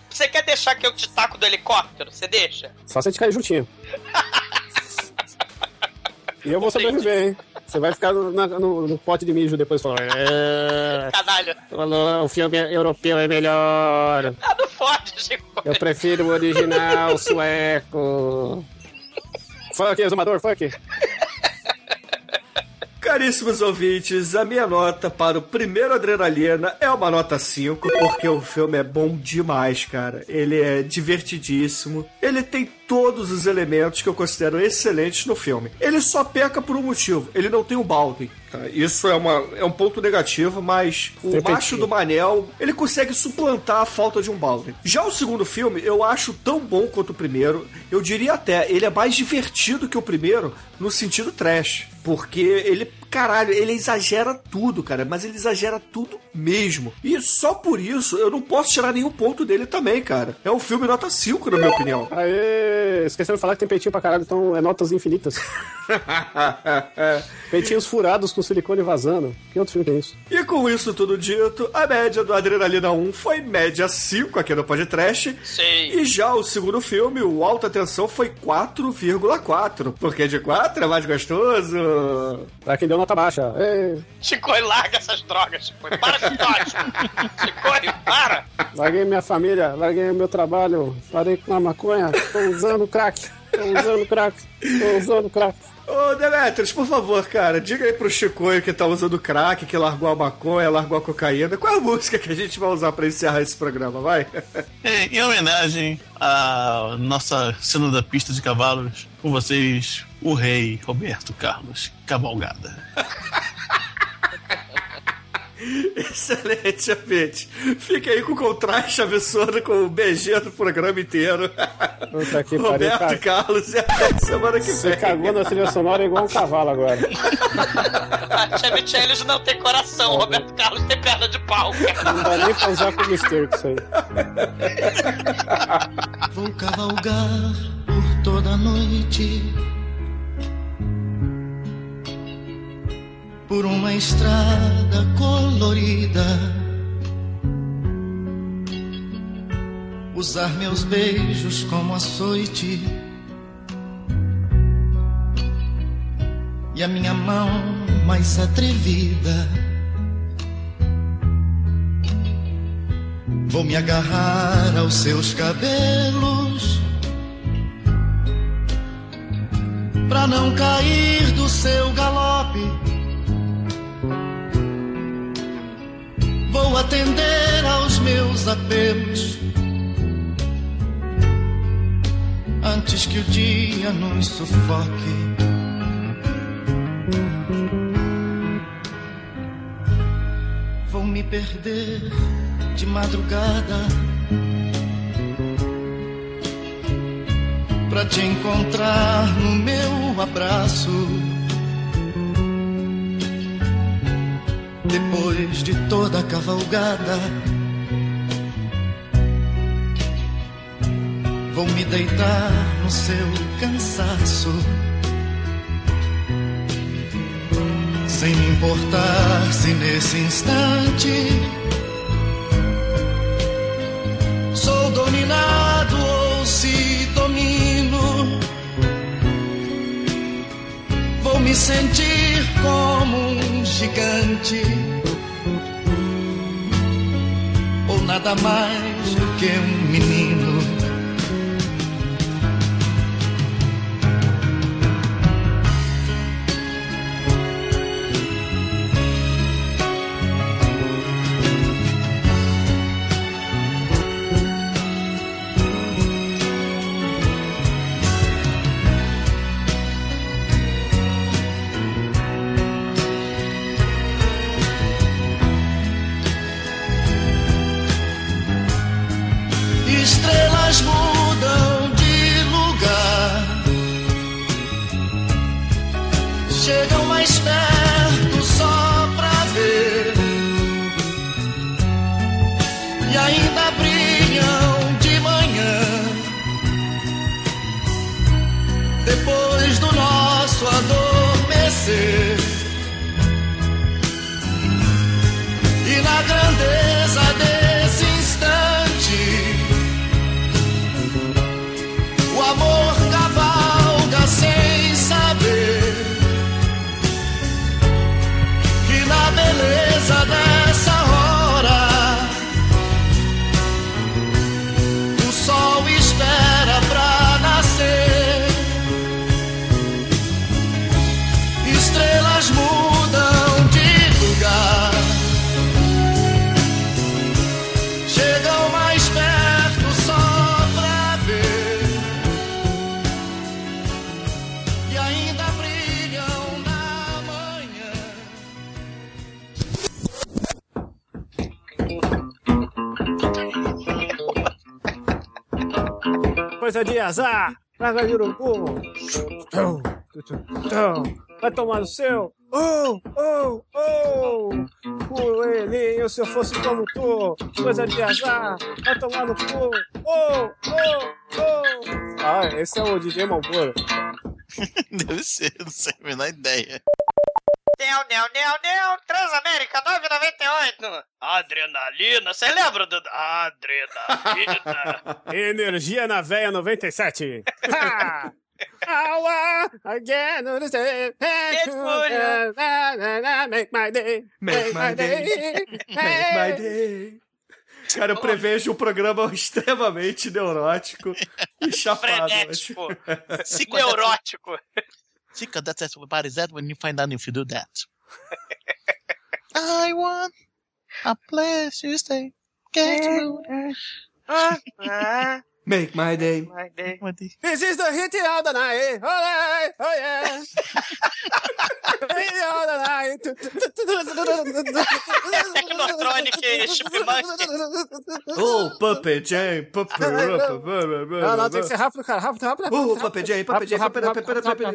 Você quer deixar que eu te taco do helicóptero? Você deixa? Só se a gente cair juntinho. E eu vou sobreviver, hein? Você vai ficar no, no- no pote de mijo depois falando. "É, Canalha. falou, o filme europeu é melhor. Ah, não pode, Chico. Eu prefiro o original sueco. Funk, exumador, funk. Caríssimos ouvintes, a minha nota para o primeiro Adrenalina é uma nota 5, porque o filme é bom demais, cara. Ele é divertidíssimo. Ele tem todos os elementos que eu considero excelentes no filme. Ele só peca por um motivo: ele não tem o Baldwin. tá? Isso é, uma, é um ponto negativo, mas o Repetir. macho do Manel, ele consegue suplantar a falta de um Baldwin. Já o segundo filme, eu acho tão bom quanto o primeiro. Eu diria até, ele é mais divertido que o primeiro no sentido trash. Porque ele, caralho, ele exagera tudo, cara. Mas ele exagera tudo mesmo. E só por isso eu não posso tirar nenhum ponto dele também, cara. É um filme nota 5, na minha opinião. Aê, esquecendo de falar que tem peitinho pra caralho, então é notas infinitas. Peitinhos furados com silicone vazando. Que outro filme tem isso? E com isso tudo dito, a média do Adrenalina 1 foi média 5 aqui no podcast. Sei. E já o segundo filme, o Alta Tensão, foi 4,4. Porque de 4 é mais gostoso. Pra quem deu nota baixa. Ê, Chico, larga essas drogas, Chico. Para com isso. Chico, para. larguei minha família, larguei meu trabalho, parei com a maconha, tô usando crack, tô usando crack, tô usando crack. Ô, Demetrius, por favor, cara, diga aí pro Chicoio que tá usando crack, que largou a maconha, largou a cocaína. Qual é a música que a gente vai usar pra encerrar esse programa, vai? É, em homenagem à nossa cena da pista de cavalos, com vocês, o rei Roberto Carlos Cavalgada. Excelente, ouvinte. Fica aí com o contraste absurdo com o BG do programa inteiro. Puta que Roberto Carlos, e até semana que Você vem. cagou na trilha sonora igual um cavalo agora. Chevy Challenge não tem coração, Roberto Carlos tem perna de pau, cara. Não dá nem pra usar como esterco isso aí. Vou cavalgar por toda a noite por uma estrada colorida. Usar meus beijos como açoite e a minha mão mais atrevida. Vou me agarrar aos seus cabelos pra não cair do seu galope. Vou atender aos meus apelos antes que o dia nos sufoque. Vou me perder de madrugada pra te encontrar no meu abraço. Depois de toda a cavalgada, vou me deitar no seu cansaço. Sem me importar se nesse instante sou dominado ou se domino. Vou me sentir como um gigante, ou nada mais do que um menino. Coisa de azar! Praga de urubu! Vai tomar no seu! Oh, oh, oh! Coelhinho, se eu fosse como tu! Coisa de azar! Vai tomar no cu! Oh, oh, oh! Ah, esse é o DJ Malboro. Deve ser, não sei a menor ideia. Neo, Neo, Neo, Neo, Transamérica 998. Adrenalina, você lembra do... Adrenalina. Energia na veia 97! Ha! Aua! Again, understand. Make my day. Make my day. Make my day. Cara, eu prevejo um programa extremamente neurótico e chapado. Frenético. Neurótico. Fica, that's that's what is that when you find out if you do that. I want a place to stay. Get you. Ah, ah. Make my day. This is the hit of the night. Oh, yeah. Oh, yeah. Hit of the night. Technotronic Chipmunk. Oh, Puppet Jam, Puppet... Não, não, tem que ser rápido, cara. Rápido, rápido, rápido. Oh, Puppet Jam, Puppet Jam, rápido, rápido, rápido,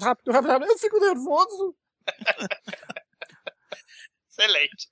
rápido, rápido. Eu fico nervoso. Excelente.